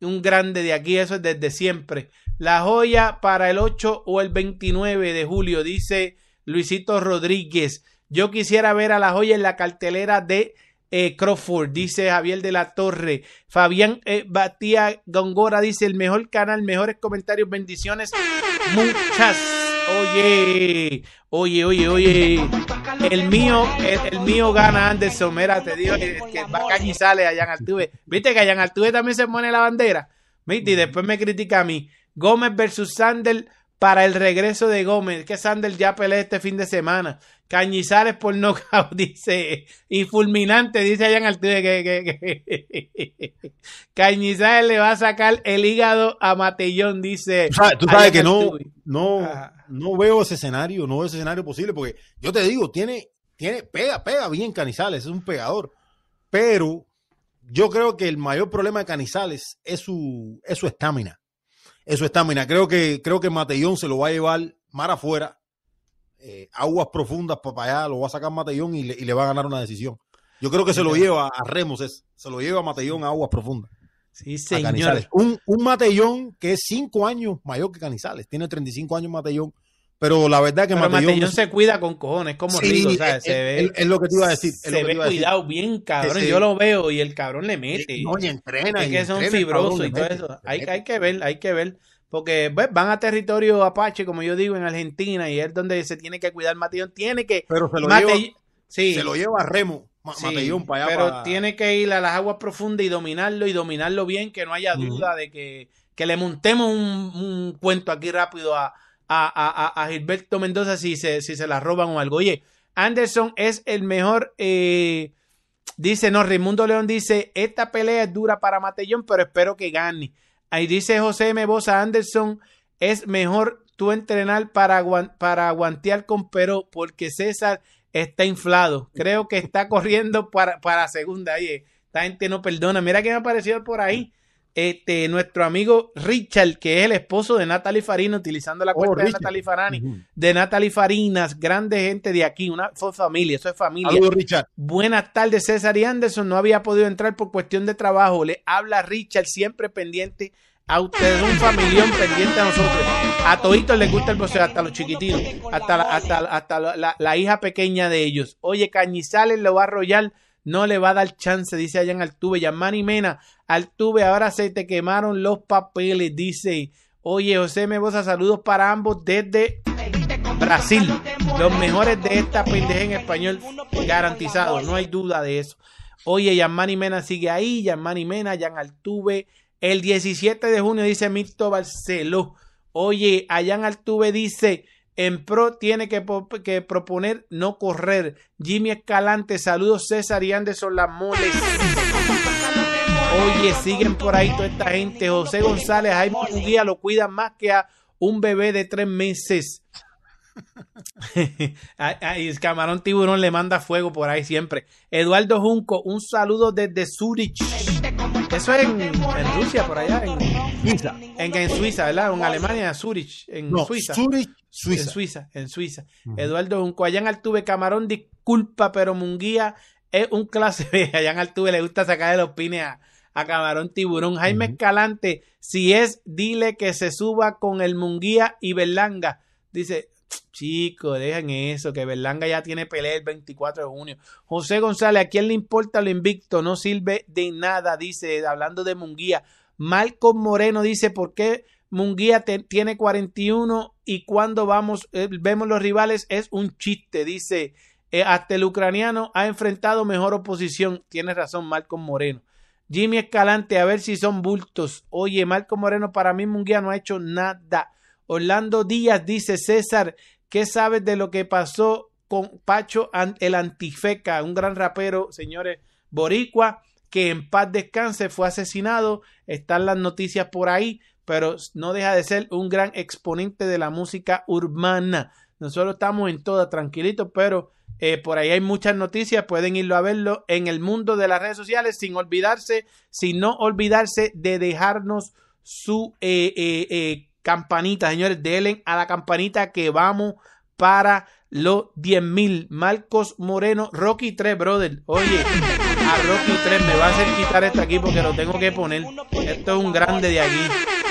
un grande de aquí, eso es desde siempre. La joya para el 8 o el 29 de julio, dice Luisito Rodríguez. Yo quisiera ver a la joya en la cartelera de eh, Crawford, dice Javier de la Torre. Fabián eh, Batía Gongora dice el mejor canal, mejores comentarios, bendiciones. Muchas. Oye, oye, oye, oye. El mío, el, el mío gana Anderson. Mira, te digo que, que va a Jan Altuve. Viste que a Jan Altuve también se pone la bandera. Viste, y después me critica a mí. Gómez versus Sandel para el regreso de Gómez. Que Sandel ya pelea este fin de semana. Cañizales por knockout, dice. Y fulminante, dice Jan Altuve que, que, que- Cañizales le va a sacar el hígado a Matellón, dice. Tú sabes, tú sabes que no, no, Ajá. no veo ese escenario, no veo ese escenario posible, porque yo te digo, tiene, tiene, pega, pega bien Canizales, es un pegador. Pero yo creo que el mayor problema de Canizales es su, es su estamina. Es su estamina. Creo que, creo que Matellón se lo va a llevar mar afuera, eh, aguas profundas para allá, lo va a sacar Matellón y le, y le va a ganar una decisión. Yo creo que se lo lleva a Remos, es, se lo lleva a Matellón a aguas profundas. Sí, señor. Un, un Matellón que es cinco años mayor que Canizales. Tiene 35 años Matellón. Pero la verdad que Pero Matellón. Matellón se cuida con cojones, como Sí, Rigo, ¿sabes? es, Se ve, es- es lo que te iba a decir. se ve decir. cuidado bien, cabrón. Yo lo veo y el cabrón le mete. No, y entrena. es y que son fibrosos y todo eso. hay que ver, hay que ver. Porque pues, van a territorio apache, como yo digo, en Argentina, y es donde se tiene que cuidar Matellón. Tiene que. Pero se lo, lleva, sí, se lo lleva a Remo, Ma- sí, Matellón, para allá. pero para- tiene que ir a las aguas profundas y dominarlo y dominarlo bien, que no haya duda de que, que le montemos un, un cuento aquí rápido a, a, a- a Gilberto Mendoza si se, si se la roban o algo. Oye, Anderson es el mejor. eh, dice, no, Raimundo León dice: Esta pelea es dura para Matellón, pero espero que gane. Ahí dice José M. Bosa Anderson: Es mejor tú entrenar para, para aguantear con Peró, porque César está inflado. Creo que está corriendo para, para segunda. Oye, esta gente no perdona. Mira que me apareció por ahí. Este, nuestro amigo Richard, que es el esposo de Natalie Farina, utilizando la Oh, cuenta de. Natalie Farani, de Natalie Farinas, grande gente de aquí, una familia, eso es familia. Saludos, Richard. Buenas tardes, César y Anderson. No había podido entrar por cuestión de trabajo. Le habla Richard, siempre pendiente a ustedes, un familión pendiente a nosotros. A toditos les gusta el boxeo, hasta los chiquititos, hasta, la, hasta, hasta la, la- la hija pequeña de ellos. Oye, Cañizales lo va a arrollar, no le va a dar chance, dice allá en Altuve. Yamani Mena, Altuve, ahora se te quemaron los papeles, dice. Oye, José Mebosa, saludos para ambos desde Brasil. Los mejores de esta pendeja en español garantizado, no hay duda de eso. Oye, Yamani Mena sigue ahí, Yamani Mena, Jan Altuve. El 17 de junio dice Mito Barceló. Oye, Ayan Altuve dice, En pro tiene que, proponer no correr. Jimmy Escalante, saludos César y Anderson Las Moles. Oye, siguen por ahí toda esta gente. José González, Jaime día lo cuidan más que a un bebé de tres meses. el camarón tiburón le manda fuego por ahí siempre. Eduardo Junco, un saludo desde Zurich. Eso es en, Rusia, por allá, Suiza. En, Suiza, ¿verdad? En Alemania, Zurich, en Suiza. Zurich, Suiza. En Suiza, en Suiza. Eduardo Junco, allá en Altuve, camarón, disculpa, pero Munguía es un clase B. Allá en Altuve le gusta sacar los pines a, a Camarón Tiburón. Jaime Escalante, si es, dile que se suba con el Munguía y Berlanga. Dice, chico, dejen eso, que Berlanga ya tiene pelea el 24 de junio. José González, ¿a quién le importa lo invicto? No sirve de nada, dice, hablando de Munguía. Malcolm Moreno dice, ¿por qué Munguía tiene 41 y cuando vamos, eh, vemos los rivales es un chiste? Dice, eh, hasta el ucraniano ha enfrentado mejor oposición. Tiene razón Malcolm Moreno. Jimmy Escalante, a ver si son bultos. Oye, Marco Moreno, para mí Munguía no ha hecho nada. Orlando Díaz dice, César, ¿qué sabes de lo que pasó con Pacho el Antifeca, un gran rapero, señores, boricua, que en paz descanse, fue asesinado? Están las noticias por ahí, pero no deja de ser un gran exponente de la música urbana. Nosotros estamos en toda tranquilitos, pero eh, por ahí hay muchas noticias, pueden irlo a verlo en el mundo de las redes sociales, sin olvidarse, sin no olvidarse de dejarnos su eh, eh, campanita, señores, denle a la campanita que vamos para los 10 mil. Marcos Moreno, Rocky 3, brother. Oye, a Rocky 3 me va a hacer quitar esto aquí porque lo tengo que poner. Esto es un grande de aquí.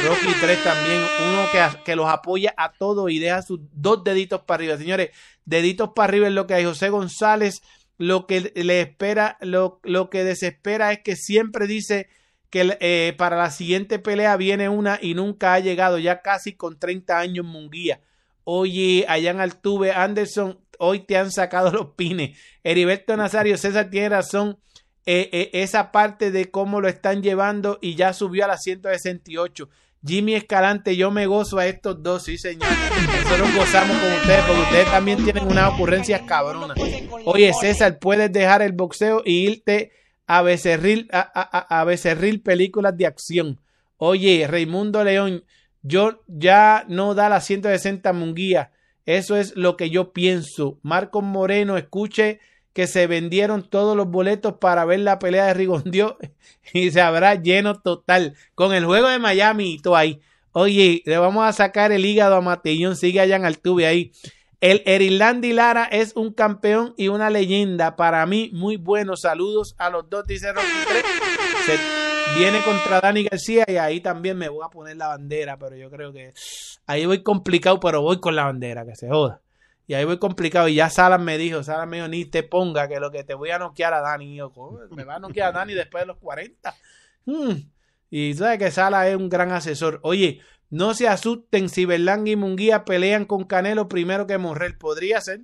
Rocky 3 también, uno que, que los apoya a todos y deja sus dos deditos para arriba. Señores, deditos para arriba es lo que hay. José González, lo que le espera, lo, lo que desespera es que siempre dice que eh, para la siguiente pelea viene una y nunca ha llegado, ya casi con 30 años Munguía. Oye, allá en Altuve, Anderson, hoy te han sacado los pines. Heriberto Nazario, César tiene razón. Eh, eh, esa parte de cómo lo están llevando y ya subió a la 168. Jimmy Escalante, yo me gozo a estos dos, sí señor. Nosotros gozamos con ustedes porque ustedes también tienen una ocurrencia cabrona. Oye César, puedes dejar el boxeo y irte a becerril, a, a, a becerril películas de acción. Oye, Raimundo León, yo ya no da la 160 Munguía. Eso es lo que yo pienso. Marcos Moreno, escuche que se vendieron todos los boletos para ver la pelea de Rigondio y se habrá lleno total con el juego de Miami y todo ahí. Oye, le vamos a sacar el hígado a Matellón, sigue allá en Altuve ahí. El Erilandi Lara es un campeón y una leyenda. Para mí, muy bueno. Saludos a los dos, dice Rocky 3. viene contra Dani García y ahí también me voy a poner la bandera, pero yo creo que ahí voy complicado, pero voy con la bandera, que se joda. Y ahí voy complicado. Y ya Salas me dijo, Salas me dijo, ni te ponga que lo que te voy a noquear a Dani. Y yo, me va a noquear a Dani después de los 40. Hmm. Y sabes que Salas es un gran asesor. Oye, no se asusten si Berlanga y Munguía pelean con Canelo primero que Morrel. Podría ser.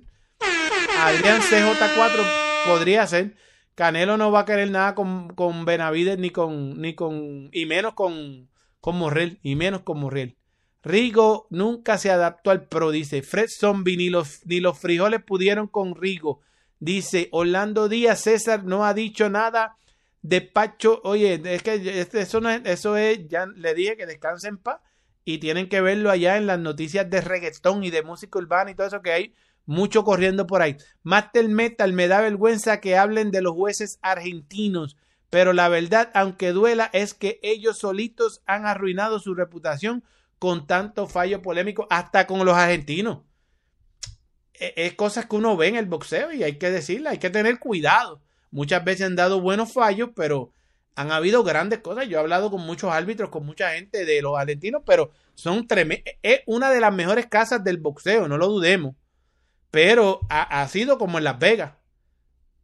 Adrián CJ4 podría ser. Canelo no va a querer nada con, con Benavides ni con, ni con, y menos con, con Morrel, y menos con Morrel. Rigo nunca se adaptó al pro, dice Fred Zombie, ni los, ni los frijoles pudieron con Rigo. Dice Orlando Díaz, César no ha dicho nada de Pacho. Oye, es que eso, no es, eso es, ya le dije que descansen paz y tienen que verlo allá en las noticias de reggaetón y de música urbana y todo eso que hay mucho corriendo por ahí. Master Metal, me da vergüenza que hablen de los jueces argentinos, pero la verdad, aunque duela, es que ellos solitos han arruinado su reputación con tanto fallo polémico, hasta con los argentinos. E, es, cosas que uno ve en el boxeo y hay que decirle, hay que tener cuidado. Muchas veces han dado buenos fallos, pero han habido grandes cosas. Yo he hablado con muchos árbitros, con mucha gente de los argentinos, pero son tremendos. Es una de las mejores casas del boxeo, no lo dudemos. Pero ha, sido como en Las Vegas.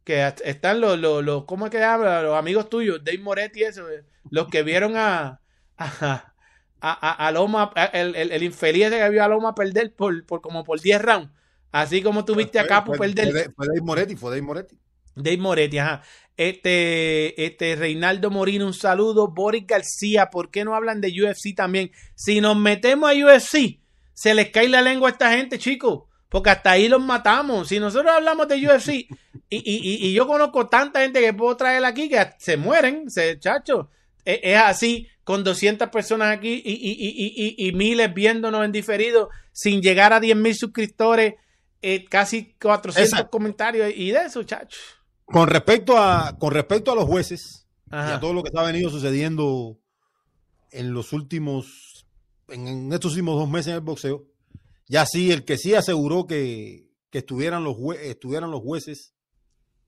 Que están los, los, los ¿cómo es que habla? Los amigos tuyos, Dave Moretti, eso, los que vieron a, a, a, a, Loma, el, el, el, infeliz que vio a Loma perder por, por como por 10 rounds. Así como tuviste a Capo perder. Fue, Dave Moretti, fue Dave Moretti. Dave Moretti, ajá. Este, este, Reinaldo Morino, un saludo. Boris García, ¿por qué no hablan de UFC también? Si nos metemos a UFC, se les cae la lengua a esta gente, chicos. Porque hasta ahí los matamos. Si nosotros hablamos de UFC y, y, y, yo conozco tanta gente que puedo traer aquí que se mueren, se, chacho. Es, es así, con 200 personas aquí y, y, miles viéndonos en diferido, sin llegar a 10 mil suscriptores, eh, casi 400 comentarios y de eso, chacho. Con respecto a, con respecto a los jueces y a todo lo que está venido sucediendo en los últimos, en, estos últimos dos meses en el boxeo, ya sí, el que sí aseguró que, estuvieran, los estuvieran los jueces,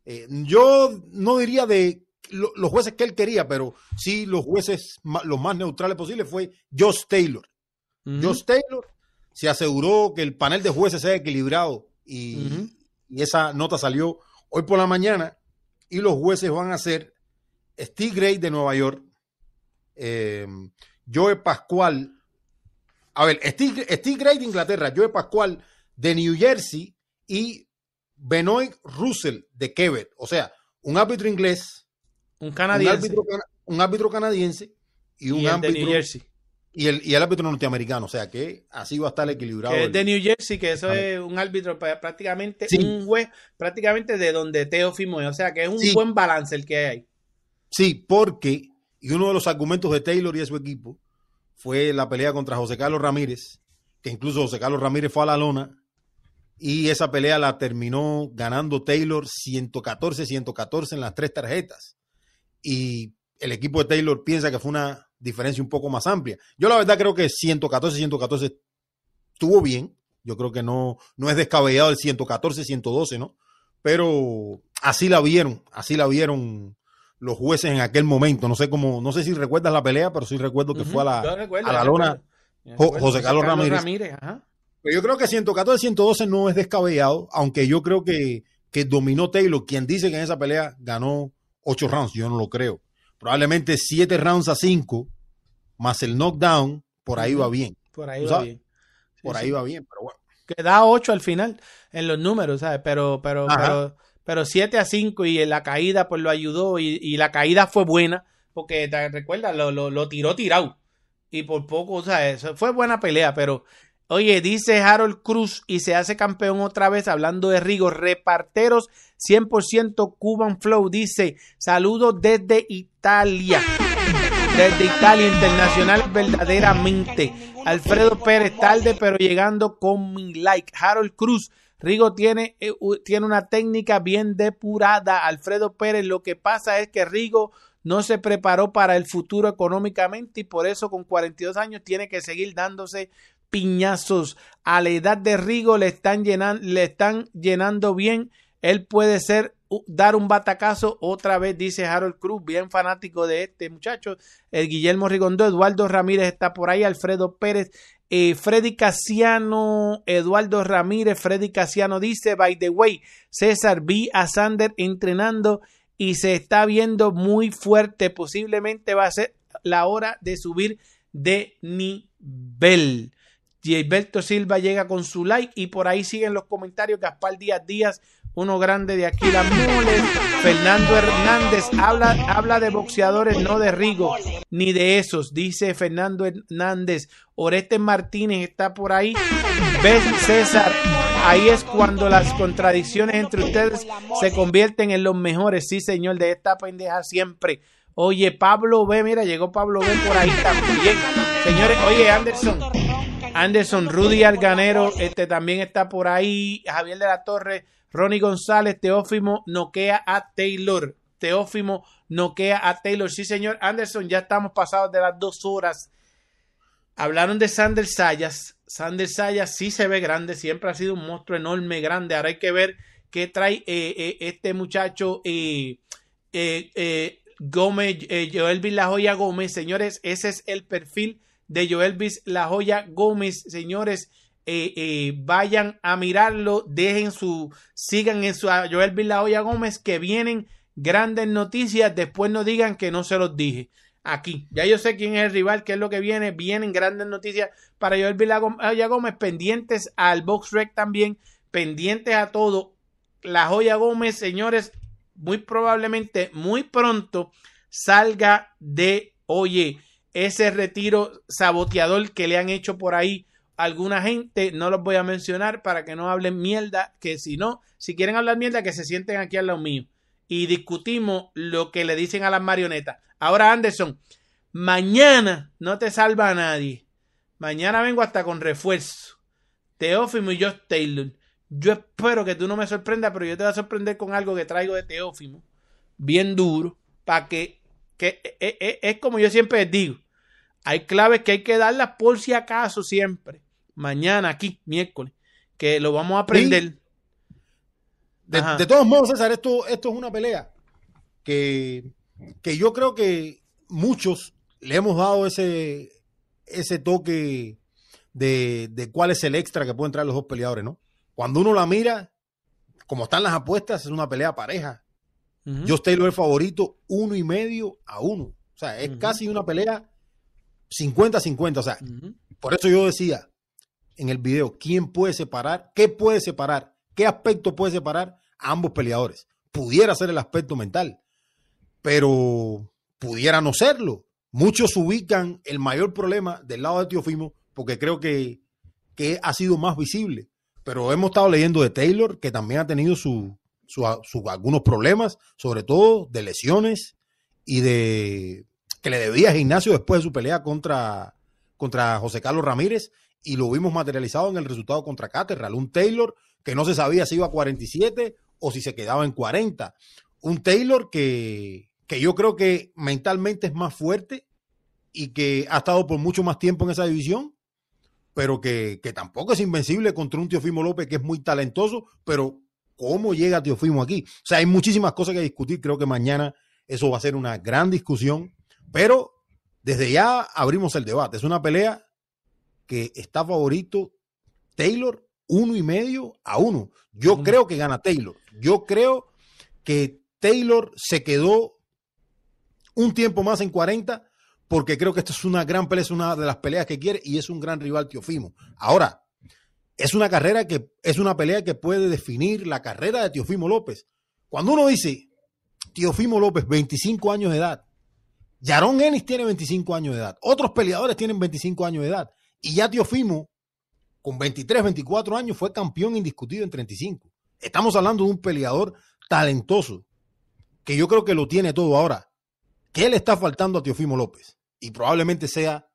eh, yo no diría de los jueces que él quería, pero sí los jueces los más neutrales posibles fue Josh Taylor. Josh Taylor se aseguró que el panel de jueces sea equilibrado y, esa nota salió hoy por la mañana y los jueces van a ser Steve Gray de Nueva York, eh, Joe Pascual, a ver, Steve, Gray de Inglaterra, Joe Pascual de New Jersey y Benoit Russell de Quebec. O sea, un árbitro inglés, un canadiense, un árbitro, canadiense y un árbitro de New Jersey. Y el, y el árbitro norteamericano, o sea que así va a estar equilibrado. Que es de New Jersey, que eso es un árbitro prácticamente, un juez prácticamente de donde Teofimo es, o sea que es un buen balance el que hay. Sí, porque, y uno de los argumentos de Taylor y de su equipo, fue la pelea contra José Carlos Ramírez, que incluso José Carlos Ramírez fue a la lona y esa pelea la terminó ganando Taylor 114-114 en las tres tarjetas. Y el equipo de Taylor piensa que fue una diferencia un poco más amplia. Yo la verdad creo que 114-114 estuvo bien. Yo creo que no, no es descabellado el 114-112, ¿no? Pero así la vieron, así la vieron los jueces en aquel momento. No sé cómo, no sé si recuerdas la pelea, pero sí recuerdo que fue a la, a la lona José Carlos, Ramírez. Pero yo creo que 114, 112 no es descabellado, aunque yo creo que, que dominó Taylor, quien dice que en esa pelea ganó 8 rounds, yo no lo creo. Probablemente 7 rounds a 5, más el knockdown, por ahí va bien. Por ahí va bien. por ahí va bien, pero bueno. Que da 8 al final en los números, ¿sabes? Pero, pero, pero pero 7 a 5 y la caída pues lo ayudó y, la caída fue buena porque te recuerda lo, lo, tiró tirado y por poco, o sea, eso fue buena pelea, pero oye, dice Harold Cruz y se hace campeón otra vez hablando de Rigo, reparteros 100% Cuban Flow, dice saludos desde Italia. Desde Italia Internacional verdaderamente. Alfredo Pérez tarde pero llegando con mi like. Harold Cruz Rigo tiene, eh, tiene una técnica bien depurada. Alfredo Pérez, lo que pasa es que Rigo no se preparó para el futuro económicamente y por eso con 42 años tiene que seguir dándose piñazos. A la edad de Rigo le están llenando, le están llenando bien. Él puede ser dar un batacazo otra vez, dice Harold Cruz, bien fanático de este muchacho. El Guillermo Rigondo, Eduardo Ramírez está por ahí, Alfredo Pérez eh, Freddy Casiano, Eduardo Ramírez, Freddy Casiano dice, by the way, César, vi a Sander entrenando y se está viendo muy fuerte. Posiblemente va a ser la hora de subir de nivel. Gilberto Silva llega con su like y por ahí siguen los comentarios. Gaspar Díaz Díaz uno grande de aquí, la mole. Fernando Hernández habla, habla de boxeadores, no de Rigo, ni de esos, dice Fernando Hernández. Oreste Martínez está por ahí. ¿Ves, César? Ahí es cuando las contradicciones entre ustedes se convierten en los mejores. Sí, señor, de esta pendeja siempre. Oye, Pablo B, mira, llegó Pablo B por ahí también. Señores, oye, Anderson. Anderson, Rudy Alganero, este también está por ahí. Javier de la Torre Ronnie González, Teófimo noquea a Taylor. Teófimo noquea a Taylor. Sí, señor Anderson, ya estamos pasados de las dos horas. Hablaron de Sander Sayas. Sander Sayas sí se ve grande, siempre ha sido un monstruo enorme, grande. Ahora hay que ver qué trae eh, eh, este muchacho eh, Gómez, Joel La Joya Gómez. Señores, ese es el perfil de Joel La Joya Gómez. Señores, eh, eh, vayan a mirarlo, dejen su, sigan en su a Joel Villahoya Gómez, que vienen grandes noticias, después no digan que no se los dije. Aquí, ya yo sé quién es el rival, qué es lo que viene, vienen grandes noticias para Joel Villahoya Gómez, pendientes al Box Rec también, pendientes a todo. La Joya Gómez, señores, muy probablemente muy pronto salga de, oye, ese retiro saboteador que le han hecho por ahí alguna gente, no los voy a mencionar para que no hablen mierda, que si no, si quieren hablar mierda, que se sienten aquí al lado mío. Y discutimos lo que le dicen a las marionetas. Ahora, Anderson, mañana no te salva a nadie. Mañana vengo hasta con refuerzo. Teófimo y Josh Taylor. Yo espero que tú no me sorprendas, pero yo te voy a sorprender con algo que traigo de Teófimo. Bien duro. Para que, que e, e, e, es como yo siempre digo. Hay claves que hay que darlas por si acaso siempre. Mañana aquí, miércoles. Que lo vamos a aprender. De, de, todos modos, César, esto, esto es una pelea que, que yo creo que muchos le hemos dado ese, ese toque de, de, cuál es el extra que pueden traer los dos peleadores, ¿no? Cuando uno la mira, como están las apuestas, es una pelea pareja. Yo estoy el favorito uno y medio a uno. O sea, es casi una pelea 50-50. O sea, por eso yo decía en el video, ¿quién puede separar? ¿Qué puede separar? ¿Qué aspecto puede separar a ambos peleadores? Pudiera ser el aspecto mental, pero pudiera no serlo. Muchos ubican el mayor problema del lado de Teofimo porque creo que, que ha sido más visible. Pero hemos estado leyendo de Taylor, que también ha tenido su, su, algunos problemas, sobre todo de lesiones y de que le debía a Gimnasio después de su pelea contra, contra José Carlos Ramírez y lo vimos materializado en el resultado contra Caterral. Un Taylor que no se sabía si iba a 47 o si se quedaba en 40. Un Taylor que, que yo creo que mentalmente es más fuerte y que ha estado por mucho más tiempo en esa división, pero que, que tampoco es invencible contra un Teofimo López que es muy talentoso, pero ¿cómo llega Teofimo aquí? O sea, hay muchísimas cosas que discutir, creo que mañana eso va a ser una gran discusión, pero desde ya abrimos el debate. Es una pelea que está favorito Taylor uno y medio a uno. Yo creo que gana Taylor. Yo creo que Taylor se quedó un tiempo más en 40 porque creo que esta es una gran pelea, es una de las peleas que quiere y es un gran rival Teofimo. Ahora, es una carrera que es una pelea que puede definir la carrera de Teofimo López. Cuando uno dice Teofimo López, 25 años de edad, Yaron Ennis tiene 25 años de edad, otros peleadores tienen 25 años de edad y ya Teofimo con 23, 24 años fue campeón indiscutido en 35. Estamos hablando de un peleador talentoso que yo creo que lo tiene todo ahora. ¿Qué le está faltando a Teofimo López? Y probablemente sea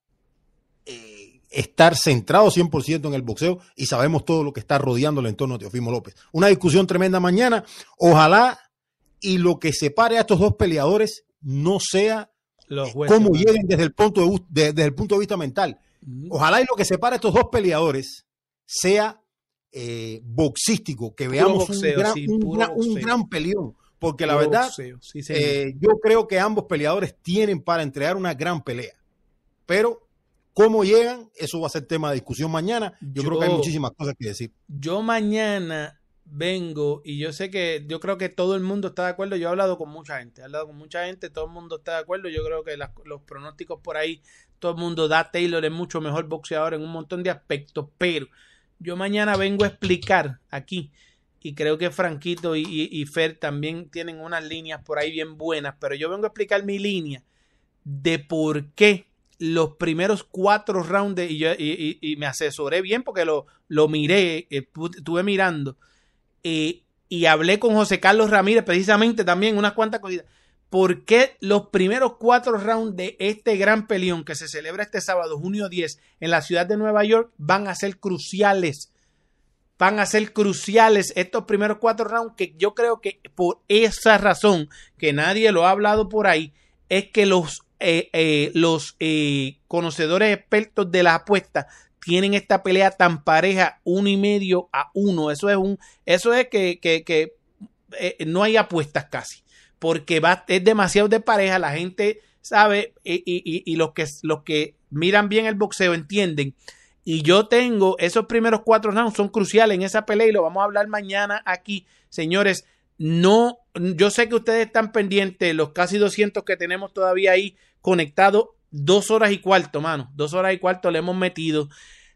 estar centrado 100% en el boxeo y sabemos todo lo que está rodeando el entorno de Teofimo López. Una discusión tremenda mañana. Ojalá y lo que separe a estos dos peleadores no sea Los cómo lleguen desde el, punto de, desde el punto de vista mental. Ojalá y lo que separe a estos dos peleadores sea eh, boxístico, que veamos un, gran, un, gran, peleón porque la verdad, eh, yo creo que ambos peleadores tienen para entregar una gran pelea. Pero cómo llegan, eso va a ser tema de discusión mañana. Yo, creo que hay muchísimas cosas que decir. Yo mañana vengo y yo sé que yo creo que todo el mundo está de acuerdo. Yo he hablado con mucha gente, he hablado con mucha gente, todo el mundo está de acuerdo. Yo creo que los pronósticos por ahí, todo el mundo da Taylor es mucho mejor boxeador en un montón de aspectos, pero yo mañana vengo a explicar aquí y creo que Franquito y, Fer también tienen unas líneas por ahí bien buenas, pero yo vengo a explicar mi línea de por qué los primeros cuatro rounds y, yo, y, me asesoré bien porque lo, lo miré, eh, estuve mirando eh, y hablé con José Carlos Ramírez precisamente también unas cuantas cosas. ¿Por qué los primeros cuatro rounds de este gran peleón que se celebra este sábado, junio 10, en la ciudad de Nueva York, van a ser cruciales? van a ser cruciales estos primeros cuatro rounds que yo creo que por esa razón que nadie lo ha hablado por ahí es que los, eh, eh, los eh, conocedores expertos de la apuesta tienen esta pelea tan pareja uno y medio a uno eso es un eso es que, que, que no hay apuestas casi porque va es demasiado de pareja la gente sabe y, y, y los que los que miran bien el boxeo entienden y yo tengo esos primeros cuatro rounds, son cruciales en esa pelea y lo vamos a hablar mañana aquí. Señores, no, yo sé que ustedes están pendientes, los casi 200 que tenemos todavía ahí conectados, dos horas y cuarto, mano, dos horas y cuarto le hemos metido.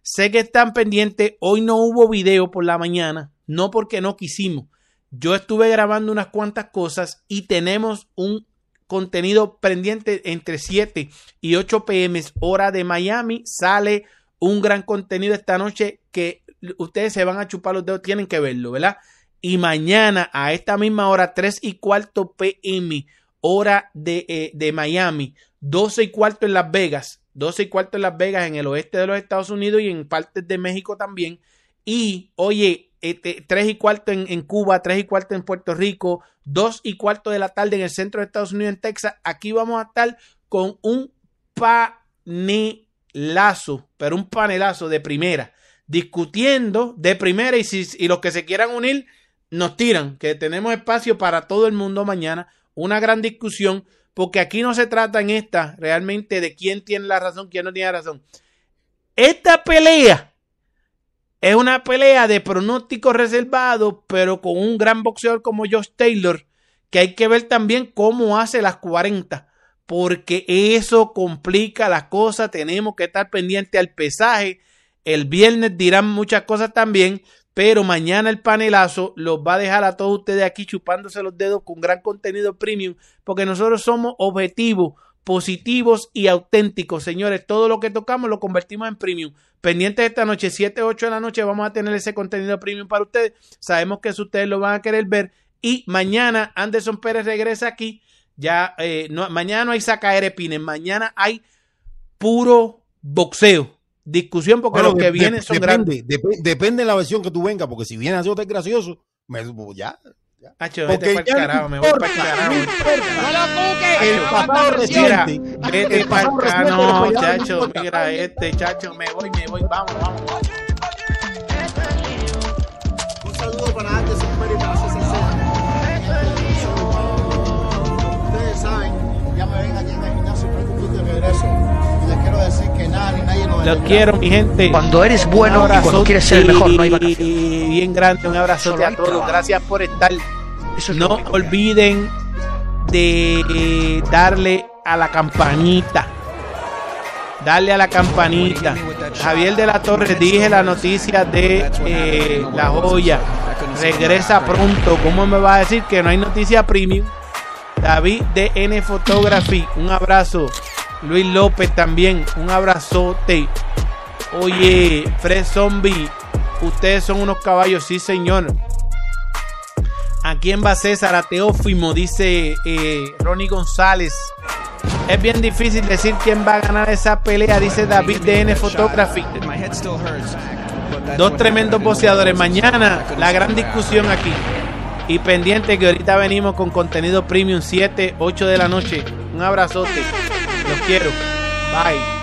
Sé que están pendientes, hoy no hubo video por la mañana, no porque no quisimos. Yo estuve grabando unas cuantas cosas y tenemos un contenido pendiente entre 7 y 8 pm hora de Miami. Sale un gran contenido esta noche que ustedes se van a chupar los dedos, tienen que verlo, ¿verdad? Y mañana a esta misma hora, 3 y cuarto pm, hora de, eh, de Miami, 12 y cuarto en Las Vegas, 12 y cuarto en Las Vegas, en el oeste de los Estados Unidos y en partes de México también. Y oye, este, 3 y cuarto en, en, Cuba, 3 y cuarto en Puerto Rico, 2 y cuarto de la tarde en el centro de Estados Unidos, en Texas. Aquí vamos a estar con un panelazo, pero un panelazo de primera, discutiendo de primera y, si, y los que se quieran unir nos tiran, que tenemos espacio para todo el mundo mañana, una gran discusión, porque aquí no se trata en esta realmente de quién tiene la razón, quién no tiene la razón. Esta pelea es una pelea de pronóstico reservado, pero con un gran boxeador como Josh Taylor, que hay que ver también cómo hace las 40, porque eso complica las cosas, tenemos que estar pendientes al pesaje. El viernes dirán muchas cosas también, pero mañana el panelazo los va a dejar a todos ustedes aquí chupándose los dedos con gran contenido premium, porque nosotros somos objetivos, positivos y auténticos, señores. Todo lo que tocamos lo convertimos en premium. Pendientes esta noche, 7, 8 de la noche, vamos a tener ese contenido premium para ustedes. Sabemos que eso ustedes lo van a querer ver. Y mañana Anderson Pérez regresa aquí. Ya, eh, no, mañana no hay sacaere pines, mañana hay puro boxeo discusión porque Bueno, los que de- vienen son depende, grandes. dep- depende de la versión que tú vengas, porque si vienes así, es gracioso, me, pues ya. Hacho, Porque vete ya no carajo, me voy importa, pa'l carajo. no lo cuques, El pasado reciente, vete el pa'l pasado carajo, no, chacho, mira este, chacho, me voy, me voy, vamos, vamos. Un saludo para Anderson Los quiero, mi gente. Cuando eres bueno y cuando quieres ser el mejor, no hay vacaciones. Bien grande, un abrazote Solo a todos. Gracias por estar. Eso es lo No olviden de eh, darle a la campanita. Darle a la campanita. Javier de la Torre, dije la noticia de eh, La Joya. Regresa pronto. ¿Cómo me va a decir que no hay noticia premium? David de N Photography, un abrazo. Luis López también, un abrazote. Oye, Fred Zombie, ustedes son unos caballos, sí señor. ¿A quién va César? A Teófimo, dice eh, Ronnie González. Es bien difícil decir quién va a ganar esa pelea, dice David de N Photography. Dos tremendos boxeadores. Mañana la gran discusión aquí. Y pendiente que ahorita venimos con contenido premium 7, 8 de la noche. Un abrazote. Quiero. Bye.